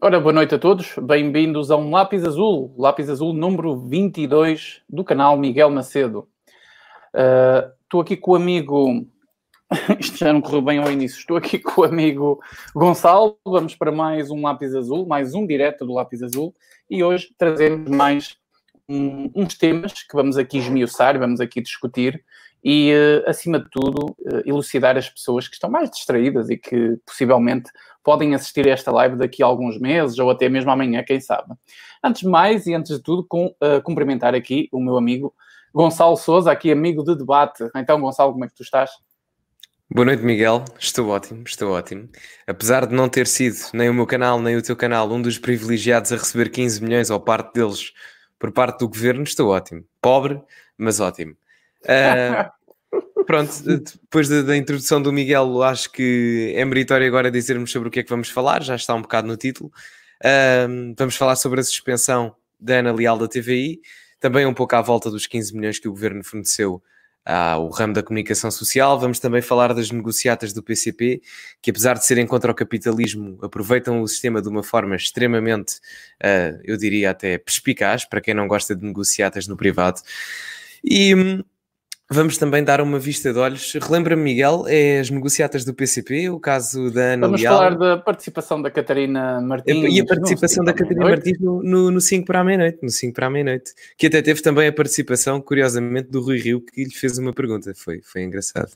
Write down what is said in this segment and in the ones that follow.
Ora, boa noite a todos. Bem-vindos a um Lápis Azul, Lápis Azul número 22 do canal Miguel Macedo. Uh, estou aqui com o amigo. Isto já não correu bem ao início. Estou aqui com o amigo Gonçalo. Vamos para mais um Lápis Azul, mais um direto do Lápis Azul. E hoje trazemos mais um, uns temas que vamos aqui esmiuçar, vamos aqui discutir e, uh, acima de tudo, uh, elucidar as pessoas que estão mais distraídas e que possivelmente podem assistir a esta live daqui a alguns meses ou até mesmo amanhã, quem sabe. Antes de mais e antes de tudo, com, uh, cumprimentar aqui o meu amigo Gonçalo Souza, aqui amigo de debate. Então, Gonçalo, como é que tu estás? Boa noite, Miguel. Estou ótimo, estou ótimo. Apesar de não ter sido nem o meu canal, nem o teu canal um dos privilegiados a receber 15 milhões ou parte deles por parte do governo, estou ótimo. Pobre, mas ótimo. Uh, pronto, depois da, da, introdução do Miguel, acho que é meritório agora dizermos sobre o que é que vamos falar, já está um bocado no título. Uh, vamos falar sobre a suspensão da Ana Leal da TVI, também um pouco à volta dos 15 milhões que o governo forneceu ao ramo da comunicação social. Vamos também falar das negociatas do PCP, que apesar de serem contra o capitalismo, aproveitam o sistema de uma forma extremamente, uh, eu diria até perspicaz, para quem não gosta de negociatas no privado. E hum, Vamos também dar uma vista de olhos. Relembra-me, Miguel, é as negociatas do PCP, o caso da Ana Vamos Leal. falar da participação da Catarina Martins. E a participação da Catarina Martins no, no, no 5 para a meia-noite, no 5 para a meia-noite. Que até teve também a participação, curiosamente, do Rui Rio, que lhe fez uma pergunta. Foi, foi engraçado.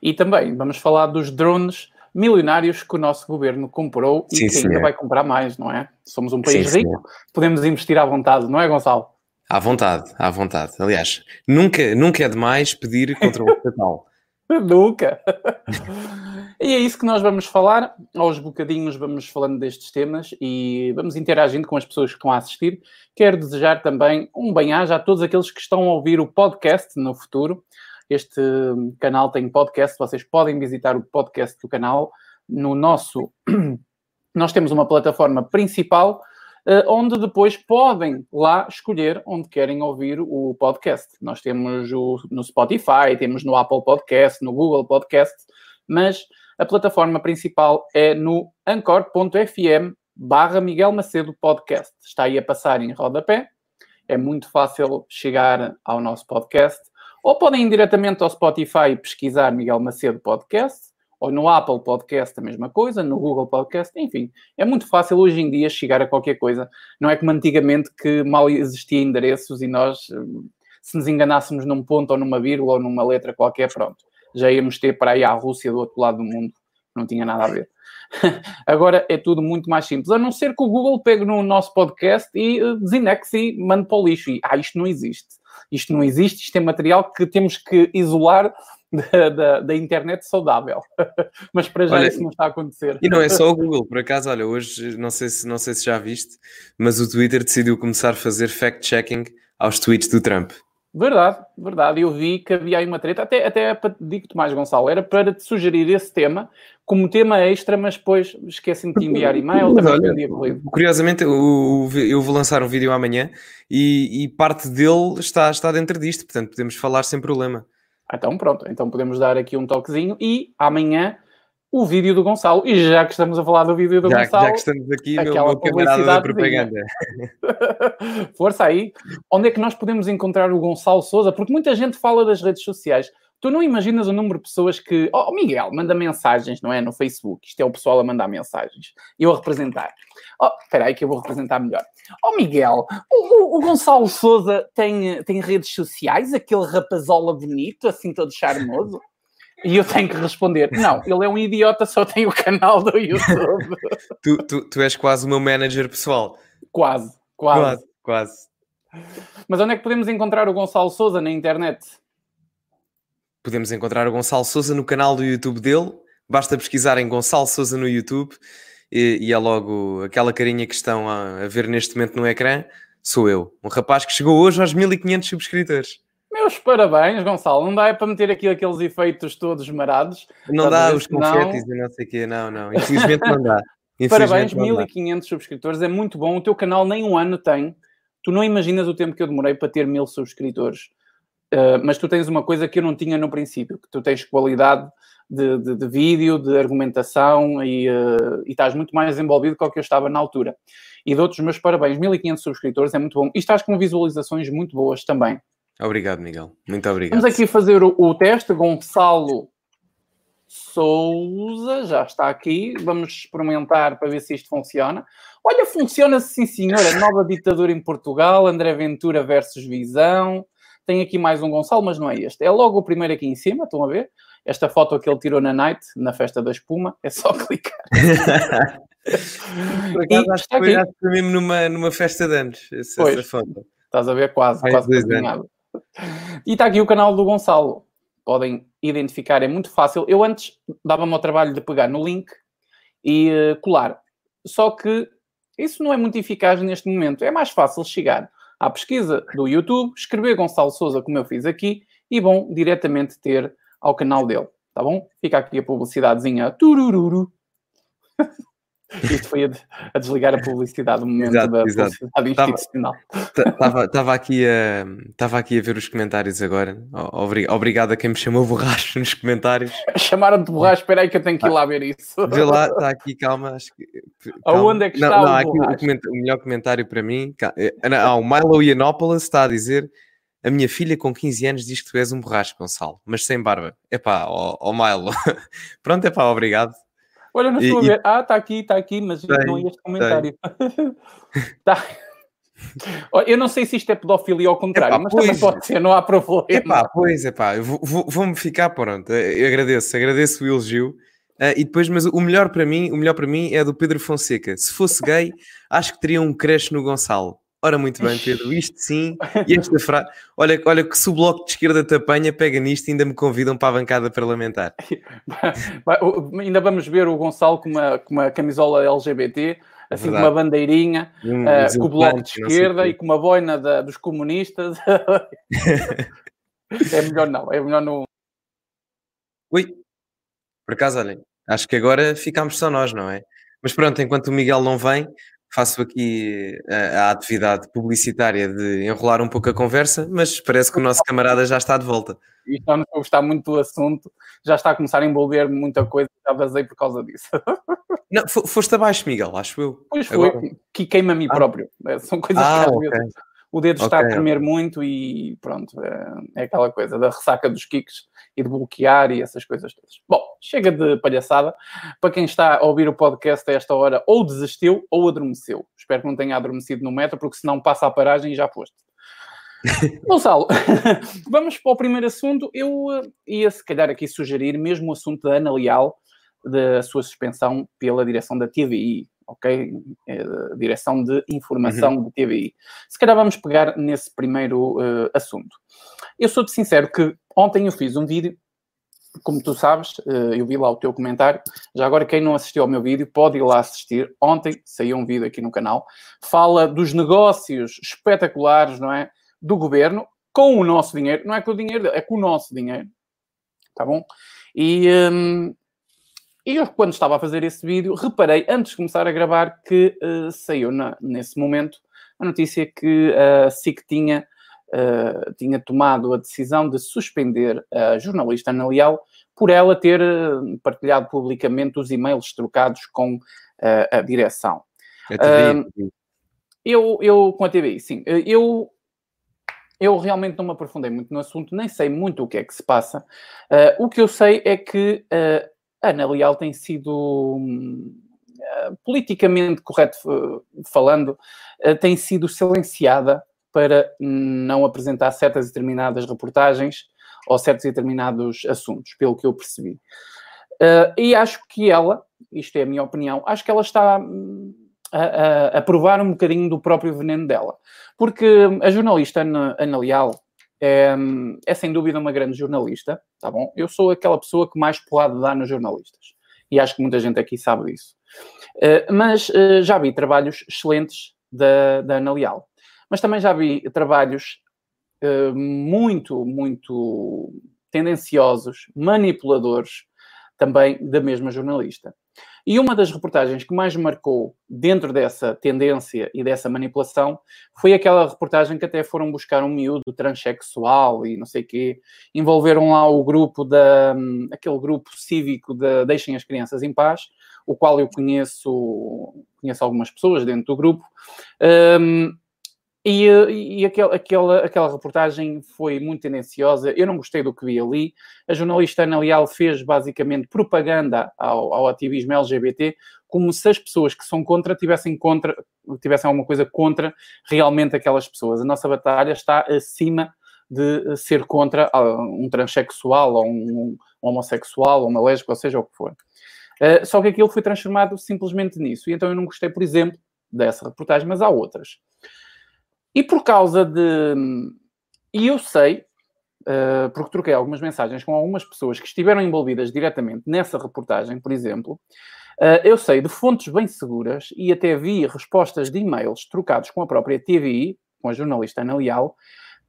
E também vamos falar dos drones milionários que o nosso governo comprou e sim, que ainda vai comprar mais, não é? Somos um país sim, rico, podemos investir à vontade, não é, Gonçalo? À vontade, à vontade. Aliás, nunca, nunca é demais pedir controle estatal. nunca! e é isso que nós vamos falar. Aos bocadinhos vamos falando destes temas e vamos interagindo com as pessoas que estão a assistir. Quero desejar também um bem-aja a todos aqueles que estão a ouvir o podcast no futuro. Este canal tem podcast, vocês podem visitar o podcast do canal no nosso. Nós temos uma plataforma principal onde depois podem lá escolher onde querem ouvir o podcast. Nós temos o, no Spotify, temos no Apple Podcast, no Google Podcast, mas a plataforma principal é no anchor.fm barra Miguel Macedo Podcast. Está aí a passar em rodapé. É muito fácil chegar ao nosso podcast. Ou podem ir diretamente ao Spotify pesquisar Miguel Macedo Podcast ou no Apple Podcast a mesma coisa, no Google Podcast, enfim, é muito fácil hoje em dia chegar a qualquer coisa. Não é como antigamente que mal existia endereços e nós, se nos enganássemos num ponto ou numa vírgula ou numa letra qualquer, pronto, já íamos ter para aí a Rússia do outro lado do mundo, não tinha nada a ver. Agora é tudo muito mais simples, a não ser que o Google pegue no nosso podcast e eh, desindexe e mande para o lixo. E, ah, isto não existe. Isto não existe, isto é material que temos que isolar da, da, da, internet saudável. Mas para já olha, isso não está a acontecer. E não é só o Google, por acaso, olha, hoje não sei se, não sei se já viste, mas o Twitter decidiu começar a fazer fact-checking aos tweets do Trump. Verdade, verdade. Eu vi que havia aí uma treta, até, até digo-te mais, Gonçalo, era para te sugerir esse tema como tema extra, mas depois esqueci-me de enviar e-mail. Olha, curiosamente, eu, eu, vou lançar um vídeo amanhã e, e parte dele está, está dentro disto, portanto podemos falar sem problema. Então pronto, então podemos dar aqui um toquezinho e amanhã o vídeo do Gonçalo. E já que estamos a falar do vídeo do já, Gonçalo, já que estamos aqui, aquela meu, meu da propaganda. Força aí. Onde é que nós podemos encontrar o Gonçalo Souza? Porque muita gente fala das redes sociais. Tu não imaginas o número de pessoas que. Oh, Miguel, manda mensagens, não é? No Facebook. Isto é o pessoal a mandar mensagens. Eu a representar. Oh, espera aí que eu vou representar melhor. Oh, Miguel, o, o, Gonçalo Souza tem, tem redes sociais? Aquele rapazola bonito, assim todo charmoso? E eu tenho que responder: não, ele é um idiota, só tem o canal do YouTube. tu, tu, tu és quase o meu manager pessoal. Quase, quase. Quase, quase. Mas onde é que podemos encontrar o Gonçalo Souza na internet? Podemos encontrar o Gonçalo Souza no canal do YouTube dele. Basta pesquisar em Gonçalo Souza no YouTube e, e é logo aquela carinha que estão a, a, ver neste momento no ecrã, sou eu. Um rapaz que chegou hoje aos 1500 subscritores. Meus parabéns, Gonçalo. Não dá é para meter aqui aqueles efeitos todos marados. Não dá os confetes não... e não sei o quê. Não, não. Infelizmente não dá. Infelizmente Parabéns, 1500 subscritores. É muito bom. O teu canal nem um ano tem. Tu não imaginas o tempo que eu demorei para ter mil subscritores. Uh, mas tu tens uma coisa que eu não tinha no princípio, que tu tens qualidade de, de, de vídeo, de argumentação e, uh, e estás muito mais envolvido com o que eu estava na altura. E dou-te os meus parabéns, 1500 subscritores, é muito bom. E estás com visualizações muito boas também. Obrigado, Miguel. Muito obrigado. Vamos aqui fazer o, o teste. Gonçalo Souza já está aqui. Vamos experimentar para ver se isto funciona. Olha, funciona sim, senhora. Nova ditadura em Portugal, André Ventura versus Visão. Tem aqui mais um Gonçalo, mas não é este. É logo o primeiro aqui em cima, estão a ver? Esta foto que ele tirou na night, na festa da espuma, é só clicar. Por acaso, acho que foi, acho que mesmo numa, numa festa de anos, essa, pois, essa foto. Estás a ver quase, quase cozinhado. E está aqui o canal do Gonçalo. Podem identificar, é muito fácil. Eu antes dava-me ao trabalho de pegar no link e uh, colar. Só que isso não é muito eficaz neste momento. É mais fácil chegar à pesquisa do YouTube, escrever Gonçalo Souza, como eu fiz aqui, e vão diretamente ter ao canal dele. Tá bom? Fica aqui a publicidadezinha. Turururu. Isto foi a, desligar a publicidade no momento exato, da exato. publicidade institucional. Estava aqui, a, aqui a ver os comentários agora. Obrigado a quem me chamou borracho nos comentários. Chamaram-te borracho, espera aí que eu tenho que ir lá ver isso. Vê lá, está aqui, calma. Acho que, calma. Aonde é que está não, não, o, aqui o, o, melhor comentário para mim. Ah, o Milo Yiannopoulos está a dizer a minha filha com 15 anos diz que tu és um borracho, Gonçalo, mas sem barba. Epá, ó, ó Milo. Pronto, epá, obrigado. Olha, não estou a ver. Ah, está aqui, está aqui, mas tem, não ia este comentário. tá. Eu não sei se isto é pedofilia ou ao contrário, epá, mas pois, também pode ser, não há problema. Epá, pois, epá, vou-me ficar, pronto, eu agradeço, agradeço o elogio. Uh, e depois, mas o melhor para mim, o melhor para mim é do Pedro Fonseca. Se fosse gay, acho que teria um creche no Gonçalo. Ora, muito bem, Pedro, isto sim, e esta frase. Olha, olha que se o bloco de esquerda te apanha, pega nisto e ainda me convidam para a bancada parlamentar. ainda vamos ver o Gonçalo com uma, com uma camisola LGBT, assim com uma bandeirinha, hum, uh, com o bloco de esquerda e com uma boina da, dos comunistas. é melhor não, é melhor não. Ui, por acaso, olhem, acho que agora ficámos só nós, não é? Mas pronto, enquanto o Miguel não vem, faço aqui a, a, atividade publicitária de enrolar um pouco a conversa, mas parece que o nosso camarada já está de volta. E está a gostar muito do assunto, já está a começar a envolver muita coisa, já vazei por causa disso. Não, foste abaixo, Miguel, acho eu. Pois foi, Agora... que queima a mim ah. próprio. É, são coisas ah, que às okay. vezes o dedo okay. está a tremer muito e pronto, é, é, aquela coisa da ressaca dos kicks e de bloquear e essas coisas todas. Bom, chega de palhaçada. Para quem está a ouvir o podcast a esta hora, ou desistiu ou adormeceu. Espero que não tenha adormecido no metro, porque senão passa a paragem e já foste. Gonçalo, vamos para o primeiro assunto. Eu uh, ia se calhar aqui sugerir mesmo o assunto da Ana Leal, da sua suspensão pela direção da TVI ok? É, direção de Informação uhum. de TVI. Se calhar vamos pegar nesse primeiro uh, assunto. Eu sou-te sincero que ontem eu fiz um vídeo, como tu sabes, uh, eu vi lá o teu comentário. Já agora, quem não assistiu ao meu vídeo, pode ir lá assistir. Ontem saiu um vídeo aqui no canal. Fala dos negócios espetaculares, não é? Do governo com o nosso dinheiro. Não é com o dinheiro dele, é com o nosso dinheiro. Tá bom? E, um, e eu, quando estava a fazer esse vídeo, reparei, antes de começar a gravar, que uh, saiu na, nesse momento a notícia que a SIC tinha, uh, tinha tomado a decisão de suspender a jornalista Ana Leal por ela ter uh, partilhado publicamente os e-mails trocados com a direção. A TVI. eu, eu, com a TVI, sim. Eu, eu realmente não me aprofundei muito no assunto, nem sei muito o que é que se passa. o que eu sei é que a Ana Leal tem sido, uh, politicamente correto uh, falando, uh, tem sido silenciada para não apresentar certas determinadas reportagens ou certos determinados assuntos, pelo que eu percebi. e acho que ela, isto é a minha opinião, acho que ela está hum, a, a, a provar um bocadinho do próprio veneno dela. Porque a jornalista Ana, Ana Leal, é, é, sem dúvida uma grande jornalista, tá bom? Eu sou aquela pessoa que mais porrada dá nos jornalistas. E acho que muita gente aqui sabe disso. Uh, mas uh, já vi trabalhos excelentes da, da Ana Leal. Mas também já vi trabalhos uh, muito, muito tendenciosos, manipuladores, também da mesma jornalista. E uma das reportagens que mais marcou dentro dessa tendência e dessa manipulação foi aquela reportagem que até foram buscar um miúdo transexual e não sei quê, envolveram lá o grupo da aquele grupo cívico de Deixem as Crianças em Paz, o qual eu conheço, conheço algumas pessoas dentro do grupo. Um, e, e aquel, aquela, aquela reportagem foi muito tendenciosa. Eu não gostei do que vi ali. A jornalista Ana Leal fez basicamente propaganda ao, ao ativismo LGBT, como se as pessoas que são contra tivessem, contra tivessem alguma coisa contra realmente aquelas pessoas. A nossa batalha está acima de ser contra um transexual ou um, um homossexual ou uma lésbica, ou seja o que for. Uh, só que aquilo foi transformado simplesmente nisso. E então eu não gostei, por exemplo, dessa reportagem, mas há outras. E por causa de. E eu sei, uh, porque troquei algumas mensagens com algumas pessoas que estiveram envolvidas diretamente nessa reportagem, por exemplo, uh, eu sei de fontes bem seguras e até vi respostas de e-mails trocados com a própria TVI, com a jornalista Ana Leal,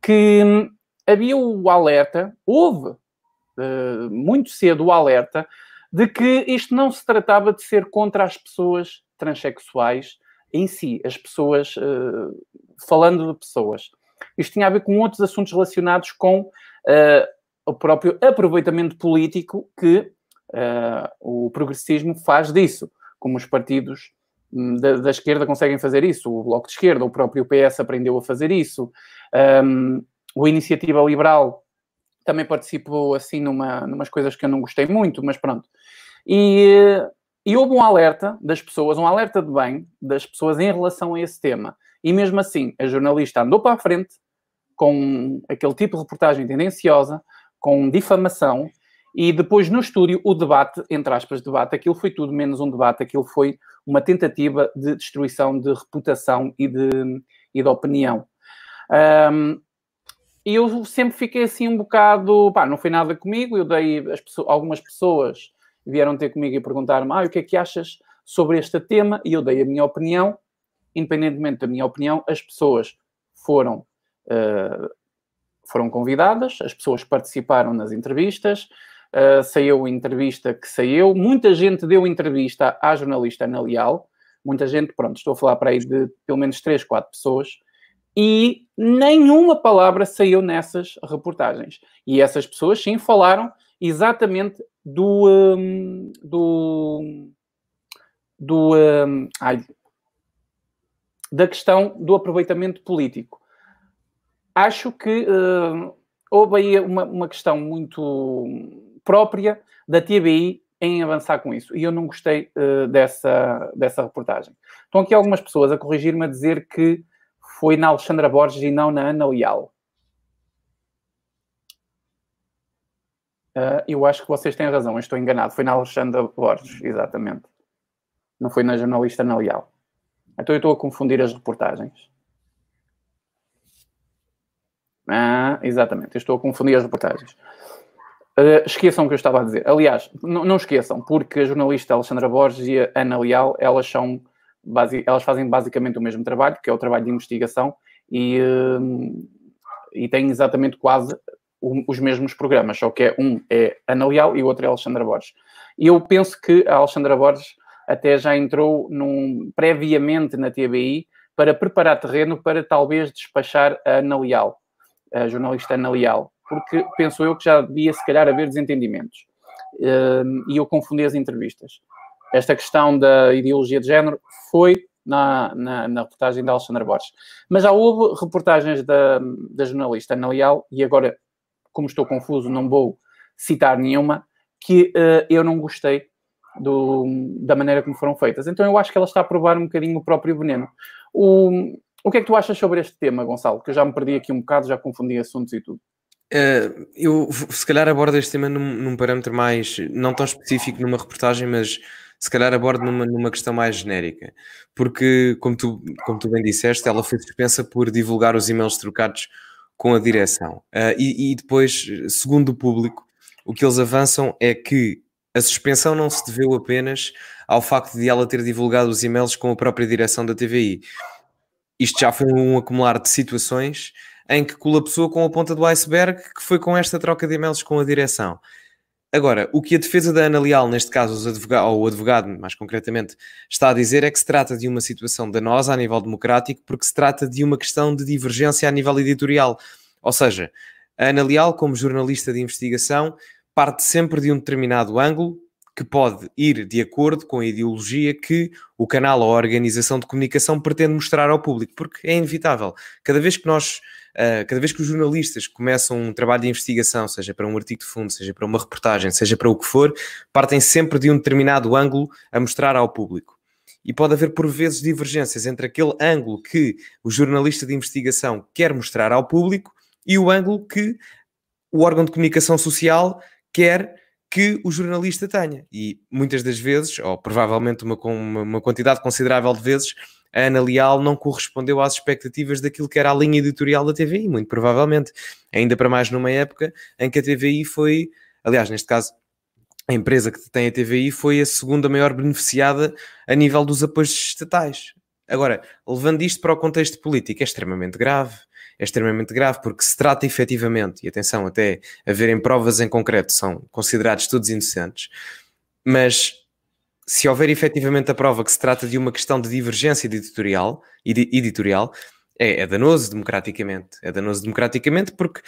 que hum, havia o alerta, houve uh, muito cedo o alerta de que isto não se tratava de ser contra as pessoas transexuais em si, as pessoas uh, falando de pessoas. Isto tinha a ver com outros assuntos relacionados com uh, o próprio aproveitamento político que uh, o progressismo faz disso, como os partidos hum, da, da, esquerda conseguem fazer isso, o Bloco de Esquerda, o próprio PS aprendeu a fazer isso, um, o Iniciativa Liberal também participou assim numa, numas coisas que eu não gostei muito, mas pronto. E, e houve um alerta das pessoas, um alerta de bem das pessoas em relação a esse tema. E mesmo assim, a jornalista andou para a frente com aquele tipo de reportagem tendenciosa, com difamação, e depois no estúdio o debate, entre aspas, debate, aquilo foi tudo menos um debate, aquilo foi uma tentativa de destruição de reputação e de, e de opinião. Um, e eu sempre fiquei assim um bocado, pá, não foi nada comigo, eu dei, pessoas, algumas pessoas vieram ter comigo e perguntar-me, ah, o que é que achas sobre este tema? E eu dei a minha opinião, independentemente da minha opinião, as pessoas foram, uh, foram convidadas, as pessoas participaram nas entrevistas, uh, saiu a entrevista que saiu, muita gente deu entrevista à jornalista Ana Leal, muita gente, pronto, estou a falar para aí de pelo menos 3, 4 pessoas, e nenhuma palavra saiu nessas reportagens. E essas pessoas sim falaram exatamente do. Um, do, do um, ai, da questão do aproveitamento político. Acho que uh, houve aí uma, uma questão muito própria da TBI em avançar com isso. E eu não gostei uh, dessa, dessa reportagem. Estão aqui algumas pessoas a corrigir-me a dizer que foi na Alexandra Borges e não na Ana Leal. Uh, eu acho que vocês têm razão, estou enganado. Foi na Alexandra Borges, exatamente. Não foi na jornalista Ana Leal. Então eu estou a confundir as reportagens. Ah, exatamente, eu estou a confundir as reportagens. Uh, esqueçam o que eu estava a dizer. Aliás, não esqueçam, porque a jornalista Alexandra Borges e a Ana Leal, elas são elas fazem basicamente o mesmo trabalho, que é o trabalho de investigação, e, uh, e têm exatamente quase os mesmos programas, só que é um é Ana Leal e o outro é Alexandra Borges. E eu penso que a Alexandra Borges até já entrou num, previamente na TBI para preparar terreno para talvez despachar a Ana Leal, a jornalista Ana Leal, porque penso eu que já devia se calhar haver desentendimentos. Uh, e eu confundi as entrevistas. Esta questão da ideologia de género foi na, na, na, reportagem da Alexandra Borges. Mas já houve reportagens da, da jornalista Ana Leal, e agora, como estou confuso, não vou citar nenhuma, que uh, eu não gostei do, da maneira como foram feitas. Então eu acho que ela está a provar um bocadinho o próprio veneno. O, o que é que tu achas sobre este tema, Gonçalo? Que eu já me perdi aqui um bocado, já confundi assuntos e tudo. Uh, eu se calhar abordo este tema num, num, parâmetro mais, não tão específico numa reportagem, mas se calhar abordo numa, numa questão mais genérica. Porque, como tu, como tu bem disseste, ela foi suspensa por divulgar os e-mails trocados com a direção. Uh, e, e depois, segundo o público, o que eles avançam é que a suspensão não se deveu apenas ao facto de ela ter divulgado os e-mails com a própria direção da TVI. Isto já foi um acumular de situações em que colapsou com a ponta do iceberg, que foi com esta troca de e-mails com a direção. Agora, o que a defesa da Ana Leal, neste caso advogado, ou o advogado mais concretamente, está a dizer é que se trata de uma situação danosa a nível democrático, porque se trata de uma questão de divergência a nível editorial. Ou seja, a Ana Leal, como jornalista de investigação, parte sempre de um determinado ângulo que pode ir de acordo com a ideologia que o canal ou a organização de comunicação pretende mostrar ao público, porque é inevitável. Cada vez que nós, uh, cada vez que os jornalistas começam um trabalho de investigação, seja para um artigo de fundo, seja para uma reportagem, seja para o que for, partem sempre de um determinado ângulo a mostrar ao público. E pode haver, por vezes, divergências entre aquele ângulo que o jornalista de investigação quer mostrar ao público e o ângulo que o órgão de comunicação social quer que o jornalista tenha. E muitas das vezes, ou provavelmente uma, uma, uma quantidade considerável de vezes, a Ana Leal não correspondeu às expectativas daquilo que era a linha editorial da TVI, muito provavelmente. Ainda para mais numa época em que a TVI foi, aliás, neste caso, a empresa que tem a TVI foi a segunda maior beneficiada a nível dos apoios estatais. Agora, levando isto para o contexto político, é extremamente grave é extremamente grave, porque se trata efetivamente, e atenção, até haverem provas em concreto, são considerados todos inocentes, mas se houver efetivamente a prova que se trata de uma questão de divergência editorial, editorial é, é danoso democraticamente. É danoso democraticamente porque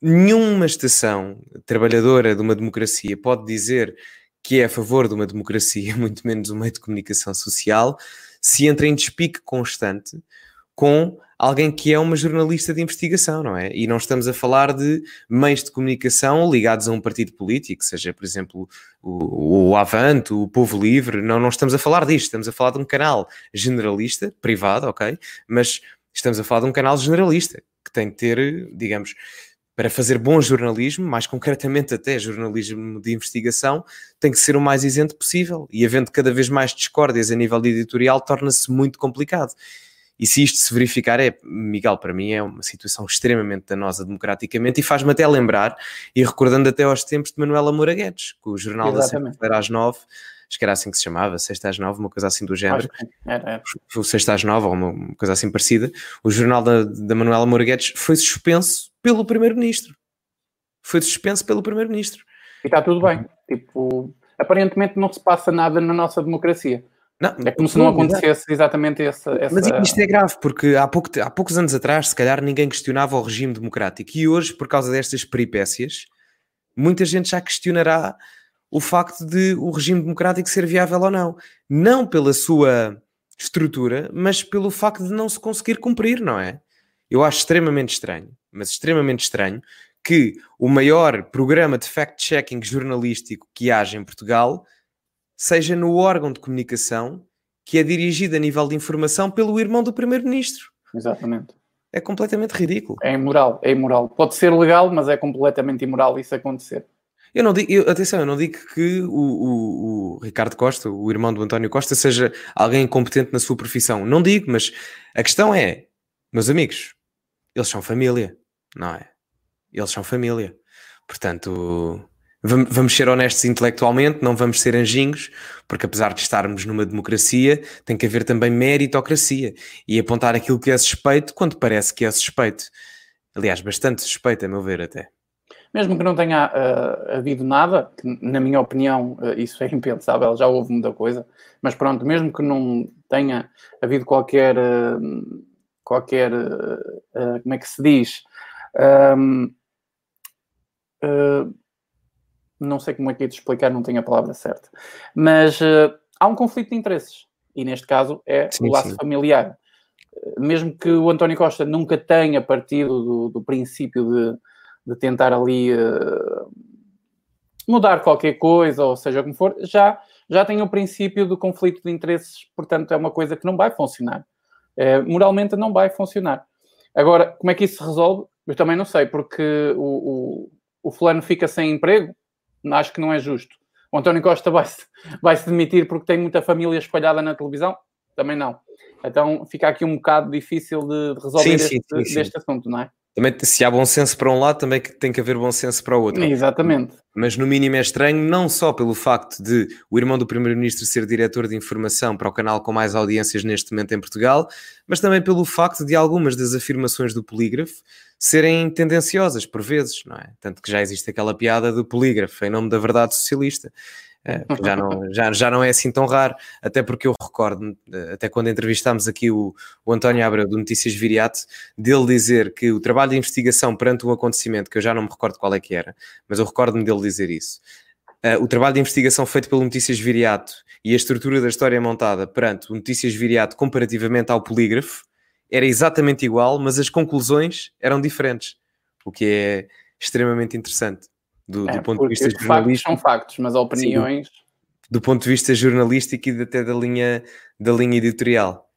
nenhuma estação trabalhadora de uma democracia pode dizer que é a favor de uma democracia, muito menos um meio de comunicação social, se entra em despique constante com alguém que é uma jornalista de investigação, não é? E não estamos a falar de meios de comunicação ligados a um partido político, seja, por exemplo, o, o Avante, o Povo Livre, não, não estamos a falar disto, estamos a falar de um canal generalista, privado, ok? Mas estamos a falar de um canal generalista, que tem de ter, digamos, para fazer bom jornalismo, mais concretamente até jornalismo de investigação, tem que ser o mais isento possível. E havendo cada vez mais discórdias a nível de editorial, torna-se muito complicado. E se isto se verificar, é, Miguel, para mim é uma situação extremamente danosa democraticamente e faz-me até lembrar, e recordando até aos tempos de Manuela Moura Guedes, que o jornal Exatamente. da Sexta às nove, acho que era assim que se chamava, Sexta às nove, uma coisa assim do género. Era, era. O Sexta às nove, ou uma coisa assim parecida. O jornal da, da Manuela Moura Guedes foi suspenso pelo Primeiro-Ministro. Foi suspenso pelo Primeiro-Ministro. E está tudo bem. Tipo, aparentemente não se passa nada na nossa democracia. Não, é como se não acontecesse exatamente essa, essa, Mas isto é grave, porque há, pouco, há poucos anos atrás, se calhar, ninguém questionava o regime democrático. E hoje, por causa destas peripécias, muita gente já questionará o facto de o regime democrático ser viável ou não. Não pela sua estrutura, mas pelo facto de não se conseguir cumprir, não é? Eu acho extremamente estranho, mas extremamente estranho, que o maior programa de fact-checking jornalístico que haja em Portugal seja no órgão de comunicação que é dirigido a nível de informação pelo irmão do primeiro-ministro. Exatamente. É completamente ridículo. É imoral, é imoral. Pode ser legal, mas é completamente imoral isso acontecer. Eu não digo, eu, atenção, eu não digo que o, o, o, Ricardo Costa, o irmão do António Costa, seja alguém competente na sua profissão. Não digo, mas a questão é, meus amigos, eles são família, não é? Eles são família. Portanto, vamos ser honestos intelectualmente, não vamos ser anjinhos, porque apesar de estarmos numa democracia, tem que haver também meritocracia e apontar aquilo que é suspeito quando parece que é suspeito. Aliás, bastante suspeito, a meu ver, até. Mesmo que não tenha uh, havido nada, que na minha opinião uh, isso é impensável, já houve muita coisa, mas pronto, mesmo que não tenha havido qualquer, uh, qualquer como é que se diz, não sei como é que é de explicar, não tenho a palavra certa. Mas uh, há um conflito de interesses. E neste caso é sim, o laço sim. familiar. Mesmo que o António Costa nunca tenha partido do, do princípio de, de, tentar ali uh, mudar qualquer coisa, ou seja como for, já, já tem o princípio do conflito de interesses, portanto é uma coisa que não vai funcionar. Uh, moralmente não vai funcionar. Agora, como é que isso se resolve? Eu também não sei, porque o, o, o fulano fica sem emprego, acho que não é justo. O António Costa vai-se vai -se demitir porque tem muita família espalhada na televisão? Também não. Então fica aqui um bocado difícil de resolver sim, este, sim, sim, deste assunto, não é? Também se há bom senso para um lado, também tem que haver bom senso para o outro. Exatamente. Mas no mínimo é estranho, não só pelo facto de o irmão do Primeiro-Ministro ser diretor de informação para o canal com mais audiências neste momento em Portugal, mas também pelo facto de algumas das afirmações do polígrafo serem tendenciosas por vezes, não é? Tanto que já existe aquela piada do polígrafo em nome da verdade socialista. É, já, não, já, já não é assim tão raro, até porque eu recordo, até quando entrevistámos aqui o, o António Abreu do Notícias Viriato, dele dizer que o trabalho de investigação perante um acontecimento, que eu já não me recordo qual é que era, mas eu recordo-me dele dizer isso. Uh, o trabalho de investigação feito pelo Notícias Viriato e a estrutura da história montada perante o Notícias Viriato comparativamente ao polígrafo era exatamente igual, mas as conclusões eram diferentes, o que é extremamente interessante do, é, do ponto de vista jornalístico. Factos são factos, mas opiniões. Sim, do, do, ponto de vista jornalístico e até da linha, da linha editorial.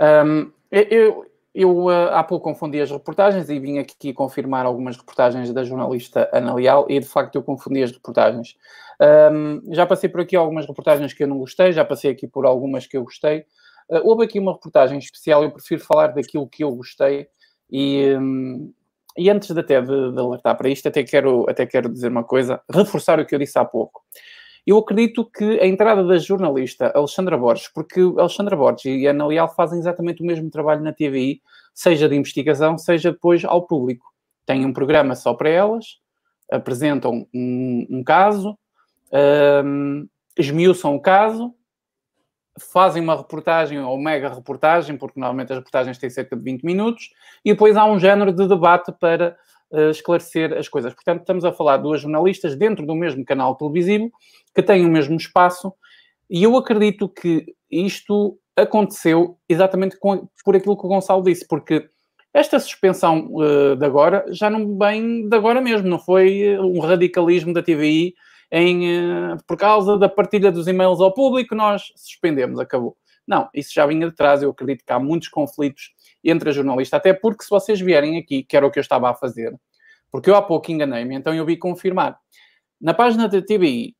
Um, eu, eu uh, há pouco confundi as reportagens e vim aqui confirmar algumas reportagens da jornalista Ana Leal e de facto eu confundi as reportagens. Um, já passei por aqui algumas reportagens que eu não gostei, já passei aqui por algumas que eu gostei. Uh, houve aqui uma reportagem especial, eu prefiro falar daquilo que eu gostei e, um, e antes de até de, de, alertar para isto, até quero, até quero dizer uma coisa, reforçar o que eu disse há pouco. Eu acredito que a entrada da jornalista Alexandra Borges, porque Alexandra Borges e Ana Leal fazem exatamente o mesmo trabalho na TVI, seja de investigação, seja depois ao público. Têm um programa só para elas, apresentam um, um caso, um, esmiuçam o caso, fazem uma reportagem ou mega reportagem, porque normalmente as reportagens têm cerca de 20 minutos, e depois há um género de debate para uh, esclarecer as coisas. Portanto, estamos a falar de duas jornalistas dentro do mesmo canal televisivo que têm o mesmo espaço, e eu acredito que isto aconteceu exatamente com, por aquilo que o Gonçalo disse, porque esta suspensão uh, de agora já não vem de agora mesmo, não foi eh, um radicalismo da TVI em, uh, por causa da partilha dos e-mails ao público, nós suspendemos, acabou. Não, isso já vinha de trás. Eu acredito que há muitos conflitos entre a jornalista, até porque se vocês vierem aqui, que era o que eu estava a fazer, porque eu há pouco enganei-me, então eu vi confirmar. Na página da TBI,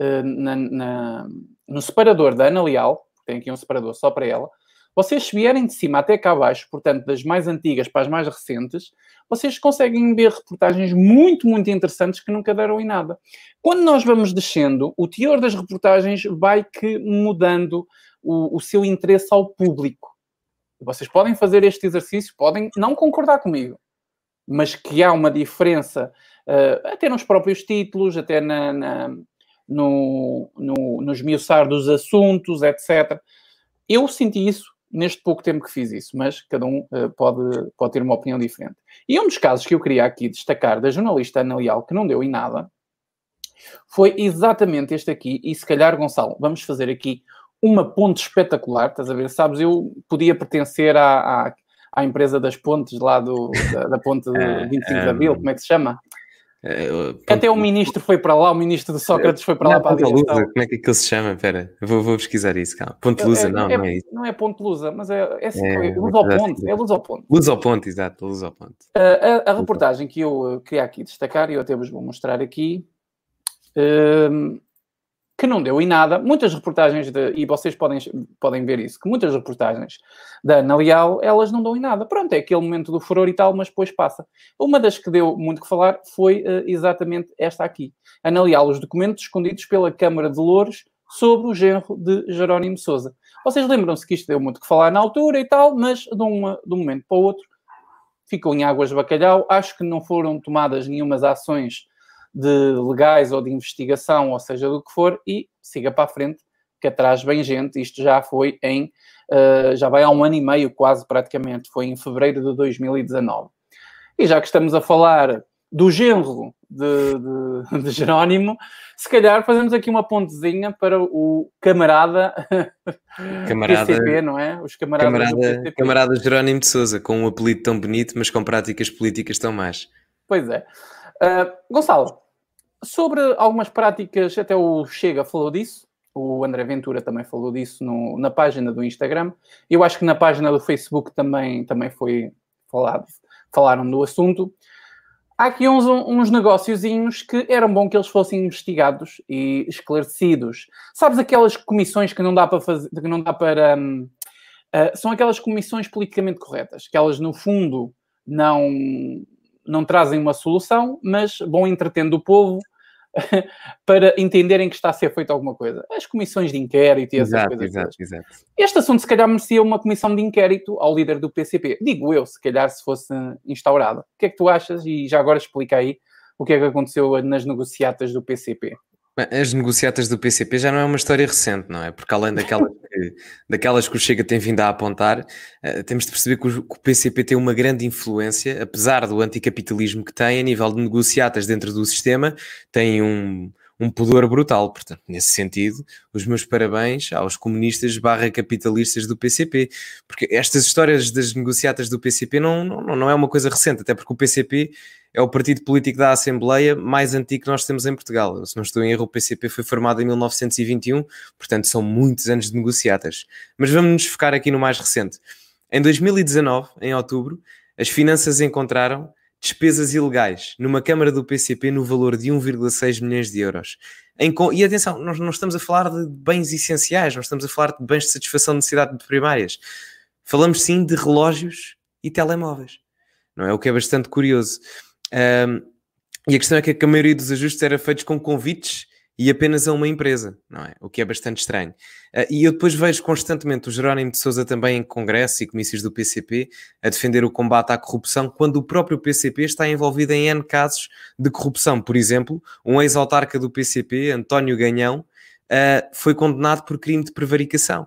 uh, na, na, no separador da Ana Leal, tem aqui um separador só para ela, vocês, vierem de cima até cá abaixo, portanto, das mais antigas para as mais recentes, vocês conseguem ver reportagens muito, muito interessantes que nunca deram em nada. Quando nós vamos descendo, o teor das reportagens vai que mudando o, o seu interesse ao público. Vocês podem fazer este exercício, podem não concordar comigo, mas que há uma diferença uh, até nos próprios títulos, até na, na no, no, no esmiuçar dos assuntos, etc. Eu senti isso neste pouco tempo que fiz isso, mas cada um uh, pode, pode ter uma opinião diferente. E um dos casos que eu queria aqui destacar da jornalista Ana Leal, que não deu em nada, foi exatamente este aqui. E se calhar, Gonçalo, vamos fazer aqui uma ponte espetacular, estás a ver? Sabes, eu podia pertencer à, à, à empresa das pontes lá do, da, da ponte 25 de Abril, como é que se chama? É, Até o ministro foi para lá, o ministro de Sócrates foi para lá para a Lusa, Como é que aquilo se chama? Espera, vou, vou pesquisar isso, calma. Ponte é, Lusa, é, não, é, não é isso. Não é Ponte Lusa, mas é, é, assim, é Luz ao Ponte. É Luz ao Ponte. Luz ao Ponte, exato, Luz ao Ponte. Uh, a, a, reportagem que eu queria aqui destacar, e eu até vos vou mostrar aqui, uh, que não deu em nada. Muitas reportagens, de, e vocês podem, podem ver isso, que muitas reportagens da Ana Leal, elas não dão em nada. Pronto, é aquele momento do furor e tal, mas depois passa. Uma das que deu muito que falar foi uh, exatamente esta aqui. Ana Leal, os documentos escondidos pela Câmara de Louros sobre o genro de Jerónimo Sousa. Vocês lembram-se que isto deu muito que falar na altura e tal, mas de, uma, de um momento para o outro ficou em águas de bacalhau. Acho que não foram tomadas nenhumas ações de legais ou de investigação, ou seja, do que for, e siga para a frente, que atrás vem gente. Isto já foi em, uh, já vai há um ano e meio quase praticamente, foi em fevereiro de 2019. E já que estamos a falar do genro de, de, de Jerónimo, se calhar fazemos aqui uma pontezinha para o camarada, camarada PCP, não é? Os camaradas camarada, camarada Jerónimo de Souza, com um apelido tão bonito, mas com práticas políticas tão más. Pois é. Uh, Gonçalo, Sobre algumas práticas, até o Chega falou disso, o André Ventura também falou disso no, na página do Instagram. Eu acho que na página do Facebook também, também foi falado, falaram do assunto. Há aqui uns, uns negóciozinhos que eram bom que eles fossem investigados e esclarecidos. Sabes aquelas comissões que não dá para fazer, que não dá para. Uh, são aquelas comissões politicamente corretas, que elas, no fundo, não, não trazem uma solução, mas vão entretendo o povo para entenderem que está a ser feita alguma coisa. As comissões de inquérito e essas exato, coisas. Exato, exato. Este assunto, se calhar, merecia uma comissão de inquérito ao líder do PCP. Digo eu, se calhar, se fosse instaurada. O que é que tu achas? E já agora explica aí o que é que aconteceu nas negociatas do PCP. As negociatas do PCP já não é uma história recente, não é? Porque além daquelas que, daquelas que o Chega tem vindo a apontar, uh, temos de perceber que o, que o, PCP tem uma grande influência, apesar do anticapitalismo que tem, a nível de negociatas dentro do sistema, tem um, um pudor brutal. Portanto, nesse sentido, os meus parabéns aos comunistas barra capitalistas do PCP, porque estas histórias das negociatas do PCP não, não, não é uma coisa recente, até porque o PCP é o partido político da Assembleia mais antigo que nós temos em Portugal. Se não estou em erro, o PCP foi formado em 1921, portanto são muitos anos de negociatas. Mas vamos nos focar aqui no mais recente. Em 2019, em outubro, as finanças encontraram despesas ilegais numa Câmara do PCP no valor de 1,6 milhões de euros. E atenção, nós não estamos a falar de bens essenciais, nós estamos a falar de bens de satisfação de necessidade primárias. Falamos sim de relógios e telemóveis, não é? O que é bastante curioso. Um, e a questão é que a maioria dos ajustes era feitos com convites e apenas a uma empresa, não é? O que é bastante estranho. Uh, e eu depois vejo constantemente o Jerónimo de Souza também em congressos e comícios do PCP a defender o combate à corrupção, quando o próprio PCP está envolvido em N casos de corrupção. Por exemplo, um ex-autarca do PCP, António Ganhão, uh, foi condenado por crime de prevaricação.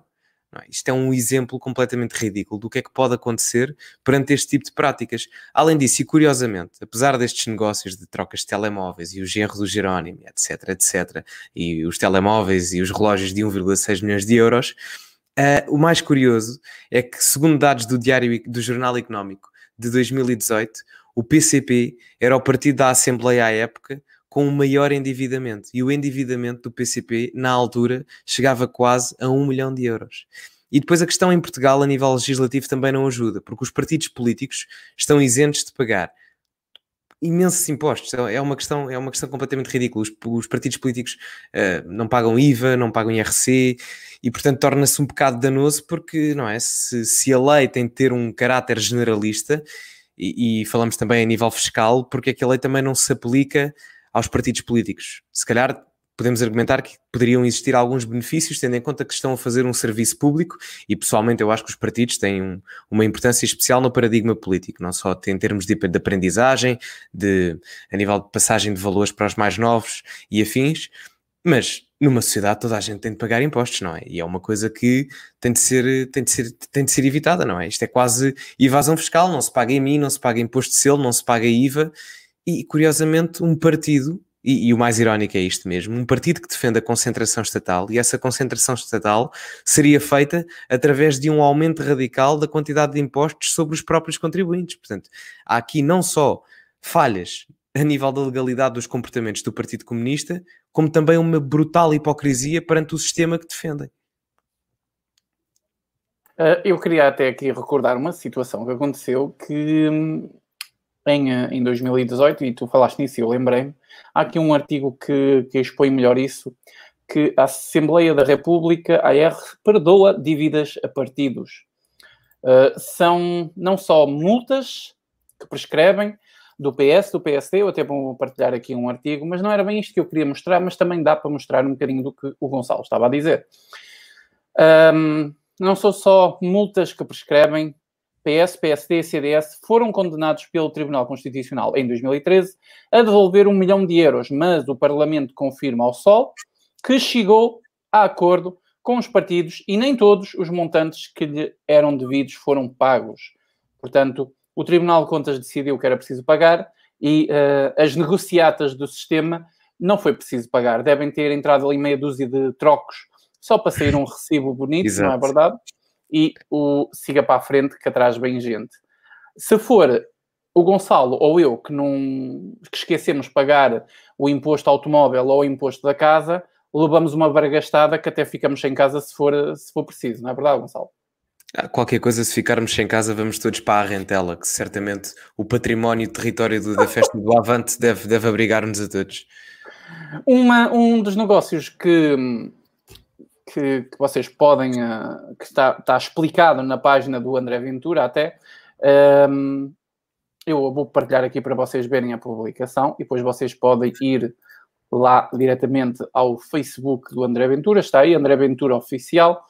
É? Isto é um exemplo completamente ridículo do que é que pode acontecer perante este tipo de práticas. Além disso, e curiosamente, apesar destes negócios de trocas de telemóveis e o genro do Jerónimo, etc, etc, e os telemóveis e os relógios de 1,6 milhões de euros, uh, o mais curioso é que, segundo dados do Diário do Jornal Económico de 2018, o PCP era o partido da Assembleia à época com o maior endividamento. E o endividamento do PCP, na altura, chegava quase a 1 milhão de euros. E depois a questão em Portugal, a nível legislativo, também não ajuda, porque os partidos políticos estão isentos de pagar imensos impostos. É uma questão, é uma questão completamente ridícula. Os, os partidos políticos uh, não pagam IVA, não pagam IRC e, portanto, torna-se um bocado danoso porque, não é? Se, se a lei tem de ter um caráter generalista e, e falamos também a nível fiscal, porque é que a lei também não se aplica aos partidos políticos. Se calhar podemos argumentar que poderiam existir alguns benefícios, tendo em conta que estão a fazer um serviço público, e pessoalmente eu acho que os partidos têm um, uma importância especial no paradigma político, não só em termos de, de, aprendizagem, de, a nível de passagem de valores para os mais novos e afins, mas numa sociedade toda a gente tem de pagar impostos, não é? E é uma coisa que tem de ser, tem de ser, tem de ser evitada, não é? Isto é quase evasão fiscal, não se paga em mim, não se paga imposto de selo, não se paga IVA, e, curiosamente, um partido, e, e, o mais irónico é isto mesmo, um partido que defende a concentração estatal, e essa concentração estatal seria feita através de um aumento radical da quantidade de impostos sobre os próprios contribuintes. Portanto, há aqui não só falhas a nível da legalidade dos comportamentos do Partido Comunista, como também uma brutal hipocrisia perante o sistema que defendem. Uh, eu queria até aqui recordar uma situação que aconteceu que hum, em, em 2018, e tu falaste nisso e eu lembrei-me, há aqui um artigo que, que expõe melhor isso, que a Assembleia da República, AR, perdoa dívidas a partidos. Uh, são não só multas que prescrevem do PS, do PSD, eu até vou partilhar aqui um artigo, mas não era bem isto que eu queria mostrar, mas também dá para mostrar um bocadinho do que o Gonçalo estava a dizer. Um, não são só multas que prescrevem PS, PSD e CDS foram condenados pelo Tribunal Constitucional em 2013 a devolver um milhão de euros, mas o Parlamento confirma ao Sol que chegou a acordo com os partidos e nem todos os montantes que lhe eram devidos foram pagos. Portanto, o Tribunal de Contas decidiu que era preciso pagar e uh, as negociatas do sistema não foi preciso pagar. Devem ter entrado ali meia dúzia de trocos só para sair um recibo bonito, Exato. não é verdade? E o siga para a frente que atrás bem gente. Se for o Gonçalo ou eu que não que esquecemos pagar o imposto automóvel ou o imposto da casa, levamos uma bargastada que até ficamos sem casa se for, se for preciso, não é verdade, Gonçalo? Ah, qualquer coisa, se ficarmos sem casa, vamos todos para a rentela, que certamente o património e território do, da festa do Avante deve, deve abrigar-nos a todos. Uma, um dos negócios que, que, que vocês podem, uh, que está, está explicado na página do André Ventura até, um, ehm, eu vou partilhar aqui para vocês verem a publicação e depois vocês podem ir lá diretamente ao Facebook do André Ventura, está aí, André Ventura Oficial.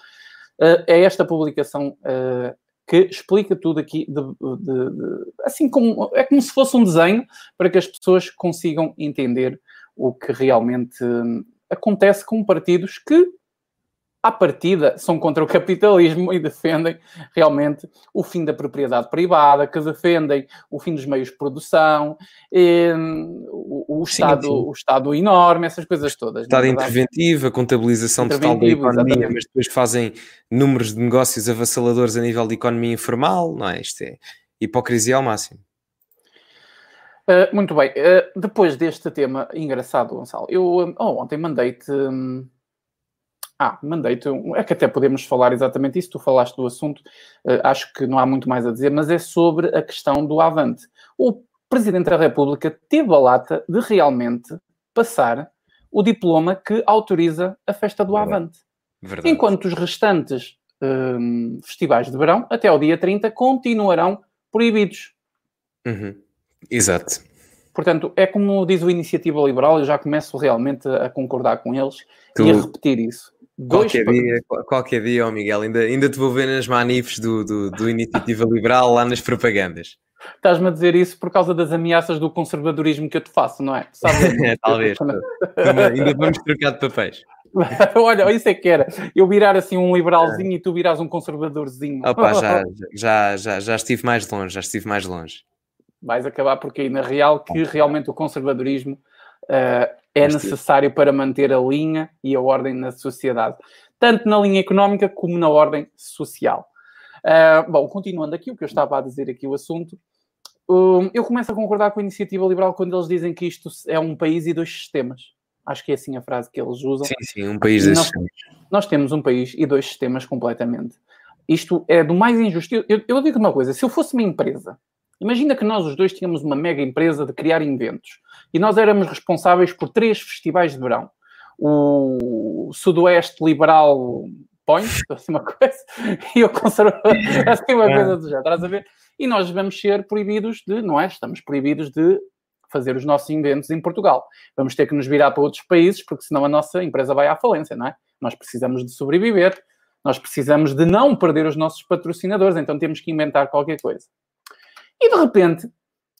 Uh, é esta publicação uh, que explica tudo aqui, de, de, de, assim como é como se fosse um desenho para que as pessoas consigam entender o que realmente hum, acontece com partidos que à partida, são contra o capitalismo e defendem realmente o fim da propriedade privada, que defendem o fim dos meios de produção, e, o, o, sim, Estado, sim. o Estado enorme, essas coisas todas. Estado interventivo, a contabilização total da economia, exatamente. mas depois fazem números de negócios avassaladores a nível de economia informal, não é? Isto é hipocrisia ao máximo. Uh, muito bem, uh, depois deste tema engraçado, Gonçalo, eu uh, oh, ontem mandei-te. Um, ah, mandei-te. É que até podemos falar exatamente isso. Tu falaste do assunto. Uh, acho que não há muito mais a dizer, mas é sobre a questão do Avante. O Presidente da República teve a lata de realmente passar o diploma que autoriza a festa do Avante. Verdade. Enquanto os restantes um, festivais de verão, até ao dia 30, continuarão proibidos. Uhum. Exato. Portanto, é como diz o Iniciativa Liberal, eu já começo realmente a concordar com eles tu... e a repetir isso. Dois qualquer, dia, qualquer dia, oh Miguel, ainda, ainda te vou ver nas manifes do, do, do Iniciativa Liberal, lá nas propagandas. Estás-me a dizer isso por causa das ameaças do conservadorismo que eu te faço, não é? é talvez. ainda vamos trocar de papéis. Olha, isso é que era. Eu virar assim um liberalzinho é. e tu virares um conservadorzinho. Opa, já, já, já, já estive mais longe, já estive mais longe. Vais acabar porque aí na real que realmente o conservadorismo é necessário para manter a linha e a ordem na sociedade, tanto na linha económica como na ordem social. Uh, bom, continuando aqui o que eu estava a dizer aqui o assunto, um, eu começo a concordar com a iniciativa liberal quando eles dizem que isto é um país e dois sistemas. Acho que é assim a frase que eles usam. Sim, sim, um país e dois. Nós temos um país e dois sistemas completamente. Isto é do mais injusto. Eu, eu digo uma coisa: se eu fosse uma empresa, imagina que nós os dois tínhamos uma mega empresa de criar inventos e nós éramos responsáveis por três festivais de verão. O Sudoeste Liberal Point, assim uma coisa, e o Conservador, assim uma coisa do género, estás a ver? E nós vamos ser proibidos de, não é? Estamos proibidos de fazer os nossos inventos em Portugal. Vamos ter que nos virar para outros países, porque senão a nossa empresa vai à falência, não é? Nós precisamos de sobreviver, nós precisamos de não perder os nossos patrocinadores, então temos que inventar qualquer coisa. E de repente,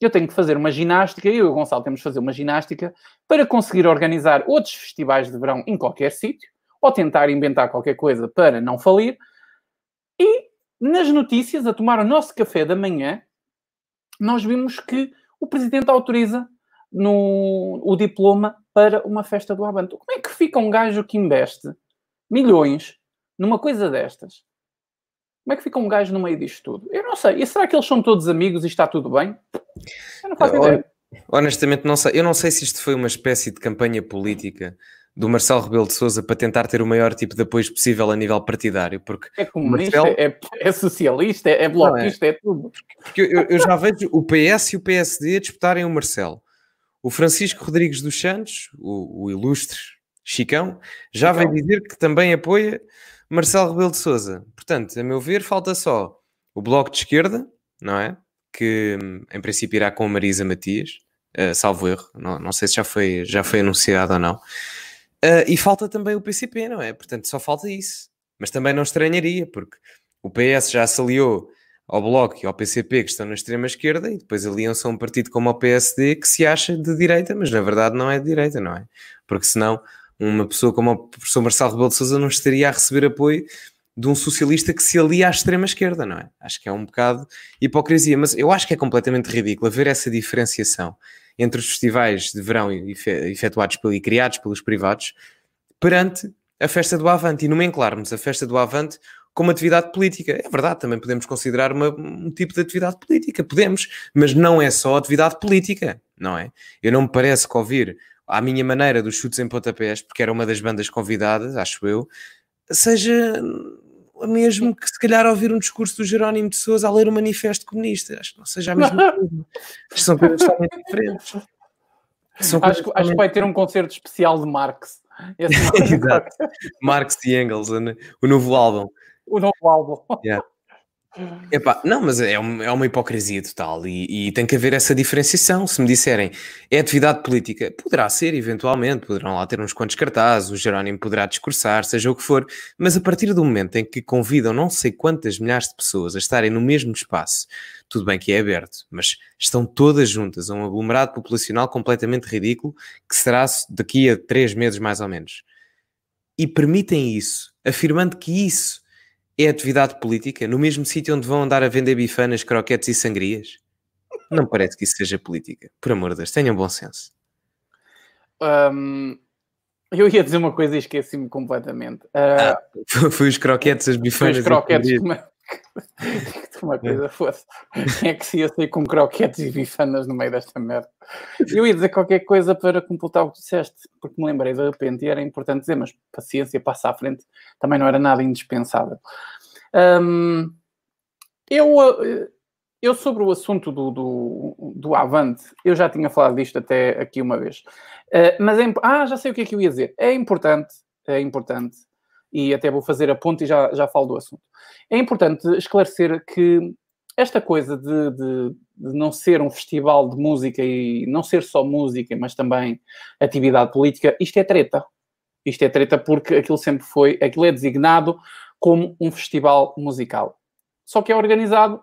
eu tenho que fazer uma ginástica, eu e o Gonçalo temos que fazer uma ginástica para conseguir organizar outros festivais de verão em qualquer sítio, ou tentar inventar qualquer coisa para não falir. E nas notícias, a tomar o nosso café da manhã, nós vimos que o presidente autoriza no, o diploma para uma festa do Avante. Como é que fica um gajo que investe milhões numa coisa destas como é que fica um gajo no meio disto tudo? Eu não sei. E será que eles são todos amigos e está tudo bem? Eu não faço ideia. Honestamente, não sei. Eu não sei se isto foi uma espécie de campanha política do Marcelo Rebelo de Sousa para tentar ter o maior tipo de apoio possível a nível partidário, porque é comunista, Marcelo... é, é, socialista, é, é bloquista, é. é. tudo. Porque eu, eu, já vejo o PS e o PSD disputarem o Marcelo. O Francisco Rodrigues dos Santos, o, o ilustre Chicão, já Chicão. veio dizer que também apoia Marcelo Rebelo de Sousa. Portanto, a meu ver, falta só o Bloco de Esquerda, não é? Que em princípio irá com a Marisa Matias, uh, salvo erro, não, não sei se já foi, já foi anunciado ou não. Uh, e falta também o PCP, não é? Portanto, só falta isso. Mas também não estranharia, porque o PS já se aliou ao Bloco e ao PCP que estão na extrema-esquerda e depois aliam-se a um partido como o PSD que se acha de direita, mas na verdade não é de direita, não é? Porque senão uma pessoa como o professor Marcelo Rebelo de Sousa não estaria a receber apoio de um socialista que se alia à extrema-esquerda, não é? Acho que é um bocado hipocrisia, mas eu acho que é completamente ridículo haver essa diferenciação entre os festivais de verão efetuados e criados pelos privados perante a festa do Avante e nomenclarmos a festa do Avante como atividade política. É verdade, também podemos considerar uma, um tipo de atividade política, podemos, mas não é só atividade política, não é? Eu não me parece que ouvir à minha maneira dos chutes em pontapés, porque era uma das bandas convidadas, acho eu, seja mesmo que se calhar ouvir um discurso do Jerónimo de Sousa a ler o manifesto comunista. Acho que não seja a mesma coisa. São coisas totalmente diferentes. São acho, que, acho que vai ter um concerto especial de Marx. Exato. Marx e Engels, o novo álbum. O novo álbum. Yeah. Epá, não, mas é, um, é uma hipocrisia total e, e, tem que haver essa diferenciação. Se me disserem é atividade política, poderá ser, eventualmente, poderão lá ter uns quantos cartazes, o Jerónimo poderá discursar, seja o que for, mas a partir do momento em que convidam não sei quantas milhares de pessoas a estarem no mesmo espaço, tudo bem que é aberto, mas estão todas juntas, a um aglomerado populacional completamente ridículo, que será daqui a três meses mais ou menos. E permitem isso, afirmando que isso é atividade política no mesmo sítio onde vão andar a vender bifanas, croquetes e sangrias? Não parece que isso seja política. Por amor de Deus, tenham bom senso. Um, eu ia dizer uma coisa e esqueci-me completamente. Uh, ah, foi os croquetes, as bifanas. Foi os croquetes. Como... uma coisa fosse. Quem é que se ia sair com croquetes e bifanas no meio desta merda? Eu ia dizer qualquer coisa para completar o que disseste, porque me lembrei de repente e era importante dizer, mas paciência, passa à frente, também não era nada indispensável. Um, eu, eu, sobre o assunto do, do, do, Avante, eu já tinha falado disto até aqui uma vez. Uh, mas é, ah, já sei o que é que eu ia dizer. É importante, é importante, e até vou fazer a ponte e já, já falo do assunto. É importante esclarecer que esta coisa de, de, de, não ser um festival de música e não ser só música, mas também atividade política, isto é treta. Isto é treta porque aquilo sempre foi, aquilo é designado como um festival musical. Só que é organizado,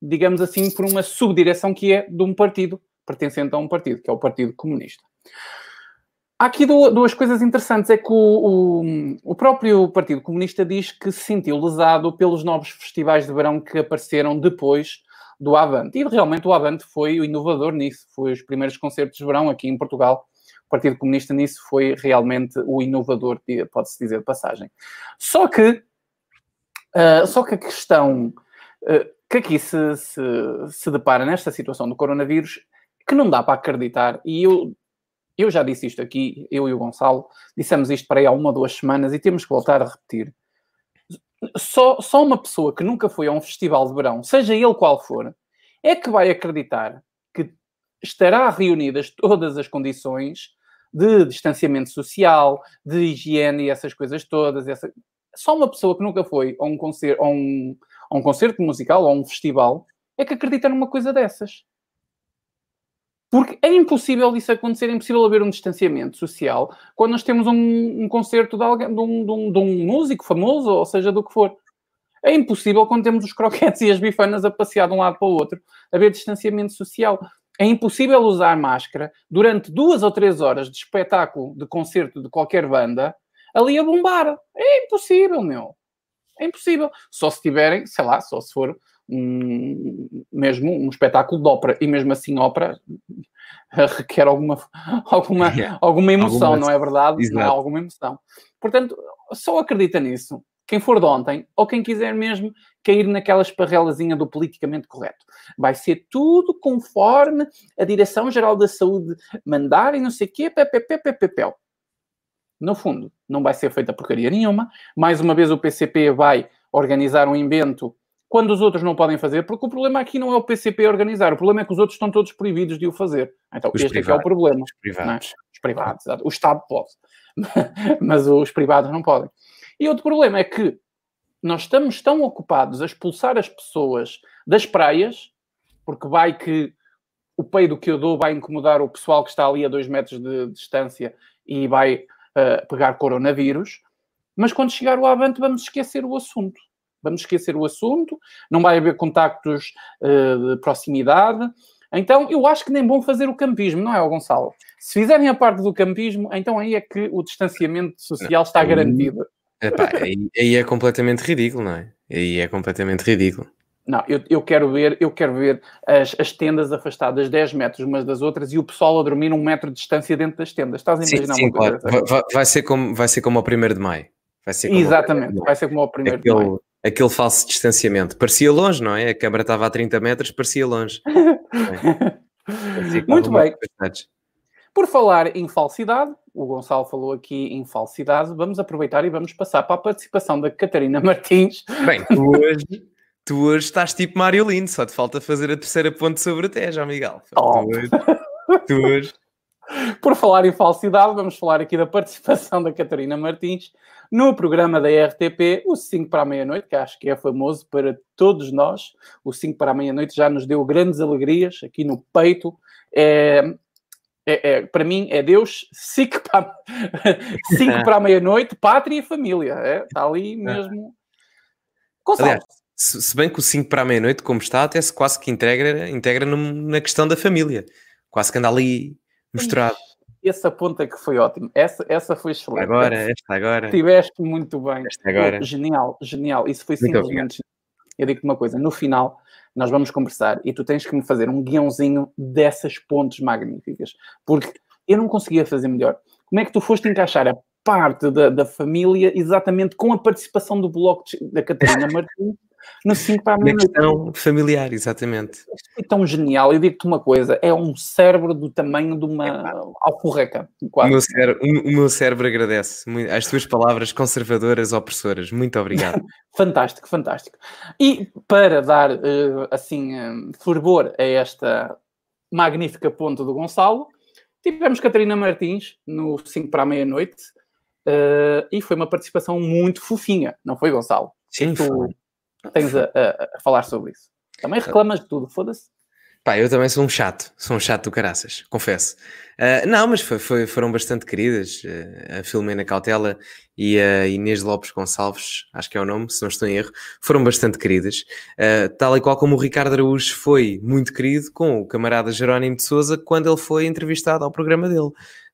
digamos assim, por uma subdireção que é de um partido, pertencente a um partido, que é o Partido Comunista. Há aqui duas coisas interessantes. É que o, o, o, próprio Partido Comunista diz que se sentiu lesado pelos novos festivais de verão que apareceram depois do Avante. E realmente o Avante foi o inovador nisso. Foi os primeiros concertos de verão aqui em Portugal. O Partido Comunista nisso foi realmente o inovador, pode-se dizer de passagem. Só que Uh, só que a questão uh, que aqui se, se, se, depara nesta situação do coronavírus, que não dá para acreditar, e eu, eu já disse isto aqui, eu e o Gonçalo, dissemos isto para aí há uma ou duas semanas e temos que voltar a repetir. Só, só uma pessoa que nunca foi a um festival de verão, seja ele qual for, é que vai acreditar que estará reunidas todas as condições de distanciamento social, de higiene e essas coisas todas. Essa só uma pessoa que nunca foi a um concerto, a um, a um concerto musical ou a um festival é que acredita numa coisa dessas. Porque é impossível isso acontecer, é impossível haver um distanciamento social quando nós temos um, um concerto de, alguém, de, um, de, um, de, um, músico famoso, ou seja, do que for. É impossível quando temos os croquetes e as bifanas a passear de um lado para o outro, haver distanciamento social. É impossível usar máscara durante duas ou três horas de espetáculo, de concerto de qualquer banda, ali a bombar. É impossível, meu. É impossível. Só se tiverem, sei lá, só se for um, mesmo um espetáculo de ópera. E mesmo assim, ópera requer alguma, alguma, yeah. alguma emoção, alguma... não é verdade? Não é alguma emoção. Portanto, só acredita nisso. Quem for de ontem, ou quem quiser mesmo cair naquela esparrelazinha do politicamente correto. Vai ser tudo conforme a Direção-Geral da Saúde mandar e não sei o quê, pé, pé, pé, pé, pé, pé no fundo, não vai ser feita porcaria nenhuma. Mais uma vez, o PCP vai organizar um invento quando os outros não podem fazer, porque o problema aqui não é o PCP organizar, o problema é que os outros estão todos proibidos de o fazer. Então, os este privados, é, é o problema. Os é? privados. É? Os privados, o Estado pode, mas os privados não podem. E outro problema é que nós estamos tão ocupados a expulsar as pessoas das praias, porque vai que o peido que eu dou vai incomodar o pessoal que está ali a dois metros de distância e vai uh, pegar coronavírus, mas quando chegar o avante vamos esquecer o assunto. Vamos esquecer o assunto, não vai haver contactos uh, de proximidade. Então, eu acho que nem bom fazer o campismo, não é, Gonçalo? Se fizerem a parte do campismo, então aí é que o distanciamento social está garantido. Epá, aí, aí é completamente ridículo, não é? Aí é completamente ridículo. Não, eu, eu, quero ver, eu quero ver as, as, tendas afastadas 10 metros umas das outras e o pessoal a dormir um metro de distância dentro das tendas. Estás a imaginar sim, sim, claro. vai, vai, ser como, vai ser como ao 1 de maio. Vai ser Exatamente, vai ser como ao 1 aquele, de maio. Aquele falso distanciamento. Parecia longe, não é? A câmara estava a 30 metros, parecia longe. Muito bem. Por falar em falsidade, o Gonçalo falou aqui em falsidade, vamos aproveitar e vamos passar para a participação da Catarina Martins. Bem, hoje Tu hoje estás tipo Mario Lindo, só te falta fazer a terceira ponte sobre a Tejo, Miguel. Oh. Tu, hoje, tu hoje Por falar em falsidade, vamos falar aqui da participação da Catarina Martins no programa da RTP, o 5 para a meia-noite, que acho que é famoso para todos nós. O 5 para a meia-noite já nos deu grandes alegrias aqui no peito. É, é, é, para mim é Deus, 5 para, cinco para a meia-noite, pátria e família. É, está ali mesmo. Aliás, se, se, bem que o 5 para a meia-noite, como está, até se quase que integra, integra na questão da família. Quase que anda ali misturado. Essa ponta que foi ótimo. Essa, essa foi excelente. Agora, esta agora. Tiveste muito bem. Esta agora. Genial, genial. Isso foi muito simplesmente. Obrigado. Eu digo-te uma coisa: no final, nós vamos conversar e tu tens que me fazer um guiãozinho dessas pontes magníficas. Porque eu não conseguia fazer melhor. Como é que tu foste encaixar a parte da, da família exatamente com a participação do bloco de, da Catarina Martins no 5 para a meia-noite. questão familiar, exatamente. É tão genial. Eu digo-te uma coisa: é um cérebro do tamanho de uma alforreca. O meu, cérebro, o meu cérebro agradece as tuas palavras conservadoras, opressoras. Muito obrigado. fantástico, fantástico. E para dar eh, assim eh, fervor a esta magnífica ponta do Gonçalo, tivemos Catarina Martins no 5 para a meia-noite. Uh, e foi uma participação muito fofinha, não foi, Gonçalo? Sim, tu, foi tens a, a, a falar sobre isso. Também reclamas de tudo, foda-se. Pá, eu também sou um chato, sou um chato do caraças, confesso. Uh, não, mas foi, foi, foram bastante queridas. Uh, a Filomena Cautela e a Inês Lopes Gonçalves, acho que é o nome, se não estou em erro, foram bastante queridas. Uh, tal e qual como o Ricardo Araújo foi muito querido com o camarada Jerónimo de Souza quando ele foi entrevistado ao programa dele.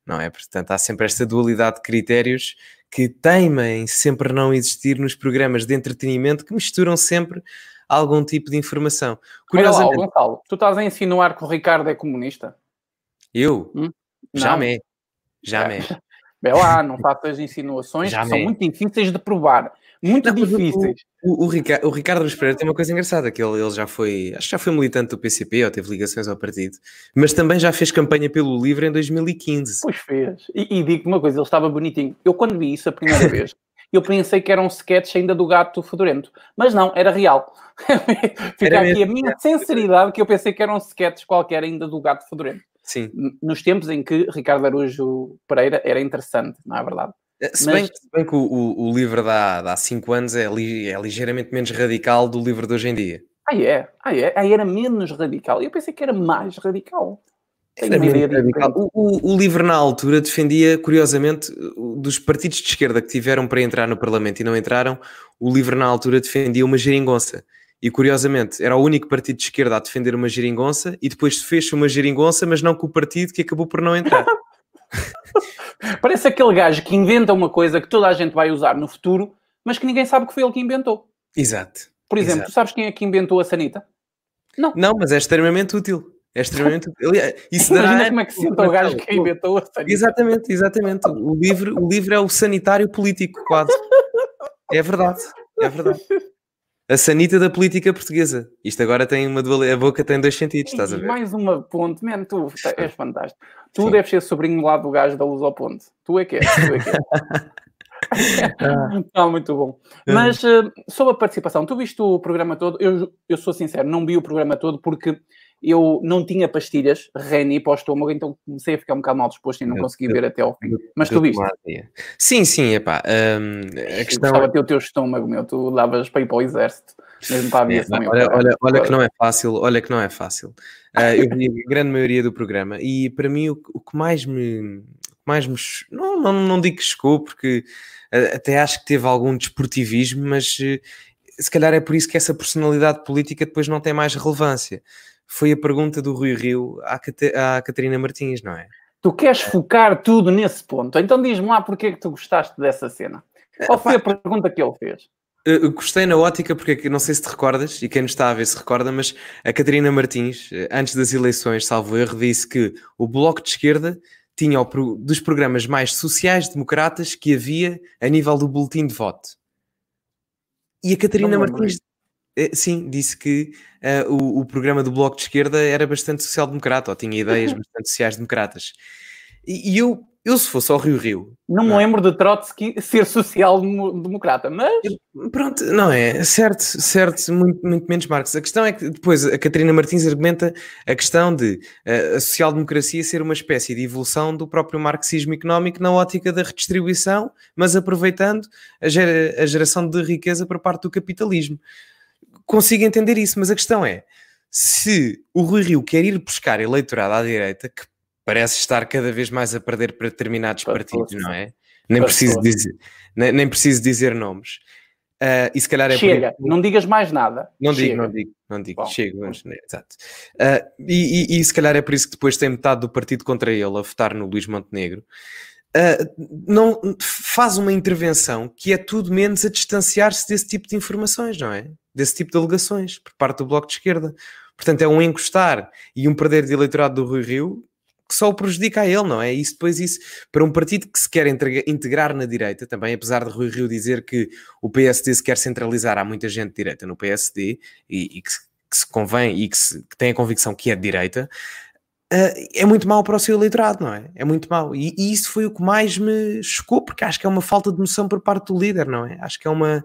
Não é? Portanto, há sempre esta dualidade de critérios que teimem sempre não existir nos programas de entretenimento que misturam sempre algum tipo de informação. Curiosamente... Olha lá, Gonçalo, tu estás a insinuar que o Ricardo é comunista? Eu? Hum? Jamais. Jamais. Vê lá, não faças insinuações que são muito difíceis de provar. Muito não, difíceis. O, o, o, Ricardo, o Ricardo Luís Pereira tem uma coisa engraçada, que ele, ele já foi, acho que já foi militante do PCP, ou teve ligações ao partido, mas também já fez campanha pelo LIVRE em 2015. Pois fez. E, e digo uma coisa, ele estava bonitinho. Eu quando vi isso a primeira vez, eu pensei que era um sketch ainda do gato fedorento. Mas não, era real. Fica era aqui mesmo. a minha sinceridade que eu pensei que era um sketch qualquer ainda do gato fedorento. Sim. Nos tempos em que Ricardo Araújo Pereira era interessante, não é verdade? Eh, se, Mas... bem, se bem que o, o, livro de há 5 anos é, li, é ligeiramente menos radical do livro de hoje em dia. Ah, é? Ah, é? Ah, era menos radical. Eu pensei que era mais radical. Era radical. O, o, o, livro, na altura, defendia, curiosamente, dos partidos de esquerda que tiveram para entrar no Parlamento e não entraram, o livro, na altura, defendia uma geringonça. E, curiosamente, era o único partido de esquerda a defender uma geringonça e depois se fez uma geringonça, mas não com o partido que acabou por não entrar. Parece aquele gajo que inventa uma coisa que toda a gente vai usar no futuro, mas que ninguém sabe que foi ele que inventou. Exato. Por exemplo, Exato. tu sabes quem é que inventou a sanita? Não. Não, mas é extremamente útil. É extremamente útil. Isso Imagina dará... como é que se senta o gajo que inventou a sanita. Exatamente, exatamente. O livro, o livro é o sanitário político, quase. É verdade, é verdade. A sanita da política portuguesa. Isto agora tem uma dualidade. A boca tem dois sentidos, estás a ver? Mais uma ponte. Man, tu és fantástico. Tu Sim. deves ser sobrinho lá do gajo da luz ao ponte. Tu é que és. Tu é que és. ah, muito bom. Mas uh, sobre a participação, tu viste o programa todo? Eu, eu sou sincero, não vi o programa todo porque eu não tinha pastilhas Reni para o estômago, então comecei a ficar um bocado mal disposto e não consegui ver até ao fim. Mas tu viste? Sim, sim, epá. Um, a questão... Gostava de ter o teu estômago, meu. Tu davas para ir para o exército, mesmo para a aviação. É, olha, olha, olha que não é fácil, olha que não é fácil. Uh, eu vi a grande maioria do programa e para mim o, o que mais me... Mais me não, não, não digo que chegou, porque uh, até acho que teve algum desportivismo, mas uh, se calhar é por isso que essa personalidade política depois não tem mais relevância foi a pergunta do Rui Rio à, Cate à Catarina Martins, não é? Tu queres focar tudo nesse ponto, então diz-me lá porque é que tu gostaste dessa cena. Qual foi a pergunta que ele fez? Eu gostei na ótica porque não sei se te recordas e quem nos está a ver se recorda, mas a Catarina Martins, antes das eleições, salvo erro, disse que o Bloco de Esquerda tinha dos programas mais sociais-democratas que havia a nível do boletim de voto. E a Catarina Martins eh, sim, disse que uh, o, o, programa do Bloco de Esquerda era bastante social-democrata, ou tinha ideias bastante sociais-democratas. E, e, eu, eu, se fosse ao Rio Rio. Não me lembro de Trotsky ser social-democrata, mas. Pronto, não é? Certo, certo, muito, muito menos Marx. A questão é que depois a Catarina Martins argumenta a questão de uh, a social-democracia ser uma espécie de evolução do próprio marxismo económico na ótica da redistribuição, mas aproveitando a, gera, a geração de riqueza por parte do capitalismo. Consigo entender isso, mas a questão é se o Rui Rio quer ir buscar eleitorado à direita, que parece estar cada vez mais a perder para determinados para partidos, não é? Nem preciso, dizer, nem, nem, preciso dizer nomes. Uh, e se calhar é Chega, por... não digas mais nada. Não Chega. digo, não digo, não digo. Bom, Chego, mas, exato. Uh, e, e, e, se calhar é por isso que depois tem metade do partido contra ele a votar no Luís Montenegro. Uh, não faz uma intervenção que é tudo menos a distanciar-se desse tipo de informações, não é? Desse tipo de alegações por parte do Bloco de Esquerda. Portanto, é um encostar e um perder de eleitorado do Rui Rio que só o prejudica a ele, não é? Isso depois isso, para um partido que se quer integrar na direita, também, apesar de Rui Rio dizer que o PSD se quer centralizar, há muita gente direita no PSD e, e que, que, se convém e que, se, que, tem a convicção que é de direita, uh, é muito mau para o seu eleitorado, não é? É muito mau. E, e, isso foi o que mais me chocou, porque acho que é uma falta de noção por parte do líder, não é? Acho que é uma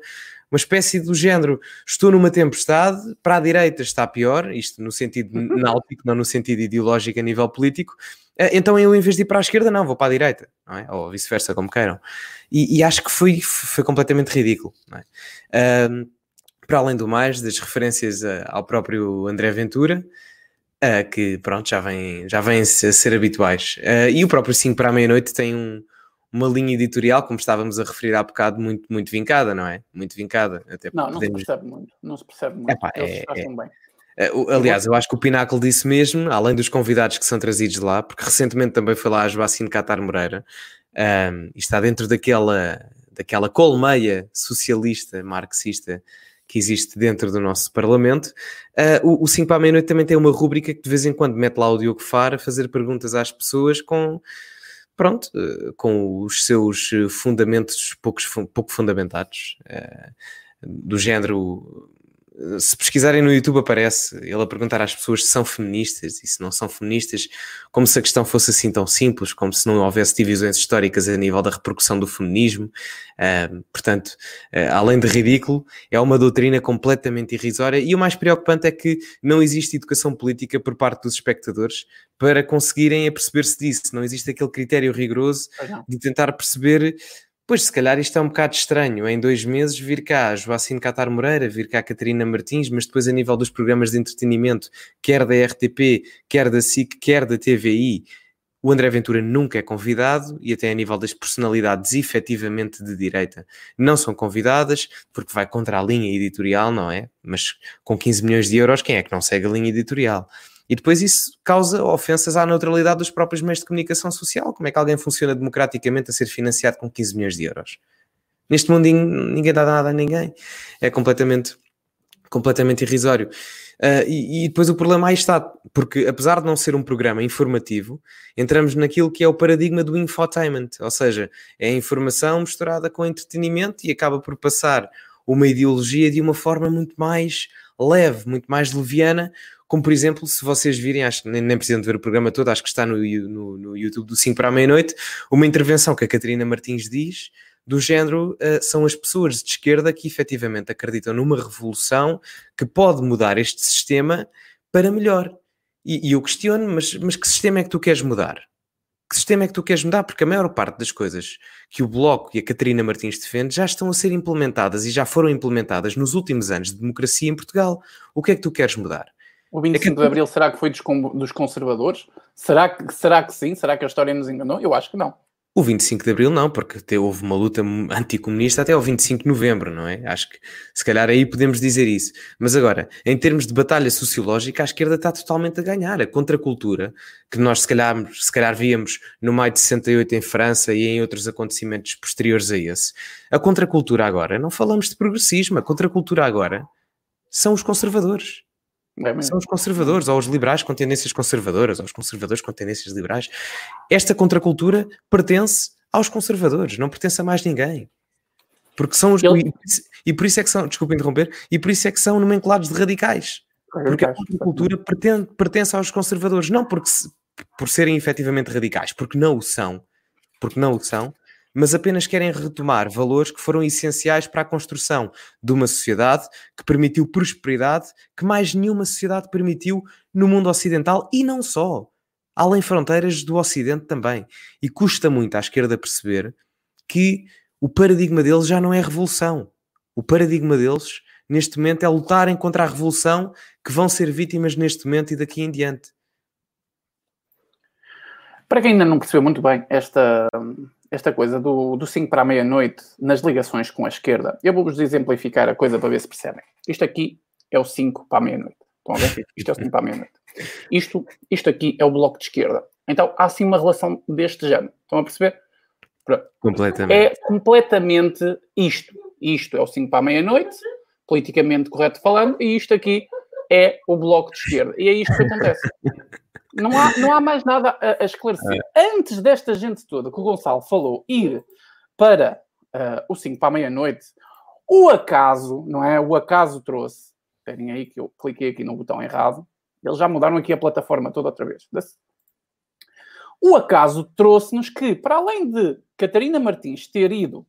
uma espécie do género, estou numa tempestade, para a direita está pior, isto no sentido uhum. náutico, não no sentido ideológico a nível político, eh, então eu em vez de ir para a esquerda, não, vou para a direita, não é? ou vice-versa, como queiram. E, e, acho que foi, foi completamente ridículo. É? Um, para além do mais, das referências ao próprio André Ventura, uh, que pronto, já vêm já vem a ser habituais. Uh, e o próprio 5 para a meia-noite tem um, uma linha editorial, como estávamos a referir há bocado, muito, muito vincada, não é? Muito vincada. Até não, não podemos... se percebe muito. Não se percebe muito. Epá, é, é... bem. Eh, aliás, eu acho que o Pináculo disse mesmo, além dos convidados que são trazidos lá, porque recentemente também foi lá a Joacine Catar Moreira, um, e está dentro daquela, daquela colmeia socialista, marxista, que existe dentro do nosso Parlamento. Uh, o, o 5 para a meia-noite também tem uma rúbrica que de vez em quando mete lá o Diogo Fara a fazer perguntas às pessoas com pronto, eh, com os seus eh, fundamentos poucos, pouco fundamentados, eh, do género se pesquisarem no YouTube aparece ele a perguntar às pessoas se são feministas e se não são feministas, como se a questão fosse assim tão simples, como se não houvesse divisões históricas a nível da repercussão do feminismo. Uh, portanto, uh, além de ridículo, é uma doutrina completamente irrisória e o mais preocupante é que não existe educação política por parte dos espectadores para conseguirem aperceber-se disso. Não existe aquele critério rigoroso de tentar perceber Pois, se calhar isto é um bocado estranho, em dois meses vir cá Joacine Catar Moreira, vir cá Catarina Martins, mas depois a nível dos programas de entretenimento, quer da RTP, quer da SIC, quer da TVI, o André Ventura nunca é convidado e até a nível das personalidades efetivamente de direita não são convidadas, porque vai contra a linha editorial, não é? Mas com 15 milhões de euros, quem é que não segue a linha editorial? E depois isso causa ofensas à neutralidade dos próprios meios de comunicação social. Como é que alguém funciona democraticamente a ser financiado com 15 milhões de euros? Neste mundinho ninguém dá nada a ninguém. É completamente, completamente irrisório. Uh, e, e, depois o problema aí está, porque apesar de não ser um programa informativo, entramos naquilo que é o paradigma do infotainment, ou seja, é a informação misturada com entretenimento e acaba por passar uma ideologia de uma forma muito mais leve, muito mais leviana, como por exemplo, se vocês virem, acho que nem, precisam de ver o programa todo, acho que está no, no, no YouTube do 5 para a meia-noite, uma intervenção que a Catarina Martins diz, do género, uh, são as pessoas de esquerda que efetivamente acreditam numa revolução que pode mudar este sistema para melhor. E, e eu questiono, mas, mas que sistema é que tu queres mudar? Que sistema é que tu queres mudar? Porque a maior parte das coisas que o Bloco e a Catarina Martins defende já estão a ser implementadas e já foram implementadas nos últimos anos de democracia em Portugal. O que é que tu queres mudar? O 25 é que... de Abril será que foi dos, dos conservadores? Será que, será que sim? Será que a história nos enganou? Eu acho que não. O 25 de Abril não, porque até houve uma luta anticomunista até ao 25 de Novembro, não é? Acho que se calhar aí podemos dizer isso. Mas agora, em termos de batalha sociológica, a esquerda está totalmente a ganhar. A contracultura, que nós se calhar, se calhar víamos no maio de 68 em França e em outros acontecimentos posteriores a esse, a contracultura agora, não falamos de progressismo, a contracultura agora são os conservadores. É são os conservadores, ou os liberais com tendências conservadoras, ou os conservadores com tendências liberais. Esta contracultura pertence aos conservadores, não pertence a mais ninguém. Porque são os. Ele... E por isso é que são, desculpa interromper, e por isso é que são nomenclados de radicais. Porque a contracultura pertence, pertence aos conservadores, não porque se, por serem efetivamente radicais, porque não o são, porque não o são, mas apenas querem retomar valores que foram essenciais para a construção de uma sociedade que permitiu prosperidade que mais nenhuma sociedade permitiu no mundo ocidental e não só, além fronteiras do Ocidente também. E custa muito à esquerda perceber que o paradigma deles já não é revolução. O paradigma deles, neste momento, é lutarem contra a revolução que vão ser vítimas neste momento e daqui em diante. Para quem ainda não percebeu muito bem esta, esta coisa do, do 5 para a meia-noite nas ligações com a esquerda, eu vou-vos exemplificar a coisa para ver se percebem. Isto aqui é o 5 para a meia-noite. Estão a ver? Isto é o 5 para a meia-noite. Isto, isto aqui é o bloco de esquerda. Então há sim uma relação deste género. Estão a perceber? Completamente. É completamente isto. Isto é o 5 para a meia-noite, politicamente correto falando, e isto aqui é o bloco de esquerda. E é isto que acontece. Não há, não há mais nada a, a esclarecer. É. Antes desta gente toda que o Gonçalo falou ir para uh, o 5 para a meia-noite, o acaso, não é? O acaso trouxe. Esperem aí que eu cliquei aqui no botão errado. Eles já mudaram aqui a plataforma toda outra vez. O acaso trouxe-nos que, para além de Catarina Martins ter ido,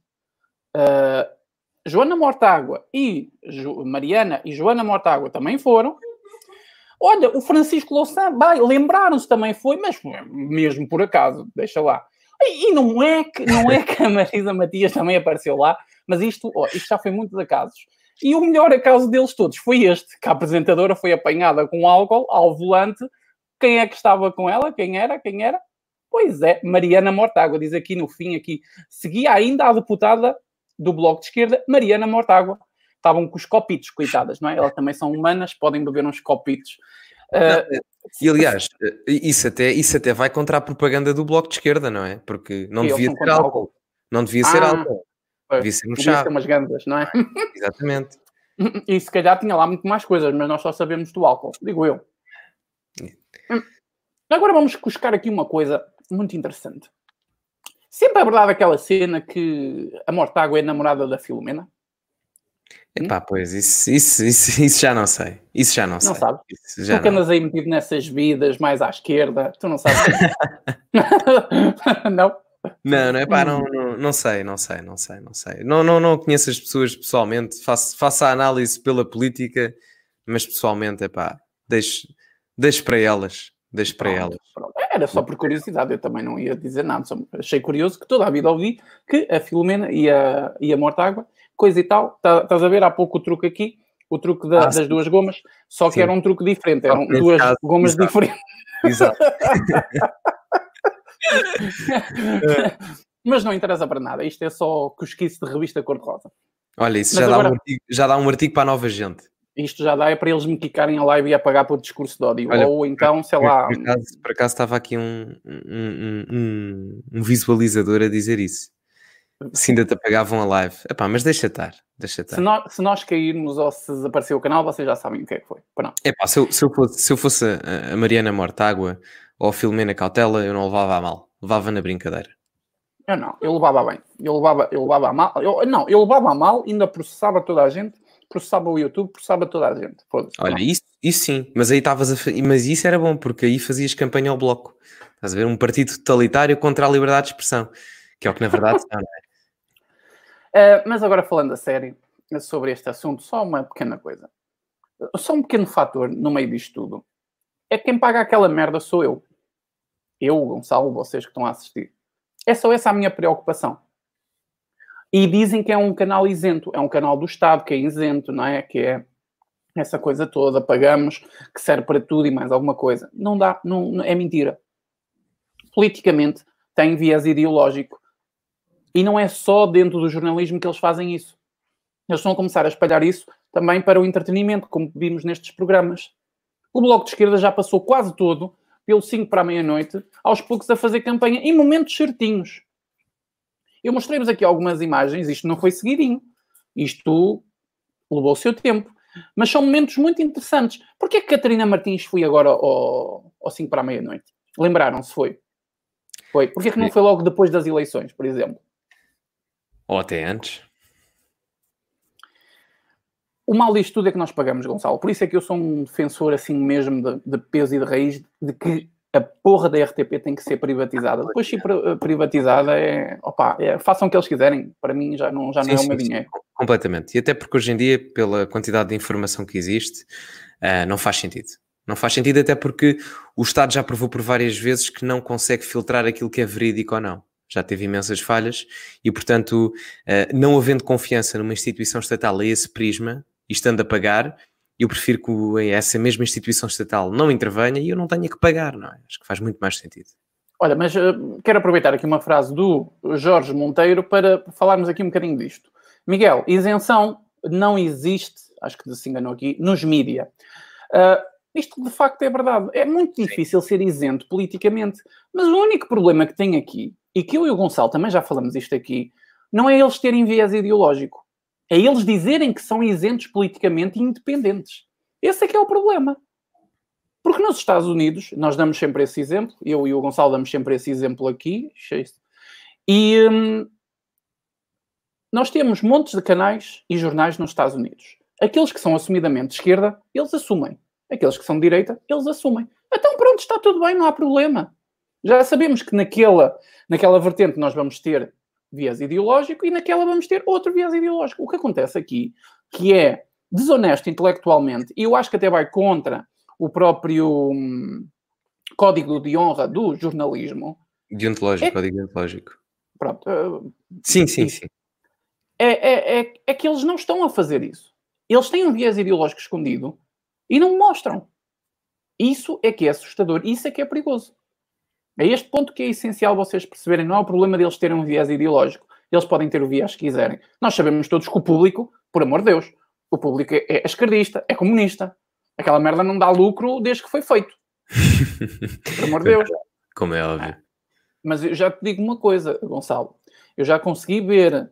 uh, Joana Mortágua e jo Mariana e Joana Mortágua também foram, Olha, o Francisco Louçã, vai, lembraram-se também foi, mas mesmo por acaso, deixa lá. E, e, não, é que, não é que a Marisa Matias também apareceu lá, mas isto, oh, isto já foi muitos acasos. E o melhor acaso deles todos foi este, que a apresentadora foi apanhada com álcool ao volante. Quem é que estava com ela? Quem era? Quem era? Pois é, Mariana Mortágua, diz aqui no fim, aqui, seguia ainda a deputada do Bloco de Esquerda, Mariana Mortágua estavam com os copitos, coitadas, não é? Elas também são humanas, podem beber uns copitos. Uh, e aliás, isso até, isso até vai contra a propaganda do Bloco de Esquerda, não é? Porque não devia ser álcool. álcool. Não devia ah, ser álcool. Devia ser um chá. Devia ser umas gandas, não é? Exatamente. E se calhar tinha lá muito mais coisas, mas nós só sabemos do álcool, digo eu. Hum. Agora vamos buscar aqui uma coisa muito interessante. Sempre é verdade aquela cena que a Mortágua é namorada da Filomena? Epá, pois, isso, isso, isso, isso, já não sei. Isso já não, não sei. Sabe? Isso já tu que andas aí metido nessas vidas mais à esquerda, tu não sabes. não? Não, não é pá, não, não, não, sei, não sei, não sei, não sei. Não, não, não conheço as pessoas pessoalmente, faço, faço a análise pela política, mas pessoalmente, é pá, deixo, deixo para elas, deixo para elas. Era só por curiosidade, eu também não ia dizer nada, só achei curioso que toda a vida ouvi que a Filomena e a, e a Mortágua coisa e tal. Tá, estás a ver há pouco o truque aqui, o truque da, ah, das duas gomas, só que sim. era um truque diferente, eram duas caso, gomas exato. diferentes. Exato. Mas não interessa para nada, isto é só cosquice de revista cor-de-rosa. Olha, isso já, agora, dá um artigo, já dá um artigo para a nova gente. Isto já dá é para eles me quicarem a live e apagar por discurso de ódio. Olha, Ou então, sei lá. Por acaso, por acaso estava aqui um, um, um, um visualizador a dizer isso. Se ainda te apagavam a live. Epá, mas deixa estar, deixa estar. Se nós, se nós cairmos ou se desaparecer o canal, vocês já sabem o que é que foi. Epá, se, eu, se, eu fosse, se eu fosse a Mariana Mortágua ou a Filomena Cautela, eu não levava a mal. Levava na brincadeira. Eu não, eu levava bem. Eu levava, eu levava a mal. Eu, não, eu levava a mal, ainda processava toda a gente, processava o YouTube, processava toda a gente. Olha, isso, isso sim, mas aí estavas a Mas isso era bom, porque aí fazias campanha ao bloco. Estás a ver? Um partido totalitário contra a liberdade de expressão, que é o que na verdade são, não é? Uh, mas agora falando a sério sobre este assunto, só uma pequena coisa. Só um pequeno fator no meio disto tudo. É quem paga aquela merda sou eu. Eu, Gonçalo, vocês que estão a assistir. É só essa a minha preocupação. E dizem que é um canal isento, é um canal do Estado, que é isento, não é? Que é essa coisa toda, pagamos, que serve para tudo e mais alguma coisa. Não dá, não, é mentira. Politicamente tem viés ideológico e não é só dentro do jornalismo que eles fazem isso. Eles estão a começar a espalhar isso também para o entretenimento, como vimos nestes programas. O Bloco de Esquerda já passou quase todo, pelo 5 para a meia-noite, aos poucos a fazer campanha em momentos certinhos. Eu mostrei-vos aqui algumas imagens, isto não foi seguidinho. Isto levou o seu tempo. Mas são momentos muito interessantes. Porquê que Catarina Martins foi agora ao, ao 5 para a meia-noite? Lembraram-se, foi? Foi. Porquê que não foi logo depois das eleições, por exemplo? Ou até antes. O mal disto tudo é que nós pagamos, Gonçalo. Por isso é que eu sou um defensor assim mesmo de, de peso e de raiz de que a porra da RTP tem que ser privatizada. Depois, se privatizada, é, opa, é, façam o que eles quiserem. Para mim, já não, já sim, não é o meu sim, dinheiro. Sim, completamente. E até porque hoje em dia, pela quantidade de informação que existe, uh, não faz sentido. Não faz sentido, até porque o Estado já provou por várias vezes que não consegue filtrar aquilo que é verídico ou não. Já teve imensas falhas e, portanto, uh, não havendo confiança numa instituição estatal a esse prisma e estando a pagar, eu prefiro que essa mesma instituição estatal não intervenha e eu não tenha que pagar, não é? Acho que faz muito mais sentido. Olha, mas uh, quero aproveitar aqui uma frase do Jorge Monteiro para falarmos aqui um bocadinho disto. Miguel, isenção não existe, acho que se enganou aqui, nos mídia. Uh, isto de facto é verdade. É muito difícil ser isento politicamente. Mas o único problema que tem aqui, e que eu e o Gonçalo também já falamos isto aqui, não é eles terem viés ideológico. É eles dizerem que são isentos politicamente e independentes. Esse é que é o problema. Porque nos Estados Unidos, nós damos sempre esse exemplo, eu e o Gonçalo damos sempre esse exemplo aqui, e hum, nós temos montes de canais e jornais nos Estados Unidos. Aqueles que são assumidamente de esquerda, eles assumem. Aqueles que são de direita, eles assumem. Então pronto, está tudo bem, não há problema. Já sabemos que naquela, naquela vertente nós vamos ter viés ideológico e naquela vamos ter outro viés ideológico. O que acontece aqui, que é desonesto intelectualmente, e eu acho que até vai contra o próprio hum, código de honra do jornalismo. Deontológico, é... código deontológico. Pronto. Uh, sim, sim, sim. É, é, é, é que eles não estão a fazer isso. Eles têm um viés ideológico escondido e não mostram. Isso é que é assustador, isso é que é perigoso. É este ponto que é essencial vocês perceberem. Não é o problema deles terem um viés ideológico. Eles podem ter o viés que quiserem. Nós sabemos todos que o público, por amor de Deus, o público é, é esquerdista, é comunista. Aquela merda não dá lucro desde que foi feito. por amor de Deus. Como é óbvio. Mas eu já te digo uma coisa, Gonçalo. Eu já consegui ver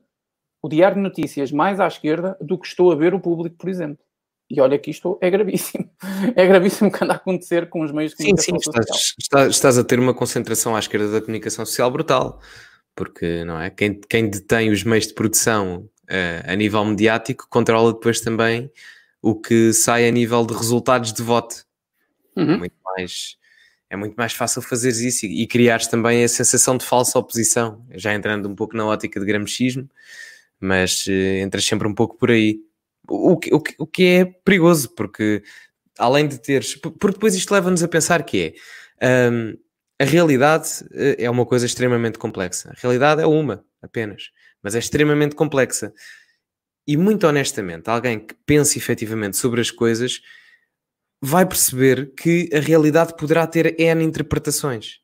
o Diário de Notícias mais à esquerda do que estou a ver o público, por exemplo. E olha que isto é gravíssimo. É gravíssimo o que anda a acontecer com os meios de comunicação sim, sim, social. Estás, estás, a ter uma concentração à esquerda da comunicação social brutal. Porque, não é? Quem, quem detém os meios de produção uh, a nível mediático controla depois também o que sai a nível de resultados de voto. Uhum. É muito mais é muito mais fácil fazer isso e, e criares também a sensação de falsa oposição, já entrando um pouco na ótica de gramscismo, mas uh, entras sempre um pouco por aí. O que, o, que, o que é perigoso, porque além de teres. Porque depois isto leva-nos a pensar que é. Um, a realidade eh, é uma coisa extremamente complexa. A realidade é uma apenas, mas é extremamente complexa. E muito honestamente, alguém que pense efetivamente sobre as coisas vai perceber que a realidade poderá ter N interpretações.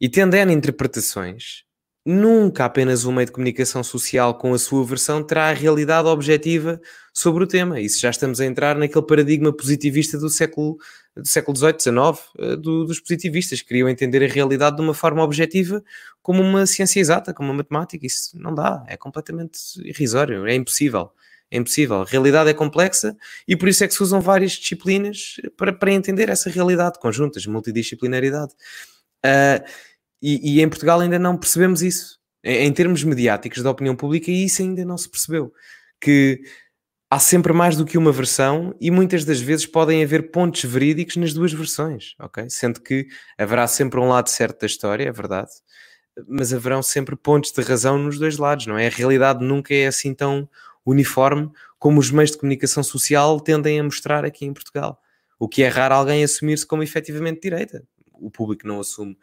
E tendo N interpretações, nunca apenas um meio de comunicação social com a sua versão terá a realidade objetiva sobre o tema. Isso já estamos a entrar naquele paradigma positivista do século do século XVIII, XIX, eh, do, dos positivistas, que queriam entender a realidade de uma forma objetiva, como uma ciência exata, como uma matemática. Isso não dá, é completamente irrisório, é impossível. É impossível. A realidade é complexa e por isso é que se usam várias disciplinas para, para entender essa realidade conjuntas, multidisciplinaridade. Uh, e, e, em Portugal ainda não percebemos isso. Em, em, termos mediáticos da opinião pública, isso ainda não se percebeu. Que há sempre mais do que uma versão e muitas das vezes podem haver pontos verídicos nas duas versões, ok? Sendo que haverá sempre um lado certo da história, é verdade, mas haverão sempre pontos de razão nos dois lados, não é? A realidade nunca é assim tão uniforme como os meios de comunicação social tendem a mostrar aqui em Portugal. O que é raro alguém assumir-se como efetivamente direita. O público não assume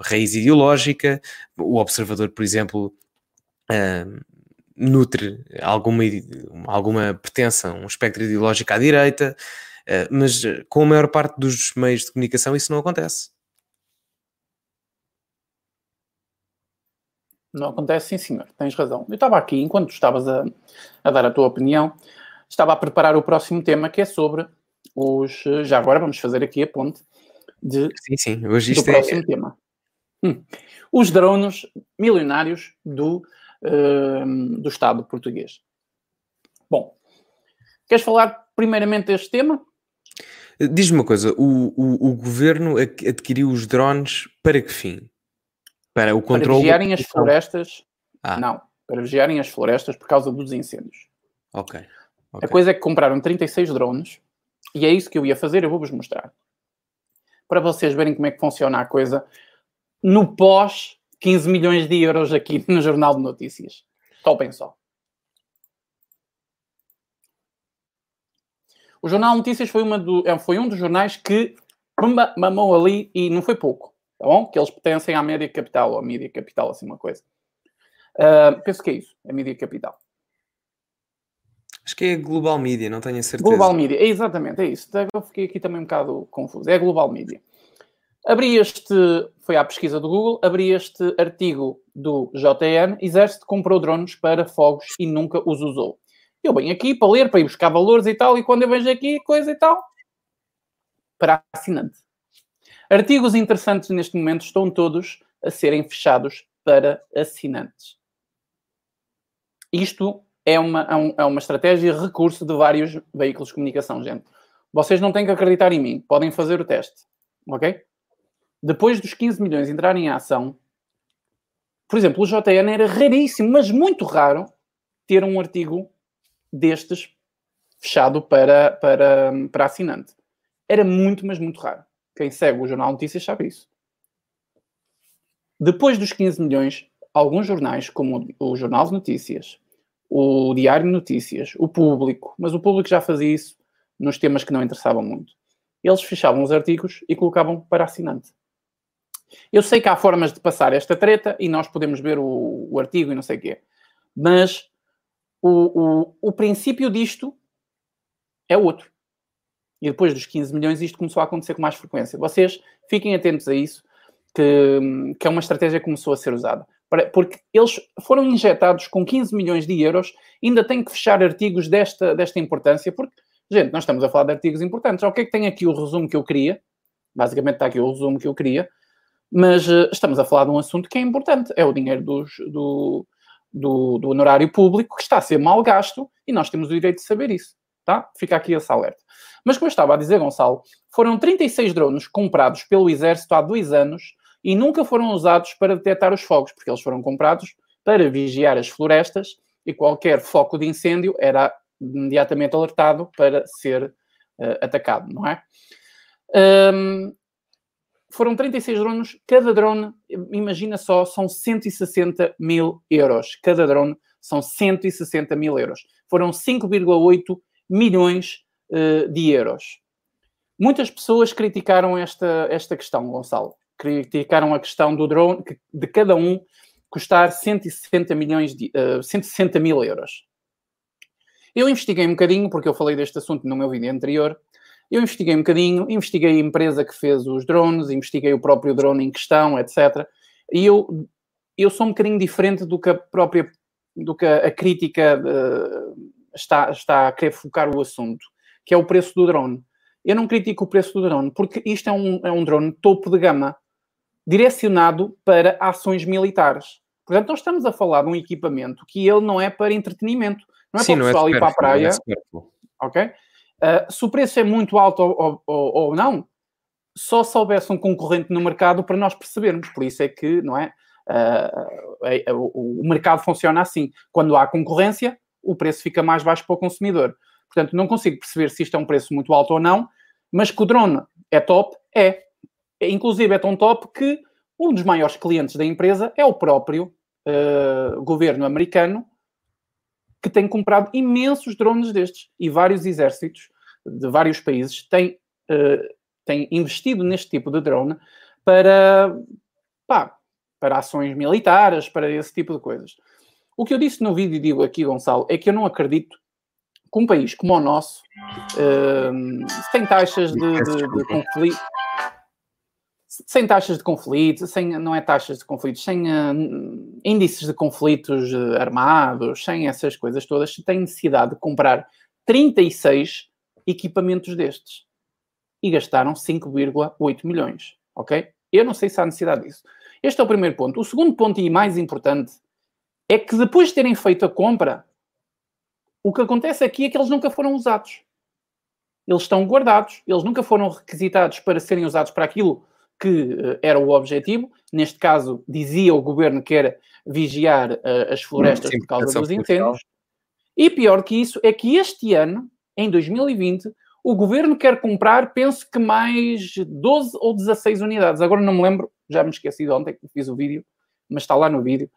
raiz ideológica, o observador, por exemplo, uh, nutre alguma, alguma pertença, um espectro ideológico à direita, uh, mas com a maior parte dos meios de comunicação isso não acontece. Não acontece, sim, senhor. Tens razão. Eu estava aqui, enquanto estavas a, a dar a tua opinião, estava a preparar o próximo tema que é sobre os. Já agora vamos fazer aqui a ponte de, sim, sim. Hoje do é próximo é... tema. Hum. Os drones milionários do, uh, do Estado português. Bom, queres falar primeiramente deste tema? Diz-me uma coisa, o, o, o, governo adquiriu os drones para que fim? Para o controle... Para vigiarem as florestas... Ah. Não, para vigiarem as florestas por causa dos incêndios. Ok. okay. A coisa é que compraram 36 drones e é isso que eu ia fazer, eu vou-vos mostrar. Para vocês verem como é que funciona a coisa no pós 15 milhões de euros aqui no Jornal de Notícias. Topem só. O Jornal de Notícias foi, do, é, foi um dos jornais que mamou ali e não foi pouco, tá bom? Que eles pertencem à Média Capital, ou à Mídia Capital, assim uma coisa. Uh, penso que é isso, a Mídia Capital. Acho que é Global Media, não tenho a certeza. Global Media, é exatamente, é isso. Eu fiquei aqui também um bocado confuso. É Global Media. Abri este, foi à pesquisa do Google, abri este artigo do JN, Exército comprou drones para fogos e nunca os usou. Eu venho aqui para ler, para ir buscar valores e tal, e quando eu vejo aqui coisa e tal, para assinante. Artigos interessantes neste momento estão todos a serem fechados para assinantes. Isto é uma, é, é uma estratégia e recurso de vários veículos de comunicação, gente. Vocês não têm que acreditar em mim, podem fazer o teste, ok? Depois dos 15 milhões entrarem em ação, por exemplo, o JN era raríssimo, mas muito raro, ter um artigo destes fechado para, para, para assinante. Era muito, mas muito raro. Quem segue o Jornal Notícias sabe isso. Depois dos 15 milhões, alguns jornais, como o Jornal de Notícias, o Diário de Notícias, o Público, mas o Público já fazia isso nos temas que não interessavam muito. Eles fechavam os artigos e colocavam para assinante. Eu sei que há formas de passar esta treta e nós podemos ver o, o artigo e não sei o quê, mas o, o, o princípio disto é outro. E depois dos 15 milhões, isto começou a acontecer com mais frequência. Vocês fiquem atentos a isso, que, que é uma estratégia que começou a ser usada. Porque eles foram injetados com 15 milhões de euros, ainda têm que fechar artigos desta, desta importância, porque, gente, nós estamos a falar de artigos importantes. O que é que tem aqui o resumo que eu queria? Basicamente está aqui o resumo que eu queria, mas uh, estamos a falar de um assunto que é importante: é o dinheiro dos, do, do, do honorário público que está a ser mal gasto e nós temos o direito de saber isso. Tá? Fica aqui esse alerta. Mas como eu estava a dizer, Gonçalo, foram 36 drones comprados pelo Exército há dois anos e nunca foram usados para detectar os fogos, porque eles foram comprados para vigiar as florestas e qualquer foco de incêndio era imediatamente alertado para ser uh, atacado, não é? Um, foram 36 drones, cada drone, imagina só, são 160 mil euros. Cada drone são 160 mil euros. Foram 5,8 milhões uh, de euros. Muitas pessoas criticaram esta, esta questão, Gonçalo. Criticaram a questão do drone, de cada um custar 160 milhões de, uh, eh, 160 mil euros. Eu investiguei um bocadinho, porque eu falei deste assunto no meu vídeo anterior, eu investiguei um bocadinho, investiguei a empresa que fez os drones, investiguei o próprio drone em questão, etc. E eu, eu sou um bocadinho diferente do que a própria, do que a, crítica uh, está, está a querer focar o assunto, que é o preço do drone. Eu não critico o preço do drone, porque isto é um, é um drone topo de gama, direcionado para ações militares. Portanto, nós estamos a falar de um equipamento que ele não é para entretenimento. Não é Sim, para o é pessoal é ir para a praia. É ok? Uh, se o preço é muito alto ou, ou, ou, não, só se houvesse um concorrente no mercado para nós percebermos. Por isso é que, não é? Uh, é, é o, o, mercado funciona assim. Quando há concorrência, o preço fica mais baixo para o consumidor. Portanto, não consigo perceber se isto é um preço muito alto ou não, mas que o drone é top, é. Inclusive é tão top que um dos maiores clientes da empresa é o próprio uh, governo americano, que tem comprado imensos drones destes e vários exércitos de vários países têm, uh, têm investido neste tipo de drone para, pá, para ações militares, para esse tipo de coisas. O que eu disse no vídeo e digo aqui, Gonçalo, é que eu não acredito que um país como o nosso uh, tem taxas de, de, de conflito sem taxas de conflito, sem, não é taxas de conflitos, sem uh, índices de conflitos uh, armados, sem essas coisas todas, tem necessidade de comprar 36 equipamentos destes. E gastaram 5,8 milhões, ok? Eu não sei se há necessidade disso. Este é o primeiro ponto. O segundo ponto, e mais importante, é que depois de terem feito a compra, o que acontece aqui é que eles nunca foram usados. Eles estão guardados, eles nunca foram requisitados para serem usados para aquilo que uh, era o objetivo. Neste caso, dizia o governo que era vigiar uh, as florestas Sim, por causa dos incêndios. E pior que isso é que este ano, em 2020, o governo quer comprar, penso que mais 12 ou 16 unidades. Agora não me lembro, já me esqueci de ontem que fiz o vídeo, mas está lá no vídeo.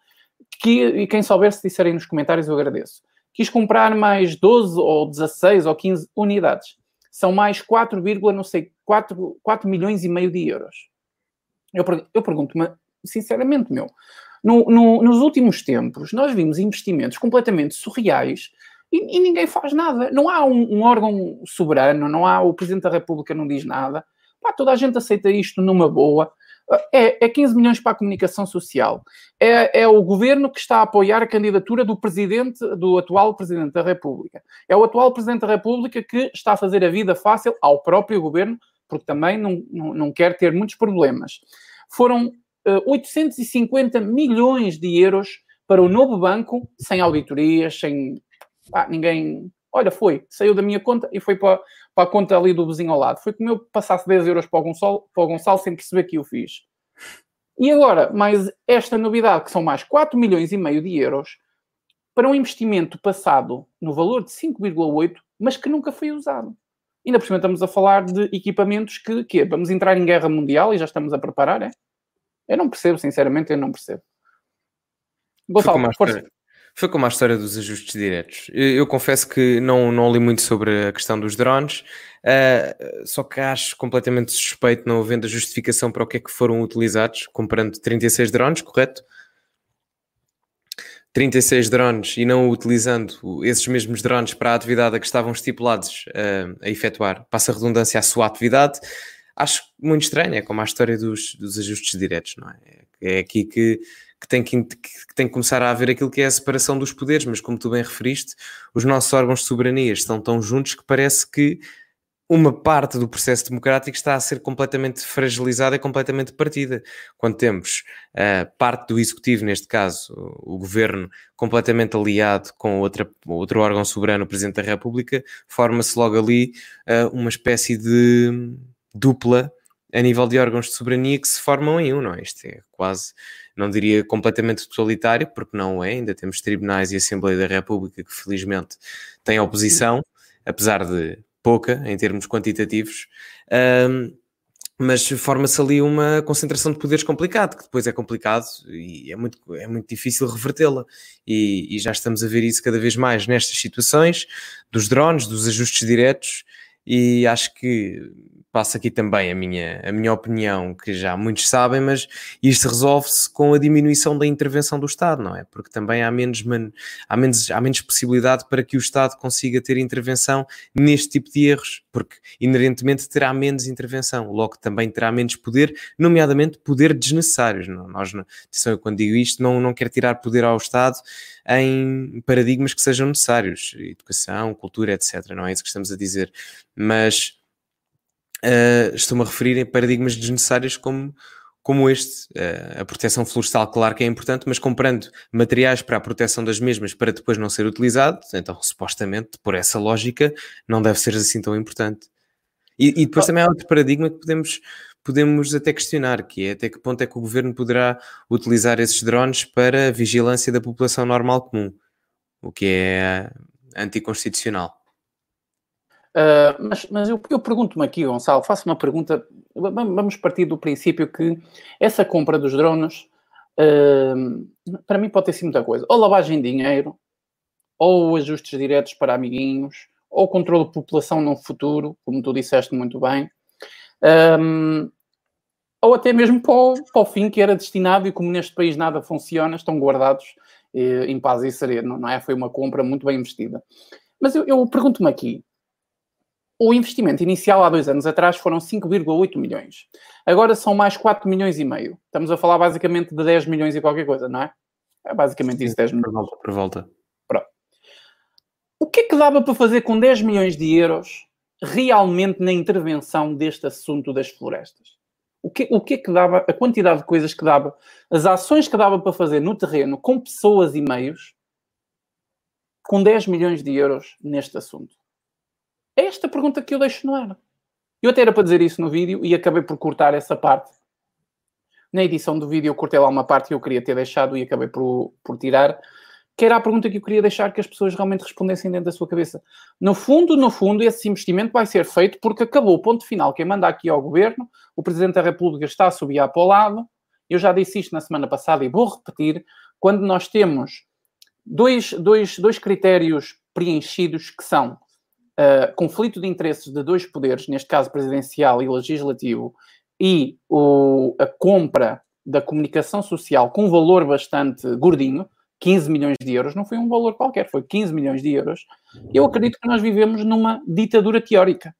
Que, e quem souber, se disserem nos comentários, eu agradeço. Quis comprar mais 12 ou 16 ou 15 unidades. São mais 4, não sei, 4, 4 milhões e meio de euros. Eu, eu pergunto-me, sinceramente, meu, no, no, nos últimos tempos, nós vimos investimentos completamente surreais e, e ninguém faz nada. Não há um, um, órgão soberano, não há o Presidente da República não diz nada. Pá, toda a gente aceita isto numa boa. É, é 15 milhões para a comunicação social. É, é, o governo que está a apoiar a candidatura do presidente, do atual presidente da República. É o atual presidente da República que está a fazer a vida fácil ao próprio governo, porque também não, não, não quer ter muitos problemas. Foram uh, 850 milhões de euros para o novo banco, sem auditorias, sem. Ah, ninguém. Olha, foi, saiu da minha conta e foi para, para a conta ali do vizinho ao lado. Foi como eu passasse 10 euros para o Gonçalo, para o Gonçalo sem perceber que eu fiz. E agora, mais esta novidade, que são mais 4 milhões e meio de euros, para um investimento passado no valor de 5,8, mas que nunca foi usado. Ainda por cima estamos a falar de equipamentos que, que vamos entrar em guerra mundial e já estamos a preparar, é? Eu não percebo, sinceramente, eu não percebo. Gonçalo, força. Foi como a história dos ajustes diretos. Eu, eu, confesso que não, não li muito sobre a questão dos drones, uh, só que acho completamente suspeito não havendo a justificação para o que é que foram utilizados, comprando 36 drones, correto? 36 drones e não utilizando esses mesmos drones para a atividade a que estavam estipulados uh, a efetuar, passa a redundância à sua atividade, acho muito estranho, é como a história dos, dos ajustes diretos, não é? É aqui que que tem que, que tem que começar a haver aquilo que é a separação dos poderes, mas como tu bem referiste, os nossos órgãos de soberania estão tão juntos que parece que uma parte do processo democrático está a ser completamente fragilizada e completamente partida. Quando temos uh, parte do executivo, neste caso o, governo, completamente aliado com outra, outro órgão soberano, o Presidente da República, forma-se logo ali uh, uma espécie de dupla a nível de órgãos de soberania que se formam em um, não é? Isto é quase não diria completamente totalitário, porque não é, ainda temos tribunais e Assembleia da República que felizmente têm oposição, apesar de pouca em termos quantitativos, um, mas forma-se ali uma concentração de poderes complicado, que depois é complicado e é muito, é muito difícil revertê-la. E, e já estamos a ver isso cada vez mais nestas situações, dos drones, dos ajustes diretos, e acho que passo aqui também a minha, a minha opinião, que já muitos sabem, mas isto resolve-se com a diminuição da intervenção do Estado, não é? Porque também há menos, man, há menos, há menos possibilidade para que o Estado consiga ter intervenção neste tipo de erros, porque inerentemente terá menos intervenção, logo também terá menos poder, nomeadamente poder desnecessários. Não? Nós, atenção, quando digo isto, não, não quero tirar poder ao Estado em paradigmas que sejam necessários, educação, cultura, etc. Não é isso que estamos a dizer, mas uh, estou-me a referir em paradigmas desnecessários como, como este. Uh, a proteção florestal, claro que é importante, mas comprando materiais para a proteção das mesmas para depois não ser utilizado, então supostamente, por essa lógica, não deve ser assim tão importante. E, e depois oh. também há outro paradigma que podemos, podemos até questionar, que é até que ponto é que o governo poderá utilizar esses drones para a vigilância da população normal comum, o que é anticonstitucional. Uh, mas, mas eu, eu pergunto-me aqui, Gonçalo, faço uma pergunta. Vamos partir do princípio que essa compra dos drones, uh, para mim, pode ter sido muita coisa. Ou lavagem de dinheiro, ou ajustes diretos para amiguinhos, ou controle de população no futuro, como tu disseste muito bem, um, ou até mesmo para o, para o, fim que era destinado, e como neste país nada funciona, estão guardados eh, em paz e sereno, não é? Foi uma compra muito bem investida. Mas eu, eu pergunto-me aqui, o investimento inicial há dois anos atrás foram 5,8 milhões. Agora são mais 4 milhões e meio. Estamos a falar basicamente de 10 milhões e qualquer coisa, não é? É basicamente isso, 10 milhões. Por volta. Por volta. Pronto. O que é que dava para fazer com 10 milhões de euros realmente na intervenção deste assunto das florestas? O que, o que é que dava, a quantidade de coisas que dava, as ações que dava para fazer no terreno com pessoas e meios com 10 milhões de euros neste assunto? É esta pergunta que eu deixo no ar. Eu até era para dizer isso no vídeo e acabei por cortar essa parte. Na edição do vídeo eu cortei lá uma parte que eu queria ter deixado e acabei por, por tirar, que era a pergunta que eu queria deixar que as pessoas realmente respondessem dentro da sua cabeça. No fundo, no fundo, esse investimento vai ser feito porque acabou o ponto final. Quem manda aqui ao governo, o Presidente da República está a subir para o lado. Eu já disse isto na semana passada e vou repetir. Quando nós temos dois, dois, dois critérios preenchidos que são uh, conflito de interesses de dois poderes, neste caso presidencial e legislativo, e o, a compra da comunicação social com um valor bastante gordinho, 15 milhões de euros, não foi um valor qualquer, foi 15 milhões de euros. Eu acredito que nós vivemos numa ditadura teórica.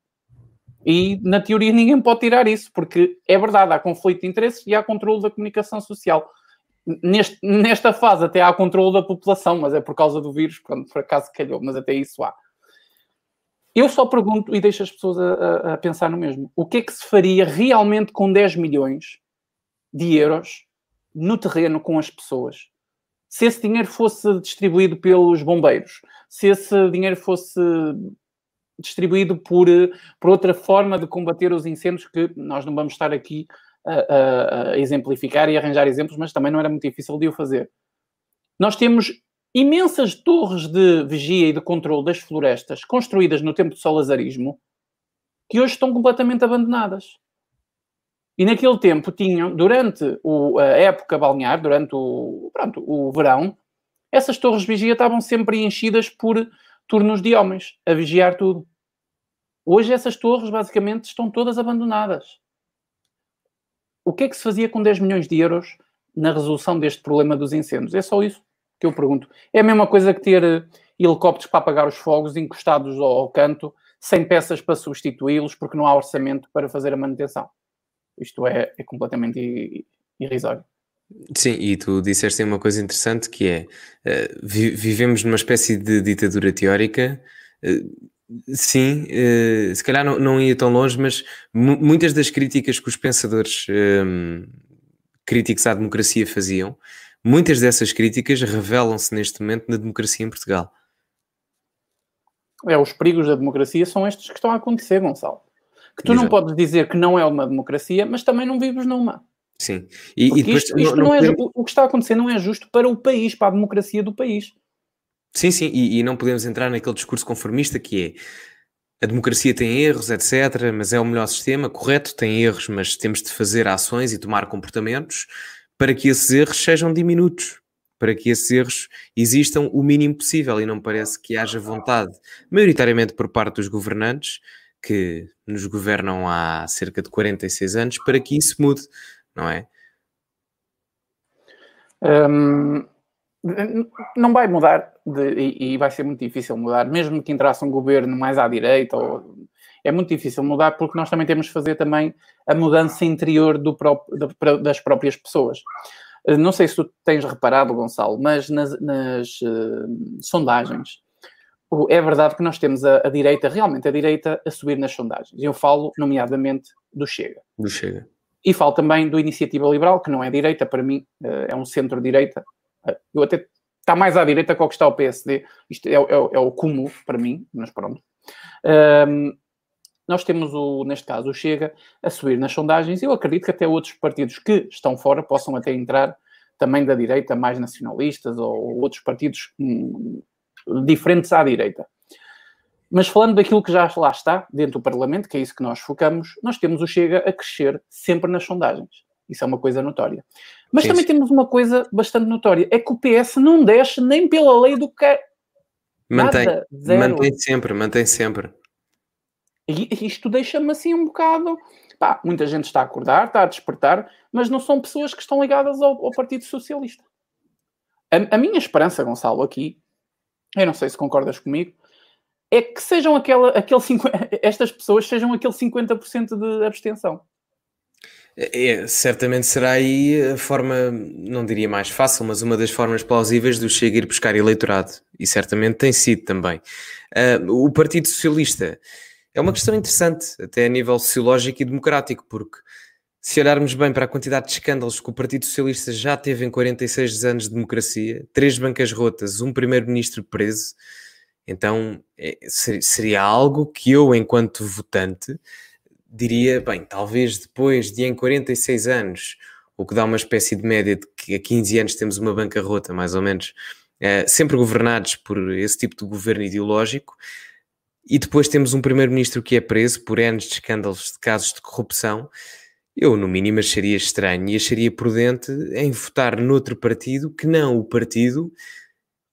E na teoria ninguém pode tirar isso, porque é verdade, há conflito de interesses e há controle da comunicação social. Neste, nesta fase até há controle da população, mas é por causa do vírus, quando por acaso calhou, mas até isso há. Eu só pergunto e deixo as pessoas a, a, pensar no mesmo. O que é que se faria realmente com 10 milhões de euros no terreno com as pessoas? Se esse dinheiro fosse distribuído pelos bombeiros, se esse dinheiro fosse distribuído por, por outra forma de combater os incêndios, que nós não vamos estar aqui a, a exemplificar e arranjar exemplos, mas também não era muito difícil de o fazer. Nós temos imensas torres de vigia e de controle das florestas construídas no tempo do salazarismo que hoje estão completamente abandonadas. E naquele tempo tinham, durante o, a época balnear, durante o, pronto, o verão, essas torres de vigia estavam sempre enchidas por turnos de homens a vigiar tudo. Hoje essas torres basicamente estão todas abandonadas. O que é que se fazia com 10 milhões de euros na resolução deste problema dos incêndios? É só isso que eu pergunto. É a mesma coisa que ter eh, helicópteros para apagar os fogos encostados ao, ao canto, sem peças para substituí-los, porque não há orçamento para fazer a manutenção. Isto é, é completamente irrisório. Sim, e tu disseste uma coisa interessante que é uh, vi vivemos numa espécie de ditadura teórica. Uh, sim, uh, se calhar não, não, ia tão longe, mas muitas das críticas que os pensadores um, críticos à democracia faziam Muitas dessas críticas revelam-se neste momento na democracia em Portugal. É, os perigos da democracia são estes que estão a acontecer, Gonçalo. Que tu Exato. não podes dizer que não é uma democracia, mas também não vives numa. Sim. E, e depois, isto, isto não, não é, o que está a acontecer não é justo para o país, para a democracia do país. Sim, sim, e, e não podemos entrar naquele discurso conformista que é a democracia tem erros, etc., mas é o melhor sistema, correto, tem erros, mas temos de fazer ações e tomar comportamentos para que esses erros sejam diminutos, para que esses erros existam o mínimo possível e não parece que haja vontade, maioritariamente por parte dos governantes, que nos governam há cerca de 46 anos, para que isso mude, não é? Um, não vai mudar de, e, e, vai ser muito difícil mudar, mesmo que entrasse um governo mais à direita ou é muito difícil mudar porque nós também temos que fazer também a mudança interior do das próprias pessoas. Não sei se tu tens reparado, Gonçalo, mas nas, nas uh, sondagens é verdade que nós temos a, a, direita, realmente a direita, a subir nas sondagens. Eu falo, nomeadamente, do Chega. Do Chega. E falo também do Iniciativa Liberal, que não é direita, para mim uh, é um centro-direita. Uh, eu até está mais à direita que o que está o PSD. Isto é, é, é o cúmulo para mim, mas pronto. Um, nós temos, o, neste caso, o Chega a subir nas sondagens. Eu acredito que até outros partidos que estão fora possam até entrar também da direita, mais nacionalistas ou outros partidos hum, diferentes à direita. Mas falando daquilo que já lá está, dentro do Parlamento, que é isso que nós focamos, nós temos o Chega a crescer sempre nas sondagens. Isso é uma coisa notória. Mas sim, também temos uma coisa bastante notória: é que o PS não desce nem pela lei do que quer. Mantém, Nada, mantém sempre, mantém sempre. E isto deixa-me assim um bocado. Pá, muita gente está a acordar, está a despertar, mas não são pessoas que estão ligadas ao, ao Partido Socialista. A, a, minha esperança, Gonçalo, aqui, eu não sei se concordas comigo, é que sejam aquela, aquele 50, estas pessoas sejam aquele 50% de abstenção. É, é, certamente será aí a forma, não diria mais fácil, mas uma das formas plausíveis do Chega ir buscar eleitorado. E certamente tem sido também. Uh, o Partido Socialista é uma questão interessante, até a nível sociológico e democrático, porque se olharmos bem para a quantidade de escândalos que o Partido Socialista já teve em 46 anos de democracia, três bancas rotas, um primeiro-ministro preso, então é, seria algo que eu, enquanto votante, diria, bem, talvez depois de em 46 anos, o que dá uma espécie de média de que a 15 anos temos uma bancarrota, mais ou menos, uh, sempre governados por esse tipo de governo ideológico, e depois temos um primeiro-ministro que é preso por anos de escândalos de casos de corrupção, eu, no mínimo, acharia estranho e acharia prudente em votar noutro partido que não o partido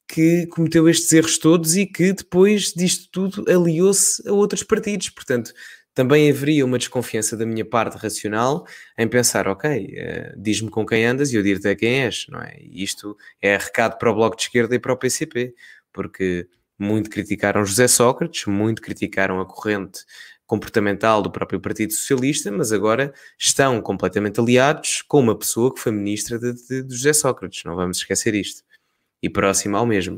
que cometeu estes erros todos e que depois disto tudo aliou-se a outros partidos. Portanto, também haveria uma desconfiança da minha parte racional em pensar, ok, uh, diz-me com quem andas e eu dir-te a quem és, não é? E isto é recado para o Bloco de Esquerda e para o PCP, porque muito criticaram José Sócrates, muito criticaram a corrente comportamental do próprio Partido Socialista, mas agora estão completamente aliados com uma pessoa que foi ministra de, de, de José Sócrates, não vamos esquecer isto e próxima ao mesmo.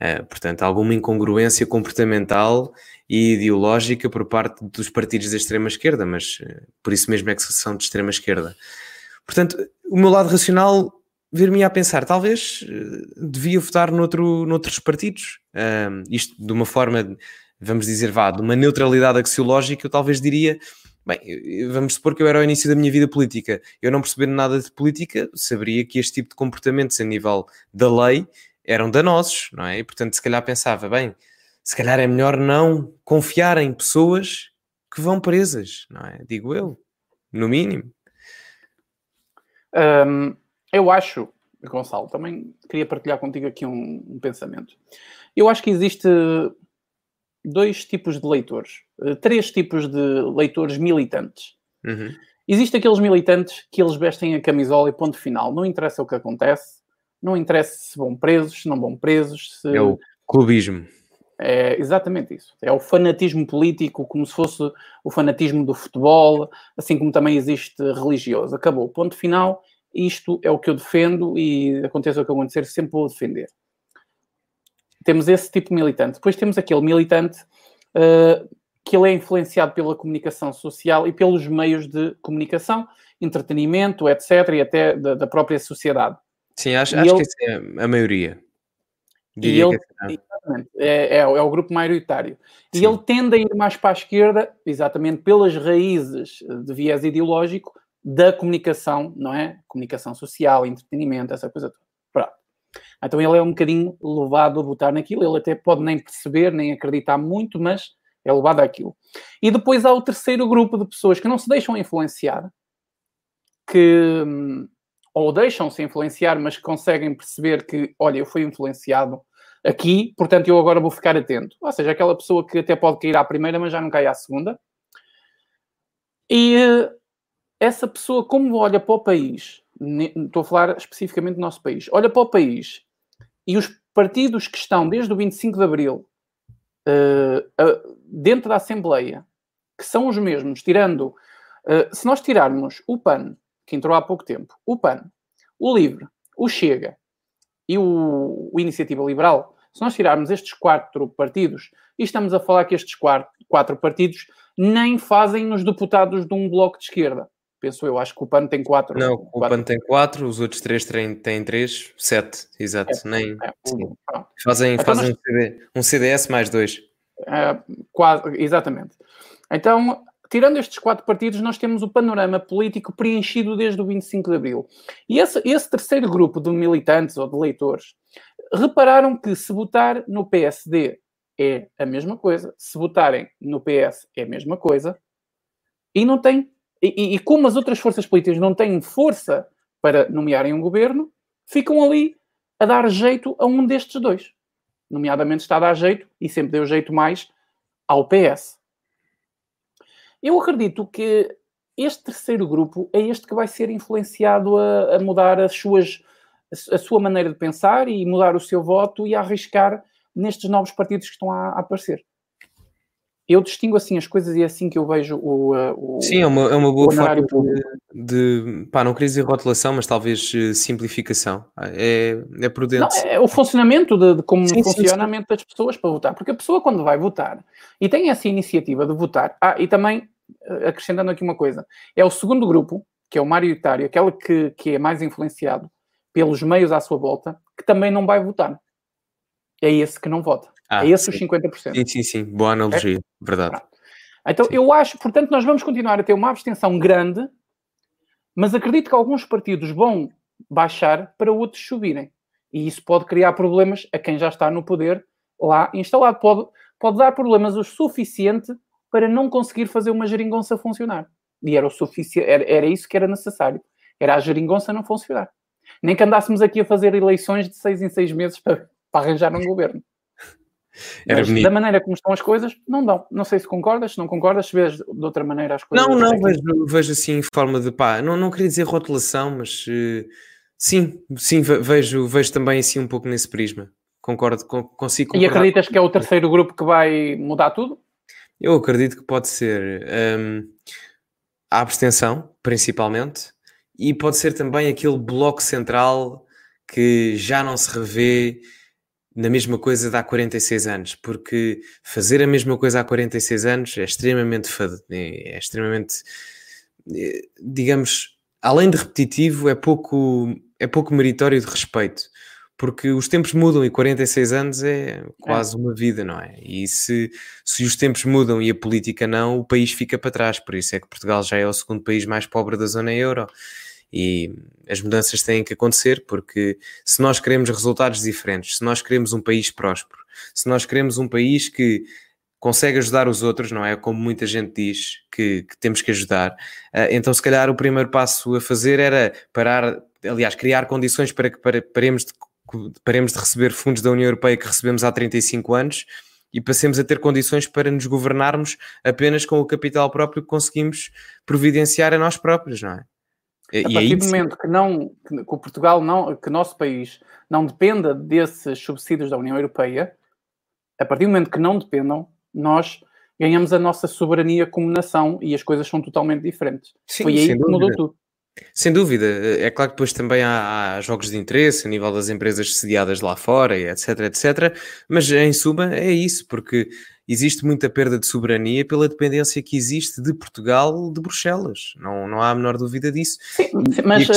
Uh, portanto, alguma incongruência comportamental e ideológica por parte dos partidos da extrema-esquerda, mas uh, por isso mesmo é que são de extrema-esquerda. Portanto, o meu lado racional ver-me a pensar, talvez uh, devia votar noutro, noutros partidos. isto de uma forma, vamos dizer, vá, de uma neutralidade axiológica, eu talvez diria Bem, vamos supor que eu era ao início da minha vida política. Eu não percebendo nada de política, saberia que este tipo de comportamentos a nível da lei eram danosos, não é? E portanto, se calhar pensava, bem, se calhar é melhor não confiar em pessoas que vão presas, não é? Digo eu, no mínimo. Eu acho, Gonçalo, também queria partilhar contigo aqui um, um pensamento. Eu acho que existe dois tipos de leitores, uh, três tipos de leitores militantes. Uhum. Existem aqueles militantes que eles vestem a camisola e ponto final. Não interessa o que acontece, não interessa se vão presos, se não vão presos. Se... É o clubismo. É exatamente isso. É o fanatismo político, como se fosse o fanatismo do futebol, assim como também existe religioso. Acabou. Ponto final. Isto é o que eu defendo e aconteça o que acontecer, sempre vou defender temos esse tipo de militante. Depois temos aquele militante uh, que ele é influenciado pela comunicação social e pelos meios de comunicação, entretenimento, etc., e até da, da própria sociedade. Sim, acho, acho ele, que essa é a maioria. e ele, é, é, é, o grupo maioritário. Sim. E ele tende a ir mais para a esquerda, exatamente pelas raízes de viés ideológico da comunicação, não é? Comunicação social, entretenimento, essa coisa toda. Então ele é um bocadinho levado a votar naquilo, ele até pode nem perceber, nem acreditar muito, mas é levado àquilo. E depois há o terceiro grupo de pessoas que não se deixam influenciar, que ou deixam-se influenciar, mas conseguem perceber que, olha, eu fui influenciado aqui, portanto eu agora vou ficar atento. Ou seja, aquela pessoa que até pode cair à primeira, mas já não cai à segunda. E eh, essa pessoa, como olha para o país, estou a falar especificamente do nosso país, olha para o país e os partidos que estão desde o 25 de Abril uh, uh, dentro da Assembleia, que são os mesmos, tirando, uh, se nós tirarmos o PAN, que entrou há pouco tempo, o PAN, o LIVRE, o Chega e o, o Iniciativa Liberal, se nós tirarmos estes quatro partidos, e estamos a falar que estes quatro, quatro partidos nem fazem os deputados de um bloco de esquerda penso eu. Acho que o PAN tem quatro. Não, quatro. o PAN tem quatro, os outros três têm, têm três, sete, exato. É, Nem, é, fazem então fazem nós... um, CD, um, CDS mais dois. É, quase, exatamente. Então, tirando estes quatro partidos, nós temos o panorama político preenchido desde o 25 de Abril. E esse, esse terceiro grupo de militantes ou de leitores repararam que se votar no PSD é a mesma coisa, se votarem no PS é a mesma coisa, e não tem e, e, como as outras forças políticas não têm força para nomearem um governo, ficam ali a dar jeito a um destes dois. Nomeadamente está a dar jeito, e sempre deu jeito mais, ao PS. Eu acredito que este terceiro grupo é este que vai ser influenciado a, a mudar as suas, a sua maneira de pensar e mudar o seu voto e a arriscar nestes novos partidos que estão a, a aparecer eu distingo assim as coisas e é assim que eu vejo o. o Sim, é uma, é uma boa forma de, de, pá, não queria dizer rotulação, mas talvez eh, simplificação. É, é prudente. Não, é o funcionamento de, de como sim, funciona sim, sim. das pessoas para votar. Porque a pessoa, quando vai votar e tem essa iniciativa de votar, ah, e também eh, acrescentando aqui uma coisa, é o segundo grupo, que é o maioritário, aquele que, que é mais influenciado pelos meios à sua volta, que também não vai votar. É esse que não vota. Ah, é esse sim. os 50%. Sim, sim, sim. Boa analogia. É? Verdade. Pronto. Então, sim. eu acho, portanto, nós vamos continuar a ter uma abstenção grande, mas acredito que alguns partidos vão baixar para outros subirem. E isso pode criar problemas a quem já está no poder lá instalado. Pode, pode dar problemas o suficiente para não conseguir fazer uma geringonça funcionar. E era, o sufici era, era isso que era necessário. Era a geringonça não funcionar. Nem que andássemos aqui a fazer eleições de seis em seis meses para, para arranjar um governo. Era Mas, da maneira como estão as coisas, não dão. Não sei se concordas, se não concordas, se vês de outra maneira as coisas. Não, não, vejo, vejo assim em forma de pá, não, não queria dizer rotulação, mas uh, sim, sim, vejo, vejo também assim um pouco nesse prisma. Concordo, consigo concordar. E acreditas que é o terceiro grupo que vai mudar tudo? Eu acredito que pode ser um, a abstenção, principalmente, e pode ser também aquele bloco central que já não se revê na mesma coisa de há 46 anos, porque fazer a mesma coisa há 46 anos é extremamente é, é extremamente é, digamos, além de repetitivo, é pouco é pouco meritório de respeito, porque os tempos mudam e 46 anos é quase é. uma vida, não é? E se, se os tempos mudam e a política não, o país fica para trás, por isso é que Portugal já é o segundo país mais pobre da zona euro e as mudanças têm que acontecer porque se nós queremos resultados diferentes, se nós queremos um país próspero, se nós queremos um país que consegue ajudar os outros, não é? Como muita gente diz que, que temos que ajudar, uh, então se calhar o primeiro passo a fazer era parar, aliás, criar condições para que paremos, de, paremos de receber fundos da União Europeia que recebemos há 35 anos e passemos a ter condições para nos governarmos apenas com o capital próprio que conseguimos providenciar a nós próprios, não é? A partir do momento que não que, que o Portugal não, que o nosso país não dependa desses subsídios da União Europeia, a partir do momento que não dependam, nós ganhamos a nossa soberania como nação e as coisas são totalmente diferentes. Sim, Foi aí que mudou tudo. Sem dúvida, é claro que depois também há, há, jogos de interesse a nível das empresas sediadas lá fora, etc, etc, mas em suma é isso, porque existe muita perda de soberania pela dependência que existe de Portugal de Bruxelas. Não, não há a menor dúvida disso. Sim, mas.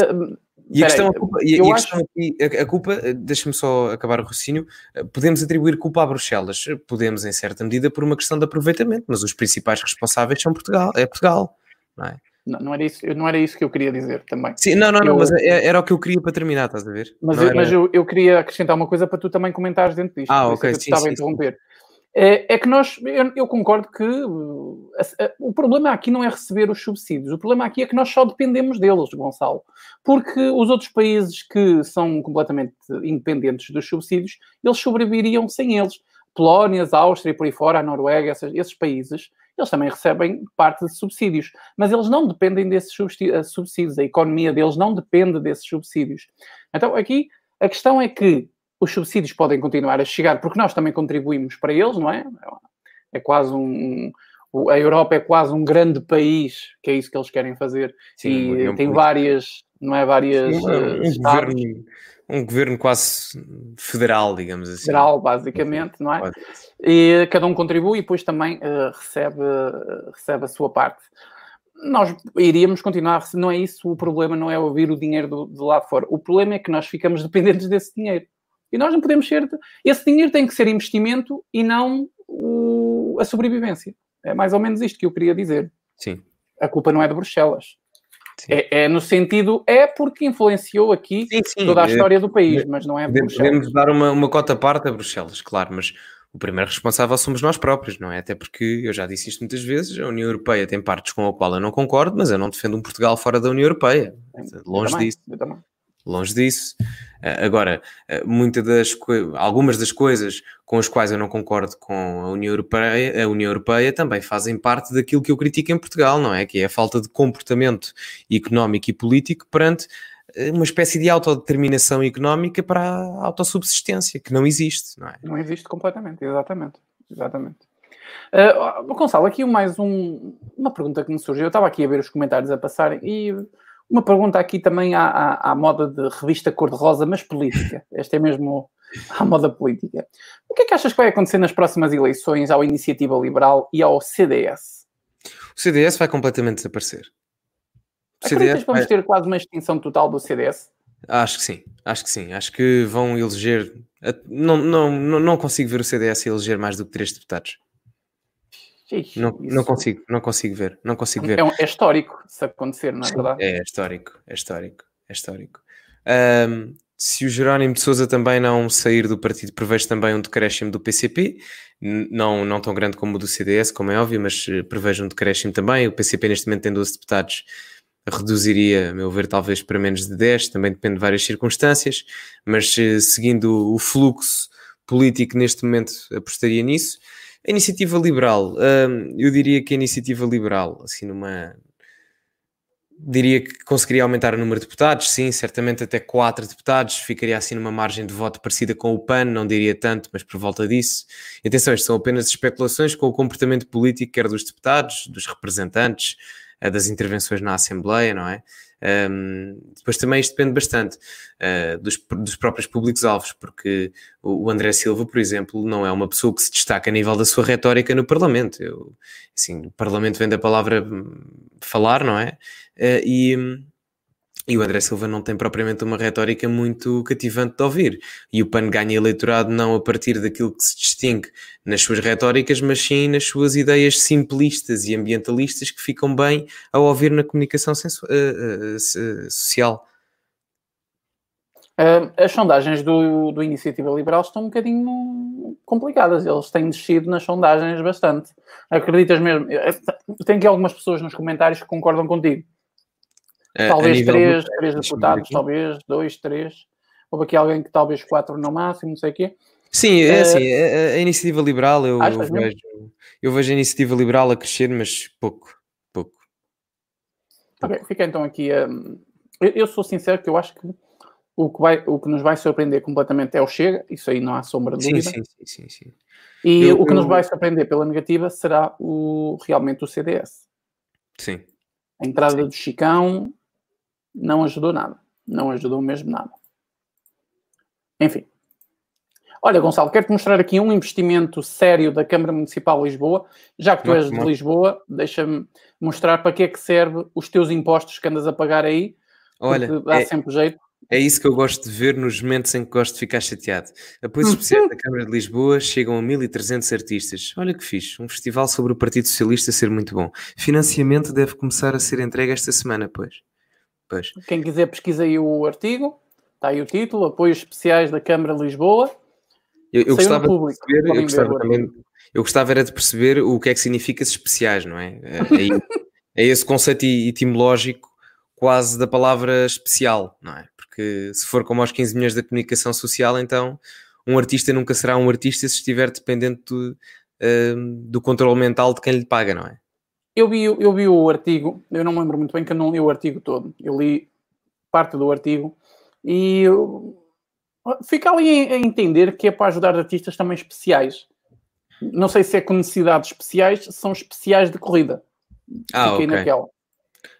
E a questão, a culpa, e, a, questão aqui, a, a culpa, deixa-me só acabar o raciocínio, podemos atribuir culpa a Bruxelas, podemos em certa medida por uma questão de aproveitamento, mas os principais responsáveis são Portugal, é Portugal, não é? Não, não, era isso, não era isso que eu queria dizer também. Sim, não, não, eu, não, mas é, era o que eu queria para terminar, estás a ver? Mas, eu, era... mas eu, eu, queria acrescentar uma coisa para tu também comentares dentro disto. Ah, ok. Sim, estava sim, a interromper. Sim. É, é, que nós, eu, eu concordo que uh, o problema aqui não é receber os subsídios, o problema aqui é que nós só dependemos deles, Gonçalo. Porque os outros países que são completamente independentes dos subsídios, eles sobreviveriam sem eles. Polónia, Áustria e por aí fora, a Noruega, esses países, eles também recebem parte de subsídios, mas eles não dependem desses eh, subsídios, a economia deles não depende desses subsídios. Então, aqui a questão é que os subsídios podem continuar a chegar, porque nós também contribuímos para eles, não é? É quase um. a Europa é quase um grande país, que é isso que eles querem fazer. Sim, e é um tem várias, não é? Várias. Sim, um, um governo, um governo quase federal, digamos assim. Federal, basicamente, não é? E cada um contribui e depois também uh, recebe, uh, recebe a sua parte nós iríamos continuar, não é isso o problema, não é ouvir o dinheiro do, do lado fora. O problema é que nós ficamos dependentes desse dinheiro. E nós não podemos ser. Esse dinheiro tem que ser investimento e não o... a sobrevivência. É mais ou menos isto que eu queria dizer. Sim. A culpa não é de Bruxelas. É, é, no sentido, é porque influenciou aqui sim, sim. toda a é, história do país, mas não é Bruxelas. Podemos dar uma, uma cota parte a Bruxelas, claro, mas o primeiro responsável somos nós próprios, não é? Até porque eu já disse isto muitas vezes, a União Europeia tem partes com a qual eu não concordo, mas eu não defendo um Portugal fora da União Europeia. Longe disso. Longe disso. Eh, agora, eh, muitas das algumas das coisas com as quais eu não concordo com a União Europeia, a União Europeia também fazem parte daquilo que eu critico em Portugal, não é? Que é a falta de comportamento económico e político perante eh, uma espécie de autodeterminação económica para a autossubsistência, que não existe, não é? Não existe completamente, exatamente. Exatamente. Uh, Gonçalo, aqui mais um, uma pergunta que me surgiu. Eu estava aqui a ver os comentários a passarem e uma pergunta aqui também à, à, à moda de revista cor-de-rosa, mas política. Esta é mesmo à moda política. O que é que achas que vai acontecer nas próximas eleições ao Iniciativa Liberal e ao CDS? O CDS vai completamente desaparecer. O CDS que vamos vai... ter quase uma extinção total do CDS? Acho que sim, acho que sim. Acho que vão eleger. Não, não, não, não consigo ver o CDS eleger mais do que três deputados não, não consigo, não consigo ver, não consigo ver. É, um, é histórico se acontecer, não é verdade? É, é histórico, é histórico, é histórico. Um, se o Jerónimo de Souza também não sair do partido, prevejo também um decréscimo do PCP, não, não tão grande como o do CDS, como é óbvio, mas eh, prevejo um decréscimo também. O PCP neste momento tem 12 deputados, reduziria, a meu ver, talvez para menos de 10, também depende de várias circunstâncias, mas eh, seguindo o fluxo político neste momento, apostaria nisso. A iniciativa liberal, eu diria que a iniciativa liberal, assim numa, diria que conseguiria aumentar o número de deputados, sim, certamente até quatro deputados, ficaria assim numa margem de voto parecida com o PAN, não diria tanto, mas por volta disso. E atenção, isto são apenas especulações com o comportamento político, quer dos deputados, dos representantes, eh, das intervenções na Assembleia, não é? Um, depois também isto depende bastante uh, dos, dos, próprios públicos-alvos, porque o, André Silva, por exemplo, não é uma pessoa que se destaca a nível da sua retórica no Parlamento. Eu, assim, o Parlamento vem da palavra hum, falar, não é? Uh, e, e o André Silva não tem propriamente uma retórica muito cativante de ouvir. E o PAN ganha eleitorado não a partir daquilo que se distingue nas suas retóricas, mas sim nas suas ideias simplistas e ambientalistas que ficam bem ao ouvir na comunicação uh, uh, uh, social. as sondagens do, do Iniciativa Liberal estão um bocadinho complicadas. Eles têm descido nas sondagens bastante. Acreditas mesmo? Tem aqui algumas pessoas nos comentários que concordam contigo. Talvez três, do... três deputados, talvez dois, três. Houve aqui alguém que talvez quatro no máximo, não sei o quê. Sim, é uh, assim, a, a, iniciativa liberal, eu, eu vejo, eu vejo a iniciativa liberal a crescer, mas pouco, pouco. Ok, fica então aqui. Um, eu, eu, sou sincero que eu acho que o que, vai, o que nos vai surpreender completamente é o Chega, isso aí não há sombra de dúvida. Sim, sim, sim, sim. E eu, o que nos vai surpreender pela negativa será o, realmente o CDS. Sim. A entrada sim. do Chicão, não ajudou nada. Não ajudou mesmo nada. Enfim. Olha, Gonçalo, quero-te mostrar aqui um investimento sério da Câmara Municipal de Lisboa. Já que tu és de Lisboa, deixa-me mostrar para que é que serve os teus impostos que andas a pagar aí. Olha, dá é, sempre jeito. É isso que eu gosto de ver nos momentos em que gosto de ficar chateado. Apoios especiais da Câmara de Lisboa chegam a 1.300 artistas. Olha que fixe, um festival sobre o Partido Socialista ser muito bom. Financiamento deve começar a ser entregue esta semana, pois. Pois. Quem quiser pesquisa aí o artigo, está aí o título, apoios especiais da Câmara de Lisboa. Eu, eu gostava público, de perceber, eu gostava, também, eu gostava era de perceber o que é que significa especiais, não é? É, é esse conceito etimológico quase da palavra especial, não é? Porque se for como aos 15 milhões da comunicação social, então um artista nunca será um artista se estiver dependente do, uh, do controle mental de quem lhe paga, não é? Eu vi, eu vi o artigo, eu não me lembro muito bem que eu não li o artigo todo. Eu li parte do artigo e fica ali a entender que é para ajudar artistas também especiais. Não sei se é com necessidades especiais, são especiais de corrida. Ah, Fiquei ok. naquela.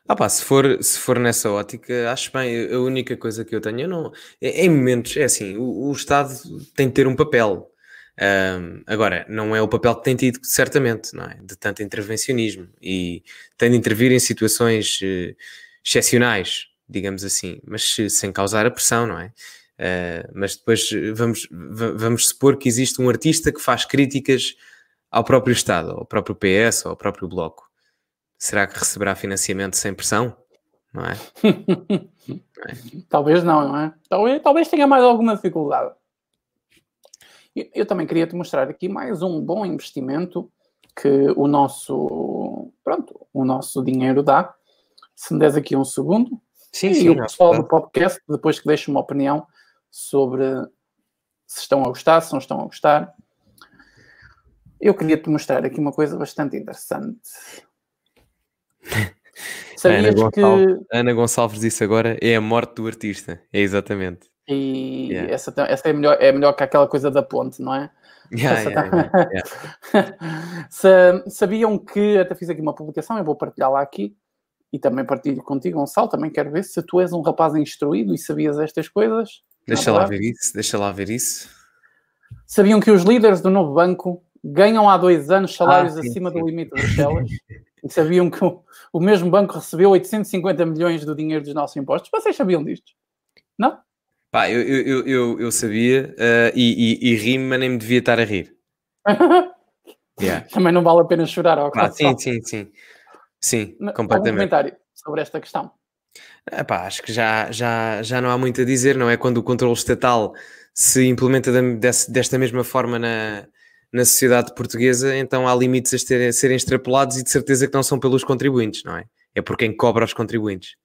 Ah pá, se for, se for nessa ótica, acho bem, a única coisa que eu tenho, eu não, em momentos, é assim, o, o Estado tem de ter um papel, um, agora, não é o papel que tem tido, certamente, não é? De tanto intervencionismo e tem de intervir em situações uh, excepcionais, digamos assim, mas sem causar a pressão, não é? Uh, mas depois eh, vamos, vamos supor que existe um artista que faz críticas ao próprio Estado, ao próprio PS, ou ao próprio Bloco. Será que receberá financiamento sem pressão? Não é? não é? Talvez não, não é? Talvez, talvez tenha mais alguma dificuldade. Eu também queria te mostrar aqui mais um bom investimento que o nosso, pronto, o nosso dinheiro dá. Se me des aqui um segundo. Sim, e sim. o pessoal do podcast, depois que deixe uma opinião sobre se estão a gostar, se não estão a gostar. Eu queria te mostrar aqui uma coisa bastante interessante. Sabias Ana Gonçalves, que... Ana Gonçalves disse agora é a morte do artista. É exatamente. E yeah. essa, essa é, melhor, é melhor que aquela coisa da ponte, não é? Yeah, yeah, Sabiam que, até fiz aqui uma publicação, eu vou partilhar lá aqui, e também partilho contigo, Gonçalo, também quero ver se tu és um rapaz instruído e sabias estas coisas. Deixa lá ver isso, deixa lá ver isso. Sabiam que os líderes do novo banco ganham há dois anos salários ah, sim, acima sim. do limite das celas? e sabiam que o, o mesmo banco recebeu 850 milhões do dinheiro dos nossos impostos? Vocês sabiam disto? Não? Pá, eu, eu, eu, eu sabia uh, e, e, e ri-me, mas nem me devia estar a rir. yeah. Também não vale a pena chorar ao ah, Sim, sim, sim. Sim, completamente. Algum comentário sobre esta questão? Epá, acho que já, já, já não há muito a dizer, não é? Quando o controle estatal se implementa desta mesma forma na, na sociedade portuguesa, então há limites a, ter, a serem extrapolados e de certeza que não são pelos contribuintes, não é? É por quem cobra os contribuintes.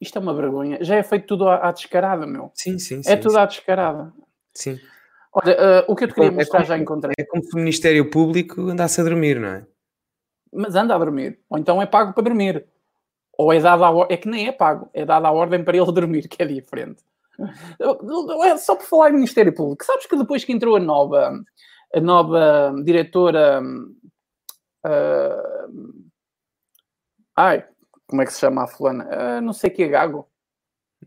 Isto é uma vergonha. Já é feito tudo à, à descarada, meu. Sim, sim, É sim, tudo sim. à descarada. Sim. Olha, eh, o que eu te queria É mostrar como- já encontrei. É como se o Ministério Público andasse a dormir, não é? Mas anda a dormir. Ou então é pago para dormir. Ou é dado a É que nem é pago. É dada a ordem para ele dormir, que é diferente. É Só por falar em Ministério Público. Sabes que depois que entrou a nova, a nova diretora... ah, ai, como é que se chama a fulana? Ah, não sei que é Gago.